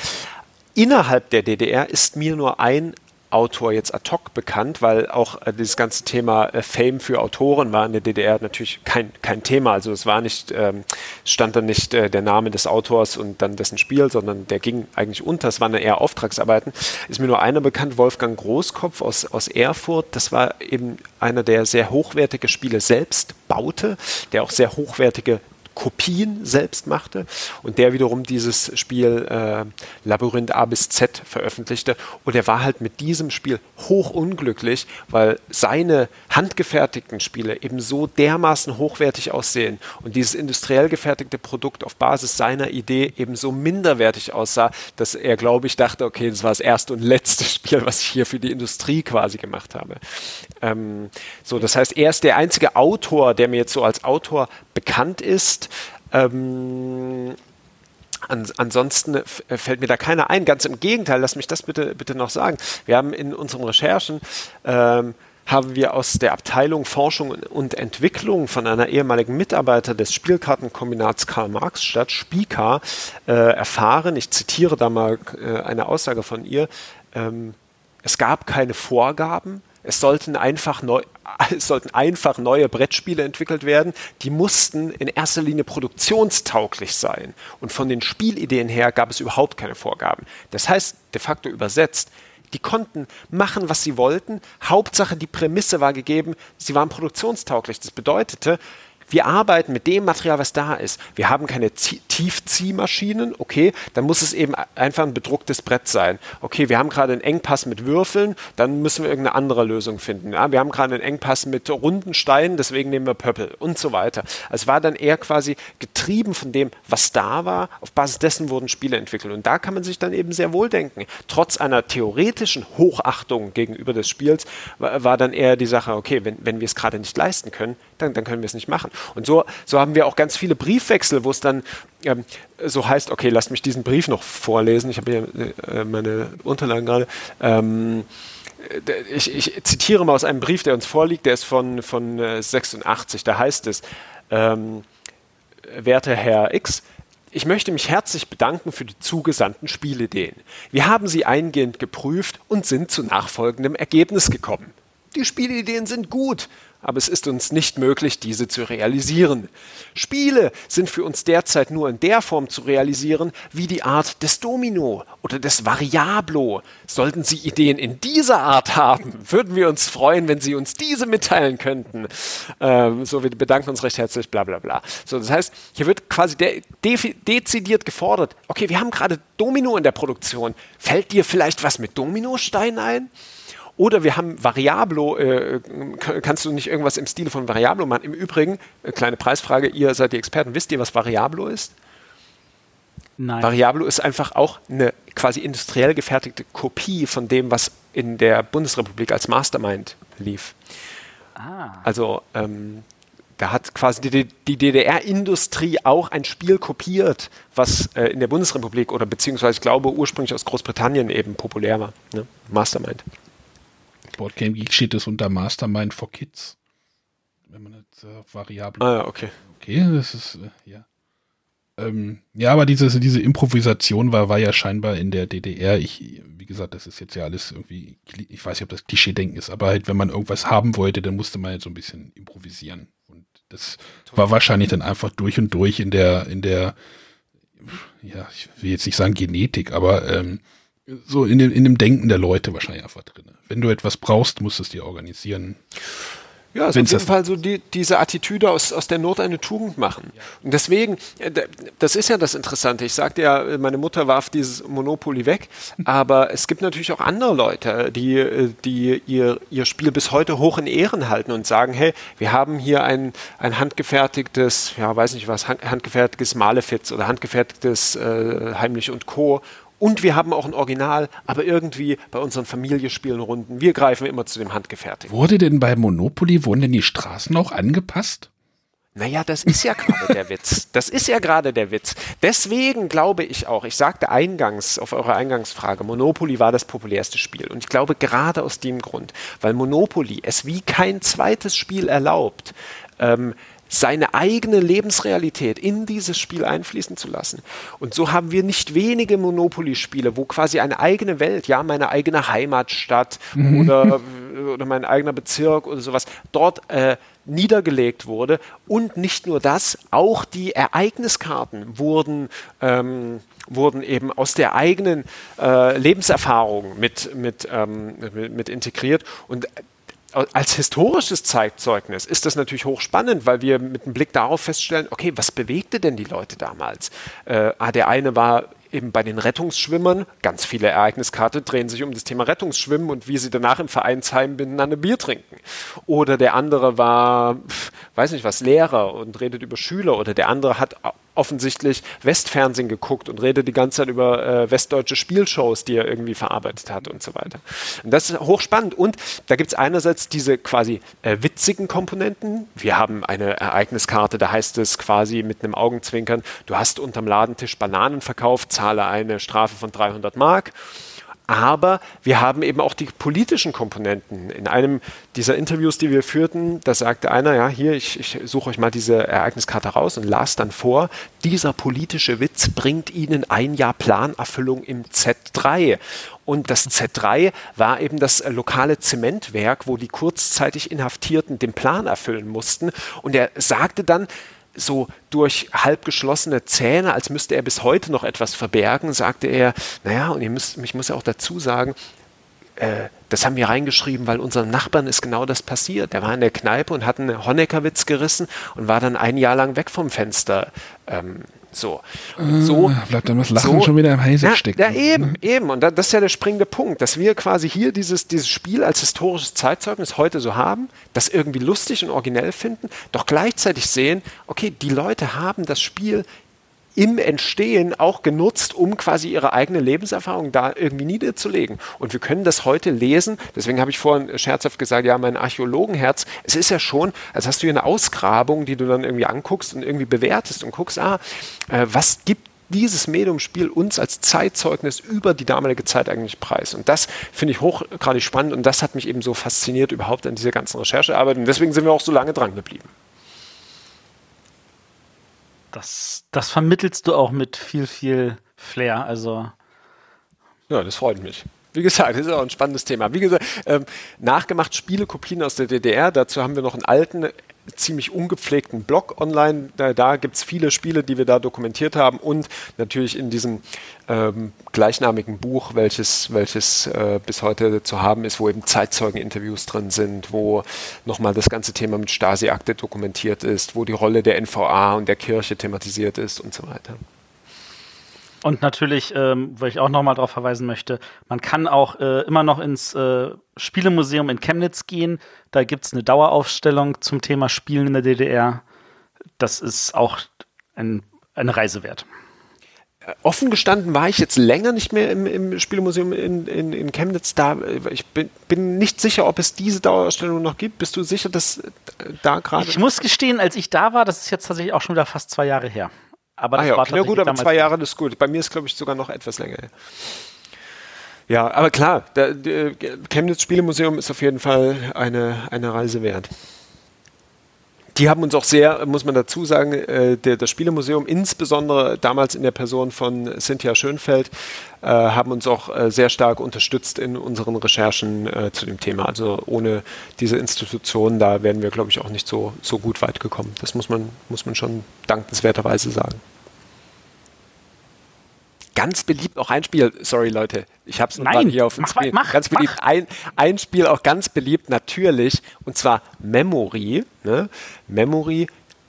Speaker 4: Innerhalb der DDR ist mir nur ein Autor jetzt ad hoc bekannt, weil auch äh, dieses ganze Thema äh, Fame für Autoren war in der DDR natürlich kein, kein Thema. Also es war nicht, ähm, stand dann nicht äh, der Name des Autors und dann dessen Spiel, sondern der ging eigentlich unter. Es waren eher Auftragsarbeiten. Ist mir nur einer bekannt, Wolfgang Großkopf aus, aus Erfurt. Das war eben einer, der sehr hochwertige Spiele selbst baute, der auch sehr hochwertige Kopien selbst machte und der wiederum dieses Spiel äh, Labyrinth A bis Z veröffentlichte. Und er war halt mit diesem Spiel hoch unglücklich, weil seine handgefertigten Spiele eben so dermaßen hochwertig aussehen und dieses industriell gefertigte Produkt auf Basis seiner Idee eben so minderwertig aussah, dass er, glaube ich, dachte, okay, das war das erste und letzte Spiel, was ich hier für die Industrie quasi gemacht habe. Ähm, so, das heißt, er ist der einzige Autor, der mir jetzt so als Autor bekannt ist. Ähm, an, ansonsten fällt mir da keiner ein. Ganz im Gegenteil, lass mich das bitte, bitte noch sagen. Wir haben in unseren Recherchen ähm, haben wir aus der Abteilung Forschung und Entwicklung von einer ehemaligen Mitarbeiter des Spielkartenkombinats Karl Marx Stadt, Spika, äh, erfahren, ich zitiere da mal äh, eine Aussage von ihr, ähm, es gab keine Vorgaben, es sollten einfach, neu, es sollten einfach neue Brettspiele entwickelt werden. Die mussten in erster Linie produktionstauglich sein. Und von den Spielideen her gab es überhaupt keine Vorgaben. Das heißt, de facto übersetzt, die konnten machen, was sie wollten. Hauptsache, die Prämisse war gegeben, sie waren produktionstauglich. Das bedeutete, wir arbeiten mit dem Material, was da ist. Wir haben keine Tiefziehmaschinen, okay, dann muss es eben einfach ein bedrucktes Brett sein. Okay, wir haben gerade einen Engpass mit Würfeln, dann müssen wir irgendeine andere Lösung finden. Ja, wir haben gerade einen Engpass mit runden Steinen, deswegen nehmen wir Pöppel und so weiter. Also es war dann eher quasi getrieben von dem, was da war. Auf Basis dessen wurden Spiele entwickelt. Und da kann man sich dann eben sehr wohl denken. Trotz einer theoretischen Hochachtung gegenüber des Spiels war, war dann eher die Sache, okay, wenn, wenn wir es gerade nicht leisten können, dann, dann können wir es nicht machen. Und so, so haben wir auch ganz viele Briefwechsel, wo es dann ähm, so heißt, okay, lasst mich diesen Brief noch vorlesen. Ich habe hier äh, meine Unterlagen gerade. Ähm, ich, ich, zitiere mal aus einem Brief, der uns vorliegt, der ist von, von äh, 86. Da heißt es, ähm, werter Herr X, ich möchte mich herzlich bedanken für die zugesandten Spielideen. Wir haben sie eingehend geprüft und sind zu nachfolgendem Ergebnis gekommen. Die Spielideen sind gut aber es ist uns nicht möglich, diese zu realisieren. Spiele sind für uns derzeit nur in der Form zu realisieren, wie die Art des Domino oder des Variablo. Sollten Sie Ideen in dieser Art haben, würden wir uns freuen, wenn Sie uns diese mitteilen könnten. Ähm, so, wir bedanken uns recht herzlich, bla bla bla. So, das heißt, hier wird quasi de de dezidiert gefordert, okay, wir haben gerade Domino in der Produktion. Fällt dir vielleicht was mit Dominosteinen ein? Oder wir haben Variablo, äh, kannst du nicht irgendwas im Stile von Variablo machen? Im Übrigen, äh, kleine Preisfrage, ihr seid die Experten, wisst ihr, was Variablo ist? Nein. Variablo ist einfach auch eine quasi industriell gefertigte Kopie von dem, was in der Bundesrepublik als Mastermind lief. Ah. Also ähm, da hat quasi die, die DDR-Industrie auch ein Spiel kopiert, was äh, in der Bundesrepublik oder beziehungsweise ich glaube ursprünglich aus Großbritannien eben populär war. Ne? Mastermind.
Speaker 2: Board Game Geek steht es unter Mastermind for Kids. Wenn man jetzt äh, Variable.
Speaker 4: Ah, okay.
Speaker 2: Okay, das ist, äh, ja. Ähm, ja, aber diese, diese Improvisation war, war ja scheinbar in der DDR. Ich, wie gesagt, das ist jetzt ja alles irgendwie, ich weiß nicht, ob das Klischee-Denken ist, aber halt, wenn man irgendwas haben wollte, dann musste man halt so ein bisschen improvisieren. Und das war wahrscheinlich dann einfach durch und durch in der, in der, ja, ich will jetzt nicht sagen Genetik, aber ähm, so in dem, in dem Denken der Leute wahrscheinlich einfach drin. Wenn du etwas brauchst, musst du es dir organisieren.
Speaker 4: Ja, also auf jeden Fall so die, diese Attitüde aus, aus der Not eine Tugend machen. Und deswegen, äh, das ist ja das Interessante. Ich sagte ja, meine Mutter warf dieses Monopoly weg, aber es gibt natürlich auch andere Leute, die, die ihr, ihr Spiel bis heute hoch in Ehren halten und sagen, hey, wir haben hier ein, ein handgefertigtes, ja, weiß nicht was, handgefertigtes Malefiz oder handgefertigtes äh, Heimlich und Co. Und wir haben auch ein Original, aber irgendwie bei unseren Familienspielen Runden, wir greifen immer zu dem Handgefertigten.
Speaker 2: Wurde denn bei Monopoly, wurden denn die Straßen auch angepasst?
Speaker 4: Naja, das ist ja gerade der Witz. Das ist ja gerade der Witz. Deswegen glaube ich auch, ich sagte eingangs auf eure Eingangsfrage, Monopoly war das populärste Spiel. Und ich glaube gerade aus dem Grund, weil Monopoly es wie kein zweites Spiel erlaubt, ähm, seine eigene Lebensrealität in dieses Spiel einfließen zu lassen. Und so haben wir nicht wenige Monopoly-Spiele, wo quasi eine eigene Welt, ja, meine eigene Heimatstadt mhm. oder, oder mein eigener Bezirk oder sowas, dort äh, niedergelegt wurde. Und nicht nur das, auch die Ereigniskarten wurden, ähm, wurden eben aus der eigenen äh, Lebenserfahrung mit, mit, ähm, mit, mit integriert. Und als historisches Zeitzeugnis ist das natürlich hochspannend, weil wir mit einem Blick darauf feststellen, okay, was bewegte denn die Leute damals? Äh, ah, der eine war eben bei den Rettungsschwimmern, ganz viele Ereigniskarte drehen sich um das Thema Rettungsschwimmen und wie sie danach im Vereinsheim miteinander Bier trinken. Oder der andere war, weiß nicht was, Lehrer und redet über Schüler. Oder der andere hat offensichtlich Westfernsehen geguckt und redet die ganze Zeit über äh, westdeutsche Spielshows, die er irgendwie verarbeitet hat und so weiter. Und das ist hochspannend. Und da gibt es einerseits diese quasi äh, witzigen Komponenten. Wir haben eine Ereigniskarte, da heißt es quasi mit einem Augenzwinkern, du hast unterm Ladentisch Bananen verkauft, zahle eine Strafe von 300 Mark. Aber wir haben eben auch die politischen Komponenten. In einem dieser Interviews, die wir führten, da sagte einer, ja, hier, ich, ich suche euch mal diese Ereigniskarte raus und las dann vor, dieser politische Witz bringt Ihnen ein Jahr Planerfüllung im Z3. Und das Z3 war eben das lokale Zementwerk, wo die kurzzeitig Inhaftierten den Plan erfüllen mussten. Und er sagte dann, so durch halb geschlossene Zähne, als müsste er bis heute noch etwas verbergen, sagte er, naja, und ihr müsst, ich muss ja auch dazu sagen, äh, das haben wir reingeschrieben, weil unseren Nachbarn ist genau das passiert. Der war in der Kneipe und hat einen Honeckerwitz gerissen und war dann ein Jahr lang weg vom Fenster. Ähm, so. Und so
Speaker 2: äh, bleibt dann was Lachen so, schon wieder im
Speaker 4: ja,
Speaker 2: stecken.
Speaker 4: Ja, eben, eben. Und das ist ja der springende Punkt, dass wir quasi hier dieses, dieses Spiel als historisches Zeitzeugnis heute so haben, das irgendwie lustig und originell finden, doch gleichzeitig sehen, okay, die Leute haben das Spiel im Entstehen auch genutzt, um quasi ihre eigene Lebenserfahrung da irgendwie niederzulegen. Und wir können das heute lesen. Deswegen habe ich vorhin scherzhaft gesagt, ja, mein Archäologenherz, es ist ja schon, als hast du hier eine Ausgrabung, die du dann irgendwie anguckst und irgendwie bewertest und guckst, ah, äh, was gibt dieses Mediumspiel uns als Zeitzeugnis über die damalige Zeit eigentlich preis. Und das finde ich hochgradig spannend und das hat mich eben so fasziniert überhaupt an dieser ganzen Recherchearbeit. Und deswegen sind wir auch so lange dran geblieben.
Speaker 3: Das, das vermittelst du auch mit viel, viel Flair. Also.
Speaker 4: Ja, das freut mich. Wie gesagt, das ist auch ein spannendes Thema. Wie gesagt, ähm, nachgemacht Spielekopien aus der DDR. Dazu haben wir noch einen alten ziemlich ungepflegten Blog online. Da, da gibt es viele Spiele, die wir da dokumentiert haben und natürlich in diesem ähm, gleichnamigen Buch, welches, welches äh, bis heute zu haben ist, wo eben Zeitzeugeninterviews drin sind, wo nochmal das ganze Thema mit Stasi-Akte dokumentiert ist, wo die Rolle der NVA und der Kirche thematisiert ist und so weiter.
Speaker 3: Und natürlich, ähm, wo ich auch nochmal darauf verweisen möchte, man kann auch äh, immer noch ins äh, Spielemuseum in Chemnitz gehen. Da gibt es eine Daueraufstellung zum Thema Spielen in der DDR. Das ist auch ein, eine Reise wert.
Speaker 4: Äh, offen gestanden war ich jetzt länger nicht mehr im, im Spielemuseum in, in, in, Chemnitz. Da, ich bin, bin, nicht sicher, ob es diese Dauerausstellung noch gibt. Bist du sicher, dass äh, da gerade.
Speaker 3: Ich muss gestehen, als ich da war, das ist jetzt tatsächlich auch schon wieder fast zwei Jahre her.
Speaker 4: Aber das ah, ja,
Speaker 3: war
Speaker 4: okay. Na gut, aber zwei Jahre ist gut. Bei mir ist, glaube ich, sogar noch etwas länger. Ja, aber klar, der, der Chemnitz Spielemuseum ist auf jeden Fall eine, eine Reise wert. Die haben uns auch sehr, muss man dazu sagen, äh, der, das Spielemuseum, insbesondere damals in der Person von Cynthia Schönfeld, äh, haben uns auch äh, sehr stark unterstützt in unseren Recherchen äh, zu dem Thema. Also ohne diese Institution, da wären wir, glaube ich, auch nicht so, so gut weit gekommen. Das muss man, muss man schon dankenswerterweise sagen ganz beliebt auch ein Spiel, sorry Leute, ich habe es
Speaker 3: gerade
Speaker 4: hier auf dem
Speaker 3: mach, Screen. Mach,
Speaker 4: ganz beliebt, ein, ein Spiel auch ganz beliebt, natürlich, und zwar Memory. Ne? Memory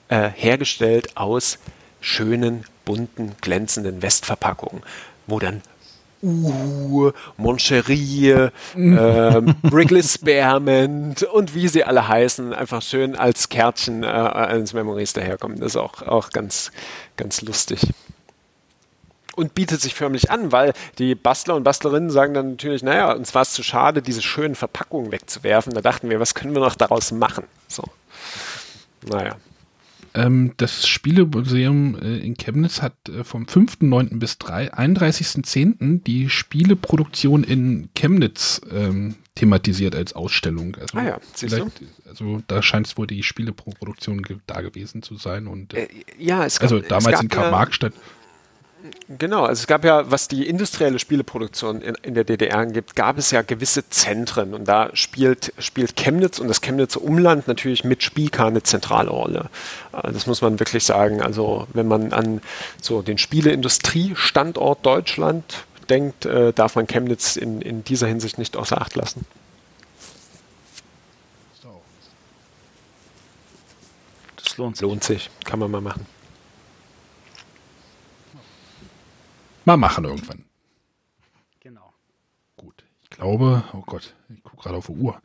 Speaker 4: äh, hergestellt aus schönen, bunten, glänzenden Westverpackungen, wo dann Uh, Moncherie, mhm. ähm, Wrigley Spearmint und wie sie alle heißen, einfach schön als Kärtchen äh, eines Memories daherkommen. Das ist auch, auch ganz, ganz lustig und bietet sich förmlich an, weil die Bastler und Bastlerinnen sagen dann natürlich, naja, uns war es zu schade, diese schönen Verpackungen wegzuwerfen. Da dachten wir, was können wir noch daraus machen? So. Naja.
Speaker 2: Ähm, das Spielemuseum äh, in Chemnitz hat äh, vom 5.9. bis 31.10. die Spieleproduktion in Chemnitz ähm, thematisiert als Ausstellung. Also,
Speaker 4: ah ja,
Speaker 2: siehst du? also da scheint es wohl die Spieleproduktion da gewesen zu sein. Und,
Speaker 4: äh, ja, es
Speaker 2: gab, Also damals in Karl-Marx-Stadt. Ja
Speaker 4: Genau, also es gab ja, was die industrielle Spieleproduktion in, in, der DDR angibt, gab es ja gewisse Zentren und da spielt, spielt Chemnitz und das Chemnitzer Umland natürlich mit Spielka eine zentrale Rolle. Äh, das muss man wirklich sagen. Also wenn man an so den Spieleindustriestandort Deutschland denkt, äh, darf man Chemnitz in, in dieser Hinsicht nicht außer Acht lassen. Das lohnt sich. Lohnt sich, kann man mal machen.
Speaker 2: Mal machen irgendwann.
Speaker 3: Genau.
Speaker 2: Gut. Ich glaube, oh Gott, ich gucke gerade auf die Uhr.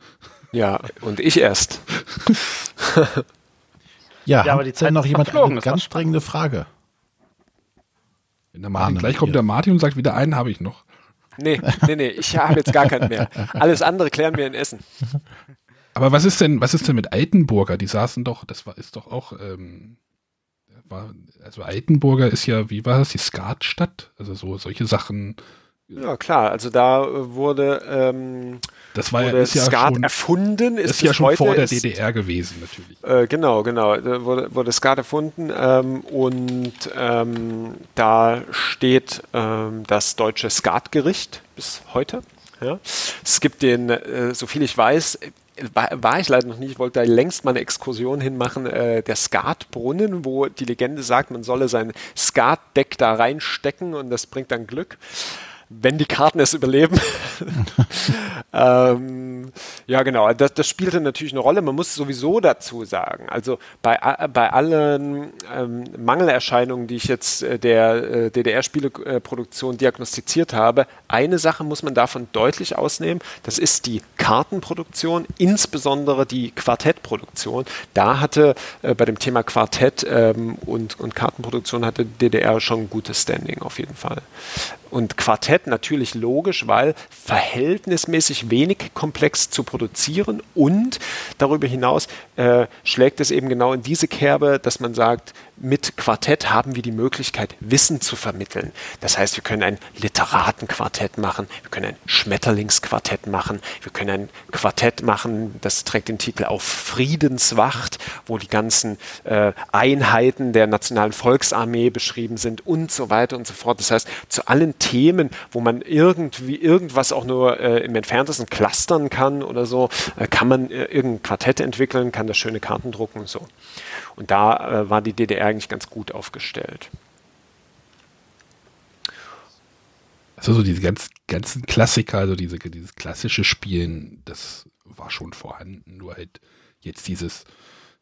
Speaker 4: Ja, und ich erst.
Speaker 1: ja, ja aber die Zeit noch jemand eine ganz drängende Frage.
Speaker 2: Wenn der Martin, gleich kommt der Martin und sagt, wieder einen habe ich noch.
Speaker 4: Nee, nee, nee, ich habe jetzt gar keinen mehr. Alles andere klären wir in Essen.
Speaker 2: Aber was ist denn, was ist denn mit Altenburger? Die saßen doch, das war, ist doch auch, ähm, war, also Altenburger ist ja, wie war das, die Skatstadt? Also so solche Sachen.
Speaker 4: Ja, klar, also da wurde, ähm,
Speaker 2: das war wurde
Speaker 4: ja, Skat schon, erfunden.
Speaker 2: Ist, ist ja schon vor der ist, DDR gewesen, natürlich.
Speaker 4: Äh, genau, genau. Da wurde, wurde Skat erfunden ähm, und ähm, da steht ähm, das deutsche Skatgericht bis heute. Ja. Es gibt den, äh, so viel ich weiß, war, war, ich leider noch nie, ich wollte da längst mal eine Exkursion hinmachen, äh, der Skatbrunnen, wo die Legende sagt, man solle sein Skatdeck da reinstecken und das bringt dann Glück wenn die Karten es überleben. ähm, ja, genau. Das, das spielte natürlich eine Rolle. Man muss sowieso dazu sagen, also bei, bei allen ähm, Mangelerscheinungen, die ich jetzt äh, der äh, DDR-Spieleproduktion diagnostiziert habe, eine Sache muss man davon deutlich ausnehmen. Das ist die Kartenproduktion, insbesondere die Quartettproduktion. Da hatte äh, bei dem Thema Quartett ähm, und, und Kartenproduktion hatte DDR schon ein gutes Standing auf jeden Fall. Und Quartett natürlich logisch, weil verhältnismäßig wenig komplex zu produzieren und darüber hinaus äh, schlägt es eben genau in diese Kerbe, dass man sagt, mit Quartett haben wir die Möglichkeit, Wissen zu vermitteln. Das heißt, wir können ein Literatenquartett machen, wir können ein Schmetterlingsquartett machen, wir können ein Quartett machen, das trägt den Titel auf Friedenswacht, wo die ganzen äh, Einheiten der Nationalen Volksarmee beschrieben sind und so weiter und so fort. Das heißt, zu allen Themen, wo man irgendwie irgendwas auch nur äh, im entferntesten clustern kann oder so, äh, kann man äh, irgendein Quartett entwickeln, kann da schöne Karten drucken und so. Und da äh, war die DDR eigentlich ganz gut aufgestellt.
Speaker 2: Also so diese ganz, ganzen Klassiker, also diese, dieses klassische Spielen, das war schon vorhanden. Nur halt jetzt dieses,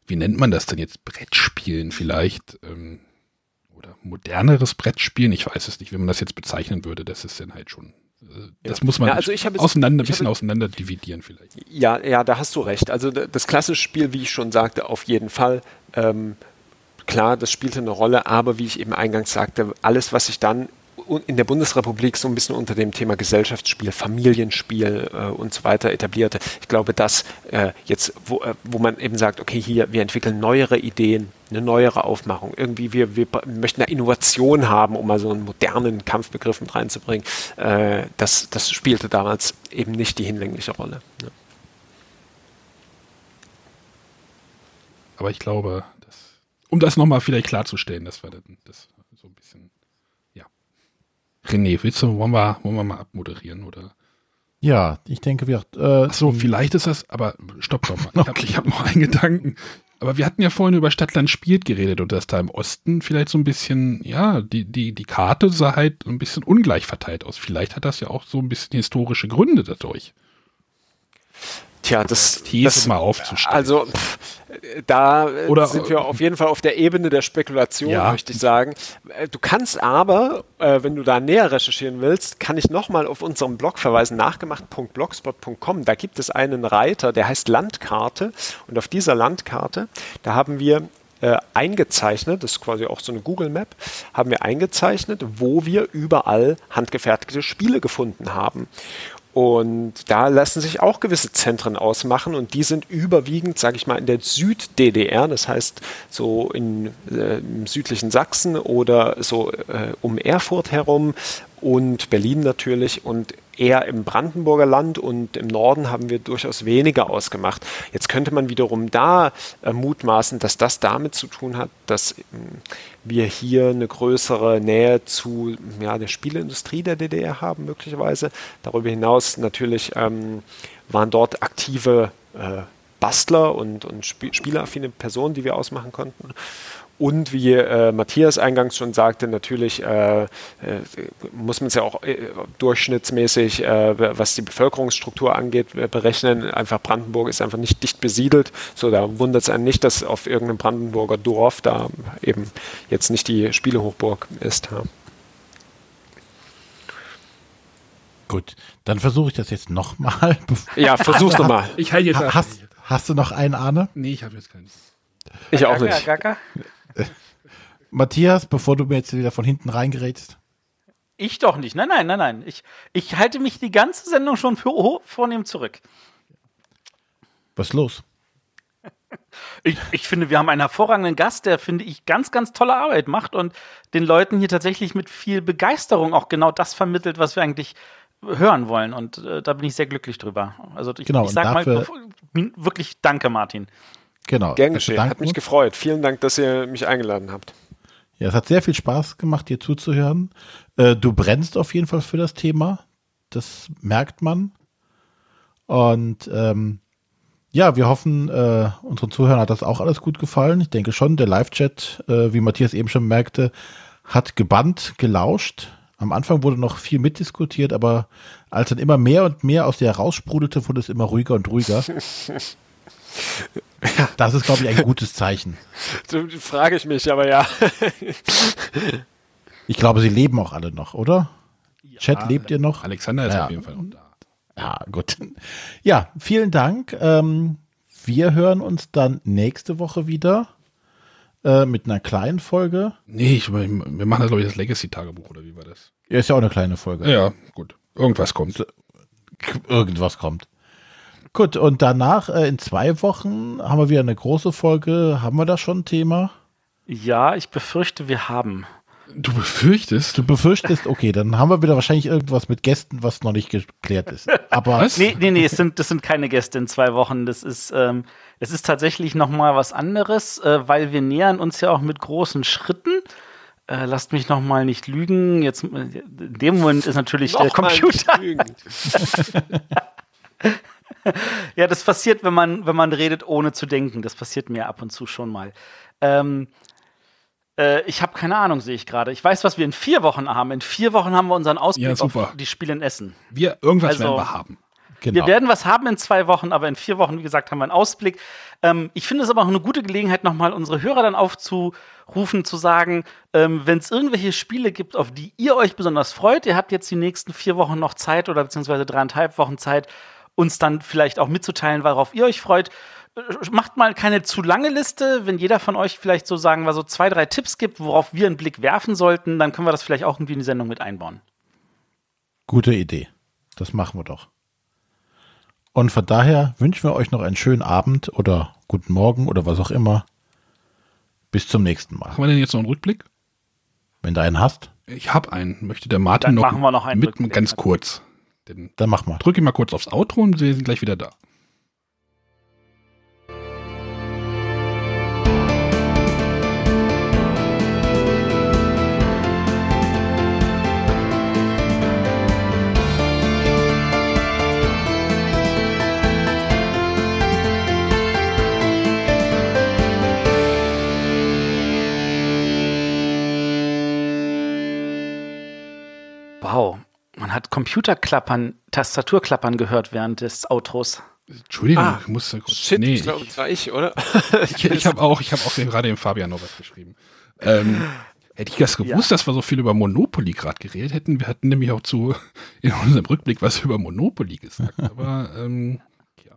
Speaker 2: wie nennt man das denn jetzt? Brettspielen vielleicht. Ähm, oder moderneres Brettspielen. Ich weiß es nicht, wie man das jetzt bezeichnen würde. Das ist dann halt schon äh, das muss man ja, also ich auseinander, ein bisschen auseinander dividieren vielleicht.
Speaker 4: Ja, ja, da hast du recht. Also das klassische Spiel, wie ich schon sagte, auf jeden Fall. Ähm, klar, das spielte eine Rolle, aber wie ich eben eingangs sagte, alles, was sich dann in der Bundesrepublik so ein bisschen unter dem Thema Gesellschaftsspiel, Familienspiel äh, und so weiter etablierte. Ich glaube, dass äh, jetzt, wo, äh, wo man eben sagt, okay, hier, wir entwickeln neuere Ideen, eine neuere Aufmachung. Irgendwie, wir, wir möchten eine Innovation haben, um mal so einen modernen Kampfbegriff mit reinzubringen. Äh, das, das spielte damals eben nicht die hinlängliche Rolle. Ne?
Speaker 2: Aber ich glaube, um das nochmal vielleicht klarzustellen, das war das so ein bisschen, ja. René, willst du, wollen wir, wollen wir mal abmoderieren, oder?
Speaker 1: Ja, ich denke, wir.
Speaker 2: Äh, so, vielleicht ist das, aber stopp, stopp mal. Okay. Ich habe hab noch einen Gedanken. Aber wir hatten ja vorhin über Stadtland spielt geredet und dass da im Osten vielleicht so ein bisschen, ja, die, die, die Karte sah halt ein bisschen ungleich verteilt aus. Vielleicht hat das ja auch so ein bisschen historische Gründe dadurch.
Speaker 4: Tja, das,
Speaker 2: das mal aufzustellen.
Speaker 4: Also pff, da Oder, sind wir auf jeden Fall auf der Ebene der Spekulation, ja. möchte ich sagen. Äh, du kannst aber, äh, wenn du da näher recherchieren willst, kann ich nochmal auf unserem Blog verweisen, nachgemacht.blogspot.com. Da gibt es einen Reiter, der heißt Landkarte. Und auf dieser Landkarte, da haben wir äh, eingezeichnet, das ist quasi auch so eine Google Map, haben wir eingezeichnet, wo wir überall handgefertigte Spiele gefunden haben. Und da lassen sich auch gewisse Zentren ausmachen und die sind überwiegend, sage ich mal, in der Süd-DDR, das heißt so in, äh, im südlichen Sachsen oder so äh, um Erfurt herum und Berlin natürlich und eher im Brandenburger Land und im Norden haben wir durchaus weniger ausgemacht. Jetzt könnte man wiederum da äh, mutmaßen, dass das damit zu tun hat, dass äh, wir hier eine größere Nähe zu ja, der Spieleindustrie der DDR haben, möglicherweise. Darüber hinaus natürlich ähm, waren dort aktive äh, Bastler und, und Sp spieleraffine Personen, die wir ausmachen konnten. Und wie äh, Matthias eingangs schon sagte, natürlich äh, äh, muss man es ja auch äh, durchschnittsmäßig, äh, was die Bevölkerungsstruktur angeht, äh, berechnen. Einfach Brandenburg ist einfach nicht dicht besiedelt. So, da wundert es einen nicht, dass auf irgendeinem Brandenburger Dorf da eben jetzt nicht die Spielehochburg ist. Ja.
Speaker 1: Gut, dann versuche ich das jetzt nochmal.
Speaker 4: Ja, versuch's nochmal.
Speaker 2: Ich halte jetzt
Speaker 1: hast, hast du noch einen, Arne?
Speaker 2: Nee, ich habe jetzt keinen.
Speaker 4: Ich auch nicht. Gaga?
Speaker 1: Matthias, bevor du mir jetzt wieder von hinten reingerätst.
Speaker 3: Ich doch nicht. Nein, nein, nein, nein. Ich, ich halte mich die ganze Sendung schon für oh, vornehm zurück.
Speaker 1: Was ist los?
Speaker 3: Ich, ich, finde, wir haben einen hervorragenden Gast, der, finde ich, ganz, ganz tolle Arbeit macht und den Leuten hier tatsächlich mit viel Begeisterung auch genau das vermittelt, was wir eigentlich hören wollen. Und äh, da bin ich sehr glücklich drüber. Also ich,
Speaker 1: genau,
Speaker 3: ich sage mal wirklich Danke, Martin.
Speaker 1: Genau.
Speaker 4: Gern geschehen. Hat mich gefreut. Vielen Dank, dass ihr mich eingeladen habt.
Speaker 1: Ja, es hat sehr viel Spaß gemacht, dir zuzuhören. Äh, du brennst auf jeden Fall für das Thema. Das merkt man. Und ähm, ja, wir hoffen, äh, unseren Zuhörern hat das auch alles gut gefallen. Ich denke schon, der Live-Chat, äh, wie Matthias eben schon merkte, hat gebannt, gelauscht. Am Anfang wurde noch viel mitdiskutiert, aber als dann immer mehr und mehr aus der heraussprudelte, wurde es immer ruhiger und ruhiger. Das ist, glaube ich, ein gutes Zeichen.
Speaker 4: So frage ich mich, aber ja.
Speaker 1: Ich glaube, sie leben auch alle noch, oder? Ja, Chat, lebt ihr noch?
Speaker 2: Alexander ist ja. auf jeden Fall noch da.
Speaker 1: Ja, gut. Ja, vielen Dank. Ähm, wir hören uns dann nächste Woche wieder äh, mit einer kleinen Folge.
Speaker 2: Nee, ich, wir machen das, glaube ich, das Legacy-Tagebuch, oder wie war das?
Speaker 1: Ja, ist ja auch eine kleine Folge.
Speaker 2: Ja, gut. Irgendwas kommt.
Speaker 1: Irgendwas kommt. Gut, und danach äh, in zwei Wochen haben wir wieder eine große Folge. Haben wir da schon ein Thema?
Speaker 3: Ja, ich befürchte, wir haben.
Speaker 2: Du befürchtest?
Speaker 1: Du befürchtest, okay, dann haben wir wieder wahrscheinlich irgendwas mit Gästen, was noch nicht geklärt ist. Aber
Speaker 3: was? Nee, nee, nee, es sind, das sind keine Gäste in zwei Wochen. Das ist, ähm, es ist tatsächlich nochmal was anderes, äh, weil wir nähern uns ja auch mit großen Schritten. Äh, lasst mich nochmal nicht lügen. Jetzt, in dem Moment ist natürlich noch der Computer. ja, das passiert, wenn man, wenn man redet, ohne zu denken. Das passiert mir ab und zu schon mal. Ähm, äh, ich habe keine Ahnung, sehe ich gerade. Ich weiß, was wir in vier Wochen haben. In vier Wochen haben wir unseren Ausblick ja, auf die Spiele in Essen.
Speaker 2: Wir irgendwas also, werden wir haben.
Speaker 3: Genau. Wir werden was haben in zwei Wochen, aber in vier Wochen, wie gesagt, haben wir einen Ausblick. Ähm, ich finde es aber auch eine gute Gelegenheit, nochmal unsere Hörer dann aufzurufen, zu sagen, ähm, wenn es irgendwelche Spiele gibt, auf die ihr euch besonders freut, ihr habt jetzt die nächsten vier Wochen noch Zeit oder beziehungsweise dreieinhalb Wochen Zeit, uns dann vielleicht auch mitzuteilen, worauf ihr euch freut. Macht mal keine zu lange Liste. Wenn jeder von euch vielleicht so sagen wir so zwei, drei Tipps gibt, worauf wir einen Blick werfen sollten, dann können wir das vielleicht auch irgendwie in die Sendung mit einbauen.
Speaker 1: Gute Idee. Das machen wir doch. Und von daher wünschen wir euch noch einen schönen Abend oder guten Morgen oder was auch immer. Bis zum nächsten Mal.
Speaker 2: Haben wir denn jetzt noch einen Rückblick?
Speaker 1: Wenn du einen hast.
Speaker 2: Ich habe einen. Möchte der Martin
Speaker 3: Dann
Speaker 2: noch,
Speaker 3: machen wir noch einen
Speaker 2: mit Rückblick. ganz kurz.
Speaker 1: Den Dann mach mal.
Speaker 2: Drücke mal kurz aufs Outro und wir sind gleich wieder da.
Speaker 3: Wow, man hat Computerklappern, Tastaturklappern gehört während des Outros.
Speaker 2: Entschuldigung, ah, ich muss
Speaker 4: kurz. Shit, nee, ich glaube, das war ich, oder?
Speaker 2: ich ich habe auch, ich habe auch gerade dem Fabian noch was geschrieben. Ähm, hätte ich das gewusst, ja. dass wir so viel über Monopoly gerade geredet hätten, wir hatten nämlich auch zu in unserem Rückblick was über Monopoly gesagt. Aber ähm, ja,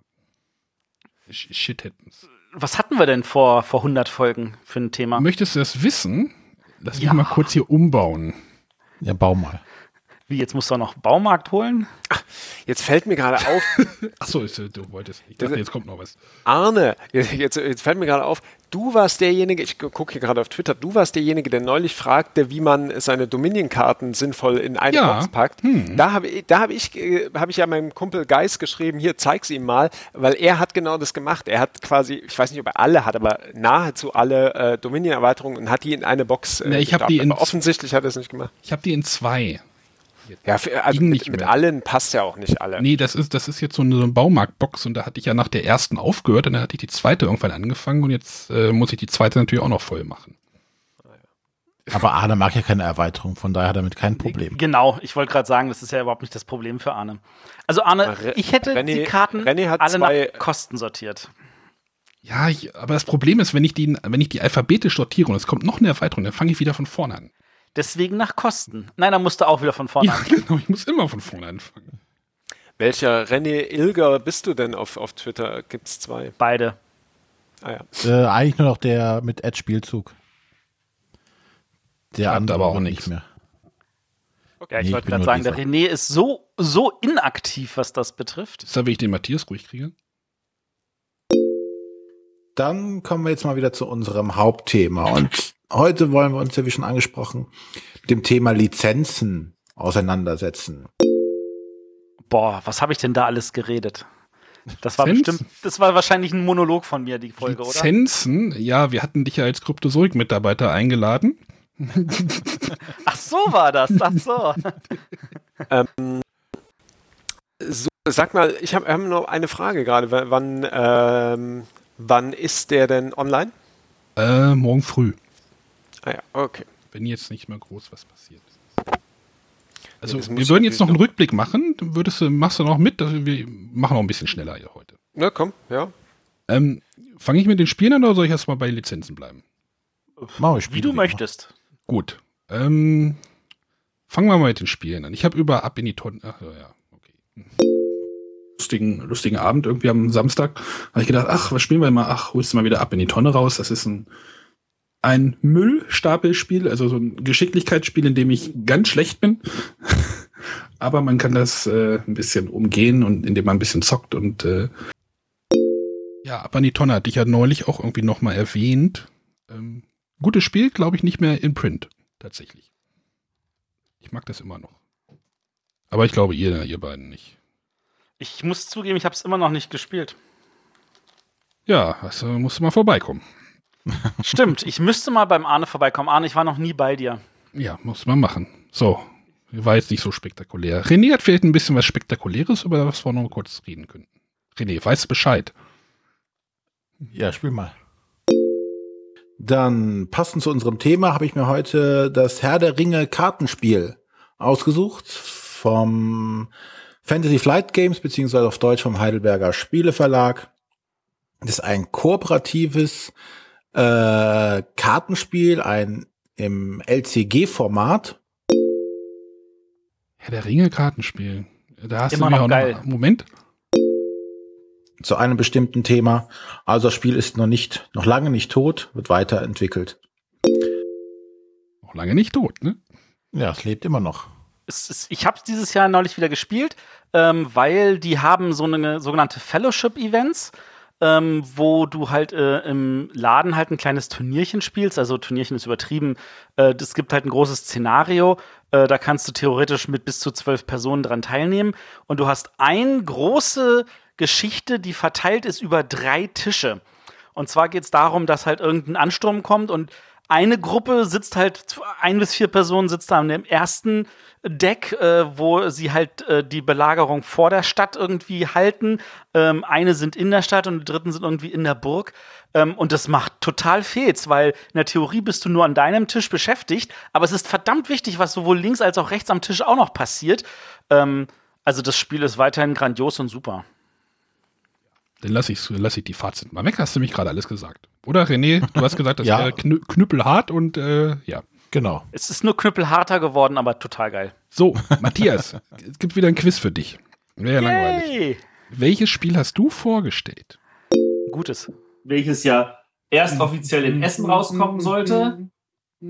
Speaker 2: shit hätten's.
Speaker 3: Was hatten wir denn vor vor 100 Folgen für ein Thema?
Speaker 2: Möchtest du das wissen? Lass mich mal kurz hier umbauen.
Speaker 1: Ja, bau mal.
Speaker 3: Wie, jetzt musst du auch noch Baumarkt holen?
Speaker 4: Ach, jetzt fällt mir gerade auf.
Speaker 2: Achso, du wolltest. Ich dachte, jetzt kommt noch was.
Speaker 4: Arne, jetzt, jetzt fällt mir gerade auf, du warst derjenige, ich gucke hier gerade auf Twitter, du warst derjenige, der neulich fragte, wie man seine Dominion-Karten sinnvoll in eine ja. Box packt. Hm. Da habe da hab ich, äh, hab ich ja meinem Kumpel Geis geschrieben, hier, zeig's ihm mal, weil er hat genau das gemacht. Er hat quasi, ich weiß nicht, ob er alle hat, aber nahezu alle äh, Dominion-Erweiterungen und hat die in eine Box
Speaker 2: äh, nee, ich die in,
Speaker 4: Offensichtlich hat er es nicht gemacht.
Speaker 2: Ich habe die in zwei.
Speaker 4: Ja, für, also mit, mit, allen passt ja auch nicht alle.
Speaker 2: Nee, das ist, das ist jetzt so eine, so eine Baumarktbox und da hatte ich ja nach der ersten aufgehört und dann hatte ich die zweite irgendwann angefangen und jetzt äh, muss ich die zweite natürlich auch noch voll machen.
Speaker 1: Aber Arne mag ja keine Erweiterung, von daher damit kein Problem.
Speaker 3: Genau, ich wollte gerade sagen, das ist ja überhaupt nicht das Problem für Arne. Also Arne, ich hätte René, die Karten alle nach Kosten sortiert.
Speaker 2: Ja, ich, aber das Problem ist, wenn ich die, wenn ich die alphabetisch sortiere und es kommt noch eine Erweiterung, dann fange ich wieder von vorne an.
Speaker 3: Deswegen nach Kosten. Nein, dann musst du auch wieder von vorne
Speaker 2: ja, anfangen. Genau, ich muss immer von vorne anfangen.
Speaker 4: Welcher René Ilger bist du denn auf, auf Twitter? Gibt es zwei?
Speaker 3: Beide.
Speaker 1: Ah, ja. äh, eigentlich nur noch der mit Ad-Spielzug. Der andere aber auch nicht mehr.
Speaker 3: Okay. Ja, ich nee, wollte gerade sagen, dieser. der René ist so, so inaktiv, was das betrifft.
Speaker 2: Ist da, wenn ich den Matthias ruhig kriege?
Speaker 1: Dann kommen wir jetzt mal wieder zu unserem Hauptthema. Und heute wollen wir uns ja, wie schon angesprochen, mit dem Thema Lizenzen auseinandersetzen.
Speaker 3: Boah, was habe ich denn da alles geredet? Das war Lizenzen? bestimmt, das war wahrscheinlich ein Monolog von mir, die Folge,
Speaker 2: Lizenzen? oder? ja, wir hatten dich ja als Kryptozoik-Mitarbeiter eingeladen.
Speaker 3: Ach so war das, ach so. ähm,
Speaker 4: so sag mal, ich habe hab noch eine Frage gerade. Wann, ähm, wann ist der denn online?
Speaker 2: Äh, morgen früh.
Speaker 4: Ah ja, okay.
Speaker 2: Wenn jetzt nicht mehr groß was passiert. Also ja, wir würden jetzt noch einen Rückblick machen. Würdest du, machst du noch mit? Wir machen noch ein bisschen schneller hier heute.
Speaker 4: Na komm, ja.
Speaker 2: Ähm, Fange ich mit den Spielen an oder soll ich erstmal bei Lizenzen bleiben?
Speaker 3: Mach ich Wie du möchtest.
Speaker 2: Gut. Ähm, fangen wir mal mit den Spielen an. Ich habe über Ab in die Tonne. Ach ja, okay. Lustigen, lustigen Abend irgendwie am Samstag. Habe ich gedacht, ach, was spielen wir mal? Ach, holst du mal wieder Ab in die Tonne raus. Das ist ein, ein Müllstapelspiel, also so ein Geschicklichkeitsspiel, in dem ich ganz schlecht bin. Aber man kann das äh, ein bisschen umgehen und indem man ein bisschen zockt und äh, ja, Ab in die Tonne hatte ich ja neulich auch irgendwie nochmal erwähnt. Ähm, Gutes Spiel, glaube ich, nicht mehr in Print. Tatsächlich. Ich mag das immer noch. Aber ich glaube, ihr, ihr beiden nicht.
Speaker 3: Ich muss zugeben, ich habe es immer noch nicht gespielt.
Speaker 2: Ja, also musst du mal vorbeikommen.
Speaker 3: Stimmt, ich müsste mal beim Arne vorbeikommen. Arne, ich war noch nie bei dir.
Speaker 2: Ja, muss man machen. So, war jetzt nicht so spektakulär. René hat vielleicht ein bisschen was Spektakuläres, über was wir noch kurz reden könnten. René, weißt Bescheid?
Speaker 1: Ja, spiel mal. Dann passend zu unserem Thema habe ich mir heute das Herr der Ringe Kartenspiel ausgesucht vom Fantasy Flight Games beziehungsweise auf Deutsch vom Heidelberger Spieleverlag. Das ist ein kooperatives äh, Kartenspiel, ein im LCG-Format.
Speaker 2: Herr der Ringe Kartenspiel. Da hast
Speaker 3: Immer du mir noch geil.
Speaker 2: Noch, Moment
Speaker 1: zu einem bestimmten Thema. Also das Spiel ist noch nicht, noch lange nicht tot, wird weiterentwickelt.
Speaker 2: Noch lange nicht tot, ne?
Speaker 1: Ja, es lebt immer noch.
Speaker 3: Ist, ich habe es dieses Jahr neulich wieder gespielt, ähm, weil die haben so eine sogenannte Fellowship-Events, ähm, wo du halt äh, im Laden halt ein kleines Turnierchen spielst. Also Turnierchen ist übertrieben. Äh, es gibt halt ein großes Szenario. Äh, da kannst du theoretisch mit bis zu zwölf Personen dran teilnehmen. Und du hast ein große Geschichte, die verteilt ist über drei Tische. Und zwar geht es darum, dass halt irgendein Ansturm kommt und eine Gruppe sitzt halt, ein bis vier Personen sitzt da an dem ersten Deck, äh, wo sie halt äh, die Belagerung vor der Stadt irgendwie halten. Ähm, eine sind in der Stadt und die dritten sind irgendwie in der Burg. Ähm, und das macht total Fehls, weil in der Theorie bist du nur an deinem Tisch beschäftigt, aber es ist verdammt wichtig, was sowohl links als auch rechts am Tisch auch noch passiert. Ähm, also das Spiel ist weiterhin grandios und super.
Speaker 2: Dann lasse ich, lass ich die Fazit mal weg. Hast du mich gerade alles gesagt. Oder René, du hast gesagt, das ja. wäre knü knüppelhart und äh, ja.
Speaker 1: Genau.
Speaker 3: Es ist nur knüppelharter geworden, aber total geil.
Speaker 2: So, Matthias, es gibt wieder ein Quiz für dich. Wäre ja langweilig. Welches Spiel hast du vorgestellt?
Speaker 3: Gutes.
Speaker 5: Welches ja erst offiziell in Essen rauskommen sollte.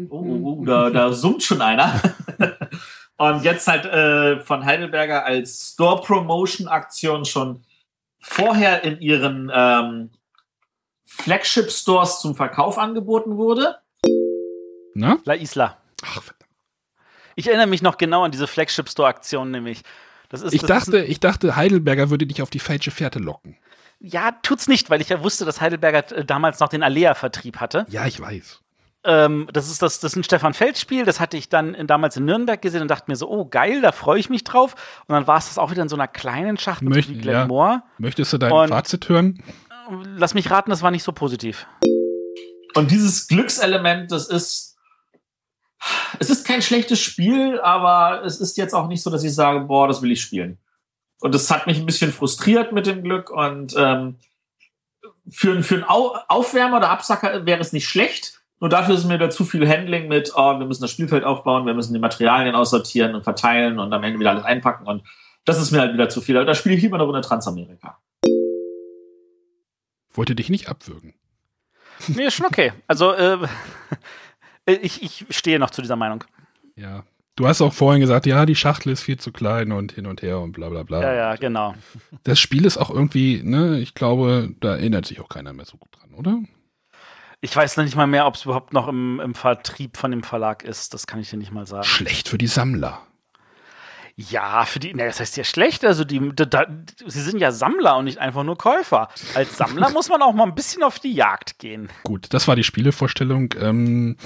Speaker 5: Oh, oh, oh da, da summt schon einer. Und jetzt halt äh, von Heidelberger als Store-Promotion-Aktion schon vorher in ihren ähm, Flagship-Stores zum Verkauf angeboten wurde.
Speaker 3: Na? La Isla. Ach, ich erinnere mich noch genau an diese Flagship-Store-Aktion nämlich.
Speaker 2: Das ist, ich, das dachte, ist ich dachte, Heidelberger würde dich auf die falsche Fährte locken.
Speaker 3: Ja, tut's nicht, weil ich ja wusste, dass Heidelberger äh, damals noch den Alea-Vertrieb hatte.
Speaker 2: Ja, ich weiß.
Speaker 3: Ähm, das ist das, das ist ein Stefan Feld-Spiel, das hatte ich dann in, damals in Nürnberg gesehen und dachte mir so, oh geil, da freue ich mich drauf. Und dann war es das auch wieder in so einer kleinen Schachtel
Speaker 2: Möcht, wie Glenmore. Ja. Möchtest du dein und Fazit hören?
Speaker 3: Lass mich raten, das war nicht so positiv.
Speaker 5: Und dieses Glückselement, das ist es ist kein schlechtes Spiel, aber es ist jetzt auch nicht so, dass ich sage, boah, das will ich spielen. Und das hat mich ein bisschen frustriert mit dem Glück und ähm, für, für einen Aufwärmer oder Absacker wäre es nicht schlecht. Nur dafür ist mir da zu viel Handling mit, oh, wir müssen das Spielfeld aufbauen, wir müssen die Materialien aussortieren und verteilen und am Ende wieder alles einpacken. Und das ist mir halt wieder zu viel. Da spiele ich lieber eine Runde Transamerika.
Speaker 2: Wollte dich nicht abwürgen.
Speaker 3: Nee, ist schon okay. Also, äh, ich, ich stehe noch zu dieser Meinung.
Speaker 2: Ja. Du hast auch vorhin gesagt, ja, die Schachtel ist viel zu klein und hin und her und bla bla bla.
Speaker 3: Ja, ja, genau.
Speaker 2: Das Spiel ist auch irgendwie, ne, ich glaube, da erinnert sich auch keiner mehr so gut dran, oder?
Speaker 3: Ich weiß noch nicht mal mehr, ob es überhaupt noch im, im Vertrieb von dem Verlag ist. Das kann ich dir nicht mal sagen.
Speaker 2: Schlecht für die Sammler.
Speaker 3: Ja, für die, ne, das heißt ja schlecht. Also die, da, da, sie sind ja Sammler und nicht einfach nur Käufer. Als Sammler muss man auch mal ein bisschen auf die Jagd gehen.
Speaker 2: Gut, das war die Spielevorstellung. Ähm,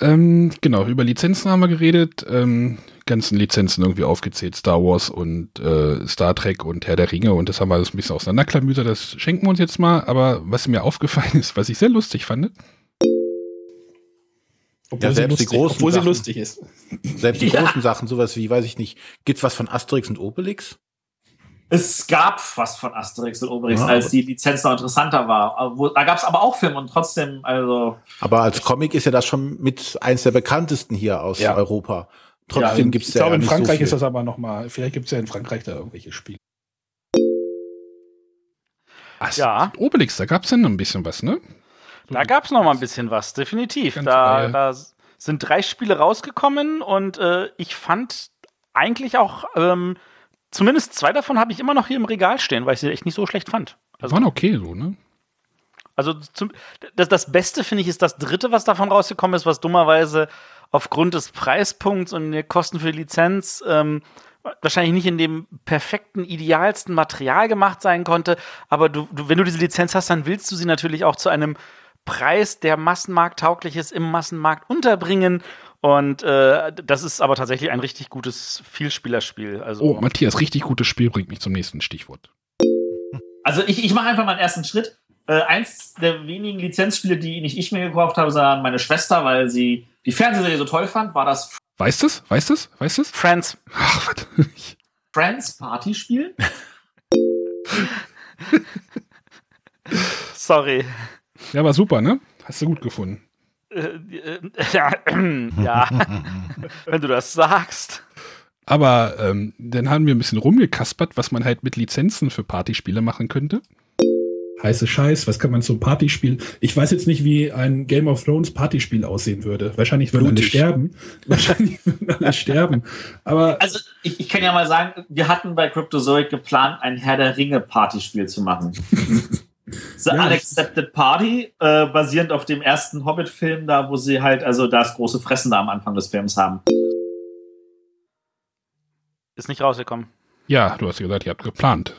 Speaker 2: ähm, genau, über Lizenzen haben wir geredet. Ähm, ganzen Lizenzen irgendwie aufgezählt. Star Wars und äh, Star Trek und Herr der Ringe. Und das haben wir alles ein bisschen auseinanderklamüsert. Das schenken wir uns jetzt mal. Aber was mir aufgefallen ist, was ich sehr lustig fand.
Speaker 1: Obwohl, ja, selbst lustig, die großen obwohl Sachen, sie lustig ist. Selbst die ja. großen Sachen, sowas wie, weiß ich nicht, gibt's was von Asterix und Obelix?
Speaker 5: Es gab was von Asterix und Obelix, ja, als die Lizenz noch interessanter war. Da gab es aber auch Filme und trotzdem, also.
Speaker 1: Aber als Comic ist ja das schon mit eins der bekanntesten hier aus ja. Europa. Trotzdem ja, gibt's ja.
Speaker 2: Ich glaube, in Frankreich so ist das aber noch mal. Vielleicht gibt's ja in Frankreich da irgendwelche Spiele. Ach, ja. Obelix, da gab's ja noch ein bisschen was, ne?
Speaker 3: Da gab's noch mal ein bisschen was, definitiv. Da, da, sind drei Spiele rausgekommen und äh, ich fand eigentlich auch ähm, zumindest zwei davon habe ich immer noch hier im Regal stehen, weil ich sie echt nicht so schlecht fand.
Speaker 2: Also, Waren okay so, ne?
Speaker 3: Also zum, das, das Beste finde ich ist das dritte, was davon rausgekommen ist, was dummerweise aufgrund des Preispunkts und der Kosten für die Lizenz ähm, wahrscheinlich nicht in dem perfekten, idealsten Material gemacht sein konnte. Aber du, du, wenn du diese Lizenz hast, dann willst du sie natürlich auch zu einem Preis, der massenmarkttauglich ist, im Massenmarkt unterbringen. Und äh, das ist aber tatsächlich ein richtig gutes Vielspielerspiel. Also,
Speaker 2: oh, Matthias, richtig gutes Spiel bringt mich zum nächsten Stichwort.
Speaker 5: Also ich, ich mache einfach mal einen ersten Schritt. Äh, eins der wenigen Lizenzspiele, die nicht ich mir gekauft habe, sondern meine Schwester, weil sie die Fernsehserie so toll fand, war das.
Speaker 2: Weißt du es? Weißt du es? Weißt du es?
Speaker 3: Friends.
Speaker 2: Ach, was?
Speaker 5: Friends Partyspiel?
Speaker 3: Sorry.
Speaker 2: Ja, war super, ne? Hast du gut gefunden.
Speaker 3: Äh, ja, ja. wenn du das sagst.
Speaker 2: Aber ähm, dann haben wir ein bisschen rumgekaspert, was man halt mit Lizenzen für Partyspiele machen könnte. Heiße Scheiß, was kann man zum Partyspiel? Ich weiß jetzt nicht, wie ein Game of Thrones Partyspiel aussehen würde. Wahrscheinlich würden alle sterben. Wahrscheinlich würden alle sterben. Aber
Speaker 5: also ich, ich kann ja mal sagen, wir hatten bei Cryptozoic geplant, ein Herr der Ringe Partyspiel zu machen. The ja, Unaccepted Party, äh, basierend auf dem ersten Hobbit-Film, da wo sie halt, also das große Fressen da am Anfang des Films haben.
Speaker 3: Ist nicht rausgekommen.
Speaker 2: Ja, du hast ja gesagt, ihr habt geplant.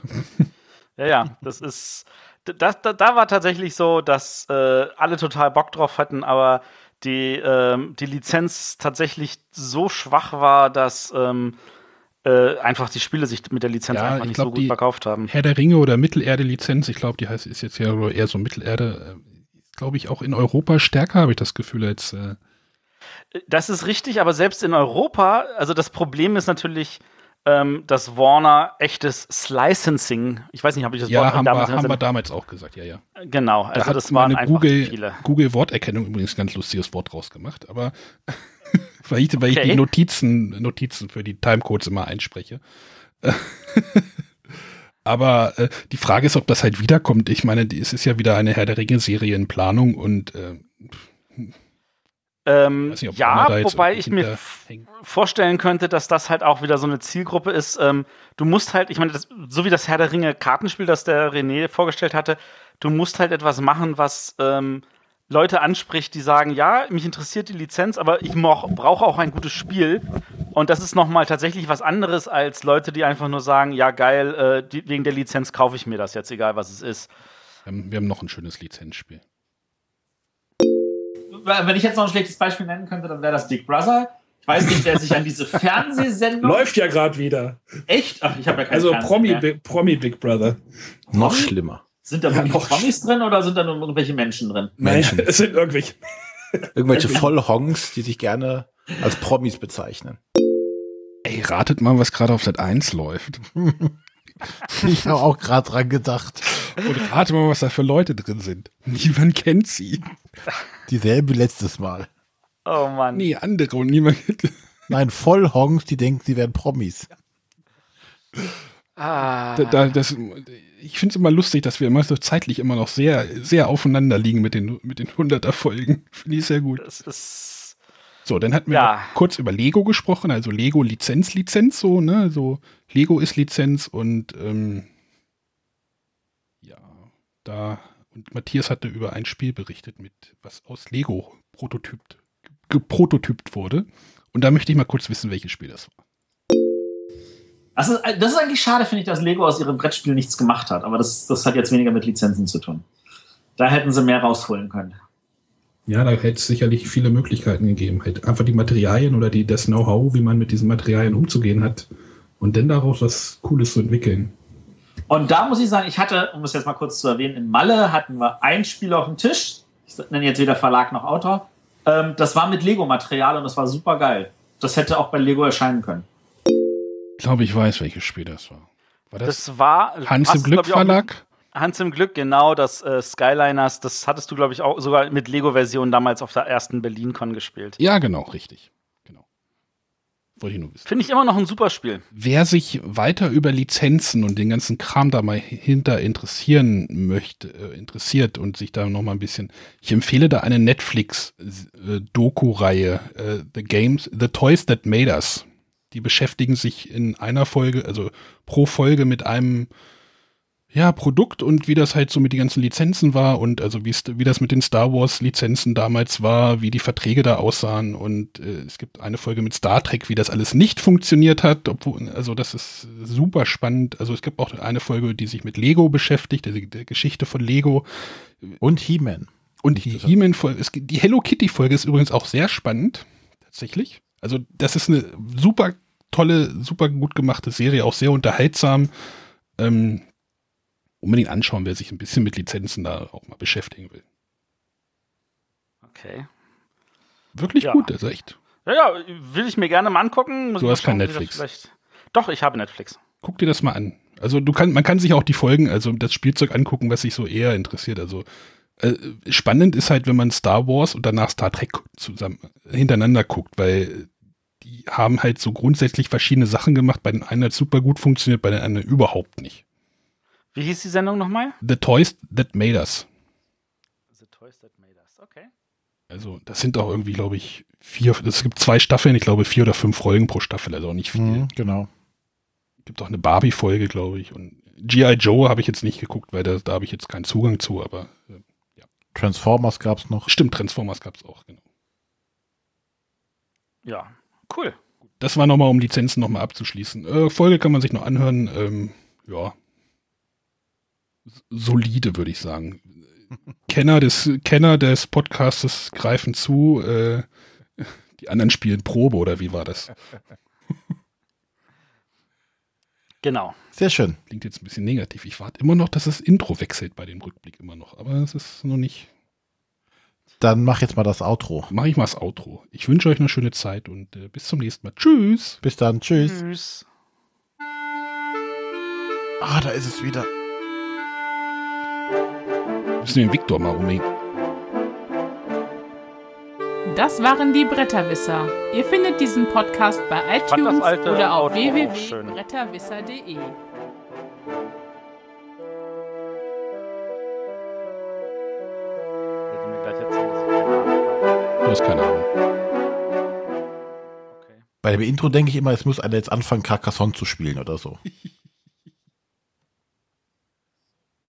Speaker 3: ja, ja, das ist. Das, da, da war tatsächlich so, dass äh, alle total Bock drauf hatten, aber die, ähm, die Lizenz tatsächlich so schwach war, dass ähm, äh, einfach die Spiele sich mit der Lizenz ja, einfach nicht glaub, so gut verkauft haben.
Speaker 2: Herr der Ringe oder Mittelerde-Lizenz, ich glaube, die heißt ist jetzt ja eher so Mittelerde, äh, glaube ich, auch in Europa stärker, habe ich das Gefühl, als. Äh
Speaker 3: das ist richtig, aber selbst in Europa, also das Problem ist natürlich, ähm, dass Warner echtes Slicensing, ich weiß nicht, habe ich das
Speaker 2: ja, Wort haben damals wir, haben wir damals auch gesagt, ja, ja.
Speaker 3: Genau,
Speaker 2: also da das waren einfach Google, viele. Google Worterkennung übrigens ein ganz lustiges Wort rausgemacht, aber weil ich, weil okay. ich die Notizen, Notizen für die Timecodes immer einspreche. Aber äh, die Frage ist, ob das halt wiederkommt. Ich meine, es ist ja wieder eine Herr der Ringe-Serie in Planung und äh,
Speaker 3: ähm, nicht, ja, wobei ich mir vorstellen könnte, dass das halt auch wieder so eine Zielgruppe ist. Ähm, du musst halt, ich meine, das, so wie das Herr der Ringe Kartenspiel, das der René vorgestellt hatte, du musst halt etwas machen, was ähm, Leute anspricht, die sagen, ja, mich interessiert die Lizenz, aber ich brauche auch ein gutes Spiel. Und das ist nochmal tatsächlich was anderes als Leute, die einfach nur sagen, ja, geil, äh, die, wegen der Lizenz kaufe ich mir das jetzt, egal was es ist.
Speaker 2: Wir haben, wir haben noch ein schönes Lizenzspiel.
Speaker 5: Wenn ich jetzt noch ein schlechtes Beispiel nennen könnte, dann wäre das Big Brother. Ich weiß nicht, wer sich an diese Fernsehsendung.
Speaker 2: Läuft ja gerade wieder.
Speaker 5: Echt? Ach, ich habe ja keine
Speaker 2: Also Promi, Promi Big Brother.
Speaker 1: Noch schlimmer.
Speaker 5: Sind da wirklich ja, Promis drin oder sind da nur irgendwelche Menschen drin?
Speaker 2: Menschen. es sind irgendwelche.
Speaker 1: Irgendwelche Vollhongs, die sich gerne als Promis bezeichnen.
Speaker 2: Ey, ratet mal, was gerade auf Sat 1 läuft.
Speaker 1: ich habe auch gerade dran gedacht.
Speaker 2: Und rate mal, was da für Leute drin sind. Niemand kennt sie.
Speaker 1: Dieselbe letztes Mal.
Speaker 3: Oh Mann.
Speaker 2: Nee, andere und niemand kennt
Speaker 1: Nein, Vollhongs, die denken, sie wären Promis.
Speaker 3: Ah.
Speaker 2: Da, da, das, ich finde es immer lustig, dass wir immer so zeitlich immer noch sehr, sehr aufeinander liegen mit den, mit den 100er Folgen. Finde ich sehr gut.
Speaker 3: Das ist.
Speaker 2: So, dann hatten wir
Speaker 3: Ja.
Speaker 2: kurz über Lego gesprochen, also Lego Lizenz, Lizenz, so, ne? So, Lego ist Lizenz und ähm, ja, da und Matthias hatte über ein Spiel berichtet, mit was aus Lego prototypt, geprototypt wurde. Und da möchte ich mal kurz wissen, welches Spiel das war.
Speaker 5: Das ist, das ist eigentlich schade, finde ich, dass Lego aus ihrem Brettspiel nichts gemacht hat. Aber das, das hat jetzt weniger mit Lizenzen zu tun. Da hätten sie mehr rausholen können.
Speaker 2: Ja, da hätte es sicherlich viele Möglichkeiten gegeben. Halt einfach die Materialien oder die, das Know-how, wie man mit diesen Materialien umzugehen hat und dann daraus was Cooles zu entwickeln.
Speaker 5: Und da muss ich sagen, ich hatte, um es jetzt mal kurz zu erwähnen, in Malle hatten wir ein Spiel auf dem Tisch. Ich nenne jetzt weder Verlag noch Autor. Ähm, das war mit Lego-Material und das war super geil. Das hätte auch bei Lego erscheinen können.
Speaker 2: Ich glaube, ich weiß, welches Spiel das war. War das,
Speaker 3: Das war.
Speaker 2: Hans im Glück Verlag?
Speaker 3: Hans im Glück, genau, das äh, Skyliners, das hattest du, glaube ich, auch sogar mit Lego-Version damals auf der ersten BerlinCon gespielt.
Speaker 2: Ja, genau, richtig. Genau. Wollte ich nur wissen.
Speaker 3: Finde ich immer noch ein super Spiel.
Speaker 2: Wer sich weiter über Lizenzen und den ganzen Kram da mal hinter interessieren möchte, äh, interessiert und sich da noch mal ein bisschen, ich empfehle da eine Netflix-Doku-Reihe, äh, The Games, The Toys That Made Us. Die beschäftigen sich in einer Folge, also pro Folge mit einem ja, Produkt und wie das halt so mit den ganzen Lizenzen war und also wie, wie das mit den Star Wars Lizenzen damals war, wie die Verträge da aussahen und äh, es gibt eine Folge mit Star Trek, wie das alles nicht funktioniert hat, obwohl, also das ist super spannend. Also es gibt auch eine Folge, die sich mit Lego beschäftigt, der, der Geschichte von Lego
Speaker 1: Und He-Man.
Speaker 2: und die He-Man-Folge, die Hello Kitty-Folge ist übrigens auch sehr spannend, tatsächlich. Also das ist eine super tolle, super gut gemachte Serie, auch sehr unterhaltsam. Ähm, unbedingt anschauen, wer sich ein bisschen mit Lizenzen da auch mal beschäftigen will.
Speaker 3: Okay.
Speaker 2: Wirklich
Speaker 3: Ja.
Speaker 2: gut, das ist echt.
Speaker 3: Ja, ja, will ich mir gerne mal angucken. Muss
Speaker 2: Du hast kein Netflix.
Speaker 3: Doch, ich habe Netflix.
Speaker 2: Guck dir das mal an. Also du kann, man kann sich auch die Folgen, also das Spielzeug angucken, was sich so eher interessiert. Also äh, spannend ist halt, wenn man Star Wars und danach Star Trek zusammen hintereinander guckt, weil die haben halt so grundsätzlich verschiedene Sachen gemacht. Bei den einen hat super gut funktioniert, bei den anderen überhaupt nicht.
Speaker 3: Wie hieß die Sendung nochmal?
Speaker 2: The Toys That Made Us.
Speaker 3: The Toys That Made Us. Okay.
Speaker 2: Also das sind auch irgendwie, glaube ich, vier, es gibt zwei Staffeln, ich glaube vier oder fünf Folgen pro Staffel, also auch nicht viel.
Speaker 1: Mhm, genau.
Speaker 2: Gibt auch eine Barbie-Folge, glaube ich. Und G.I. Joe habe ich jetzt nicht geguckt, weil da, da habe ich jetzt keinen Zugang zu, aber äh,
Speaker 1: Transformers gab es noch.
Speaker 2: stimmt, Transformers gab es auch, genau.
Speaker 3: Ja, cool.
Speaker 2: Das war nochmal, um Lizenzen nochmal abzuschließen. Äh, Folge kann man sich noch anhören. Ähm, ja. Solide, würde ich sagen. Kenner des, Kenner des Podcastes greifen zu. Äh, die anderen spielen Probe, oder wie war das?
Speaker 3: Genau.
Speaker 1: Sehr schön.
Speaker 2: Klingt jetzt ein bisschen negativ. Ich warte immer noch, dass das Intro wechselt bei dem Rückblick immer noch. Aber es ist noch nicht.
Speaker 1: Dann mach jetzt mal das Outro.
Speaker 2: Mache ich mal das Outro. Ich wünsche euch eine schöne Zeit und äh, bis zum nächsten Mal. Tschüss.
Speaker 1: Bis dann. Tschüss.
Speaker 3: Tschüss.
Speaker 1: Ah, da ist es wieder.
Speaker 2: Müssen wir den Viktor mal umhängen.
Speaker 6: Das waren die Bretterwisser. Ihr findet diesen Podcast bei iTunes oder auf www.bretterwisser.de.
Speaker 2: hast keine Ahnung.
Speaker 3: Okay.
Speaker 1: Bei dem Intro denke ich immer, es muss einer jetzt anfangen, Carcassonne zu spielen oder so.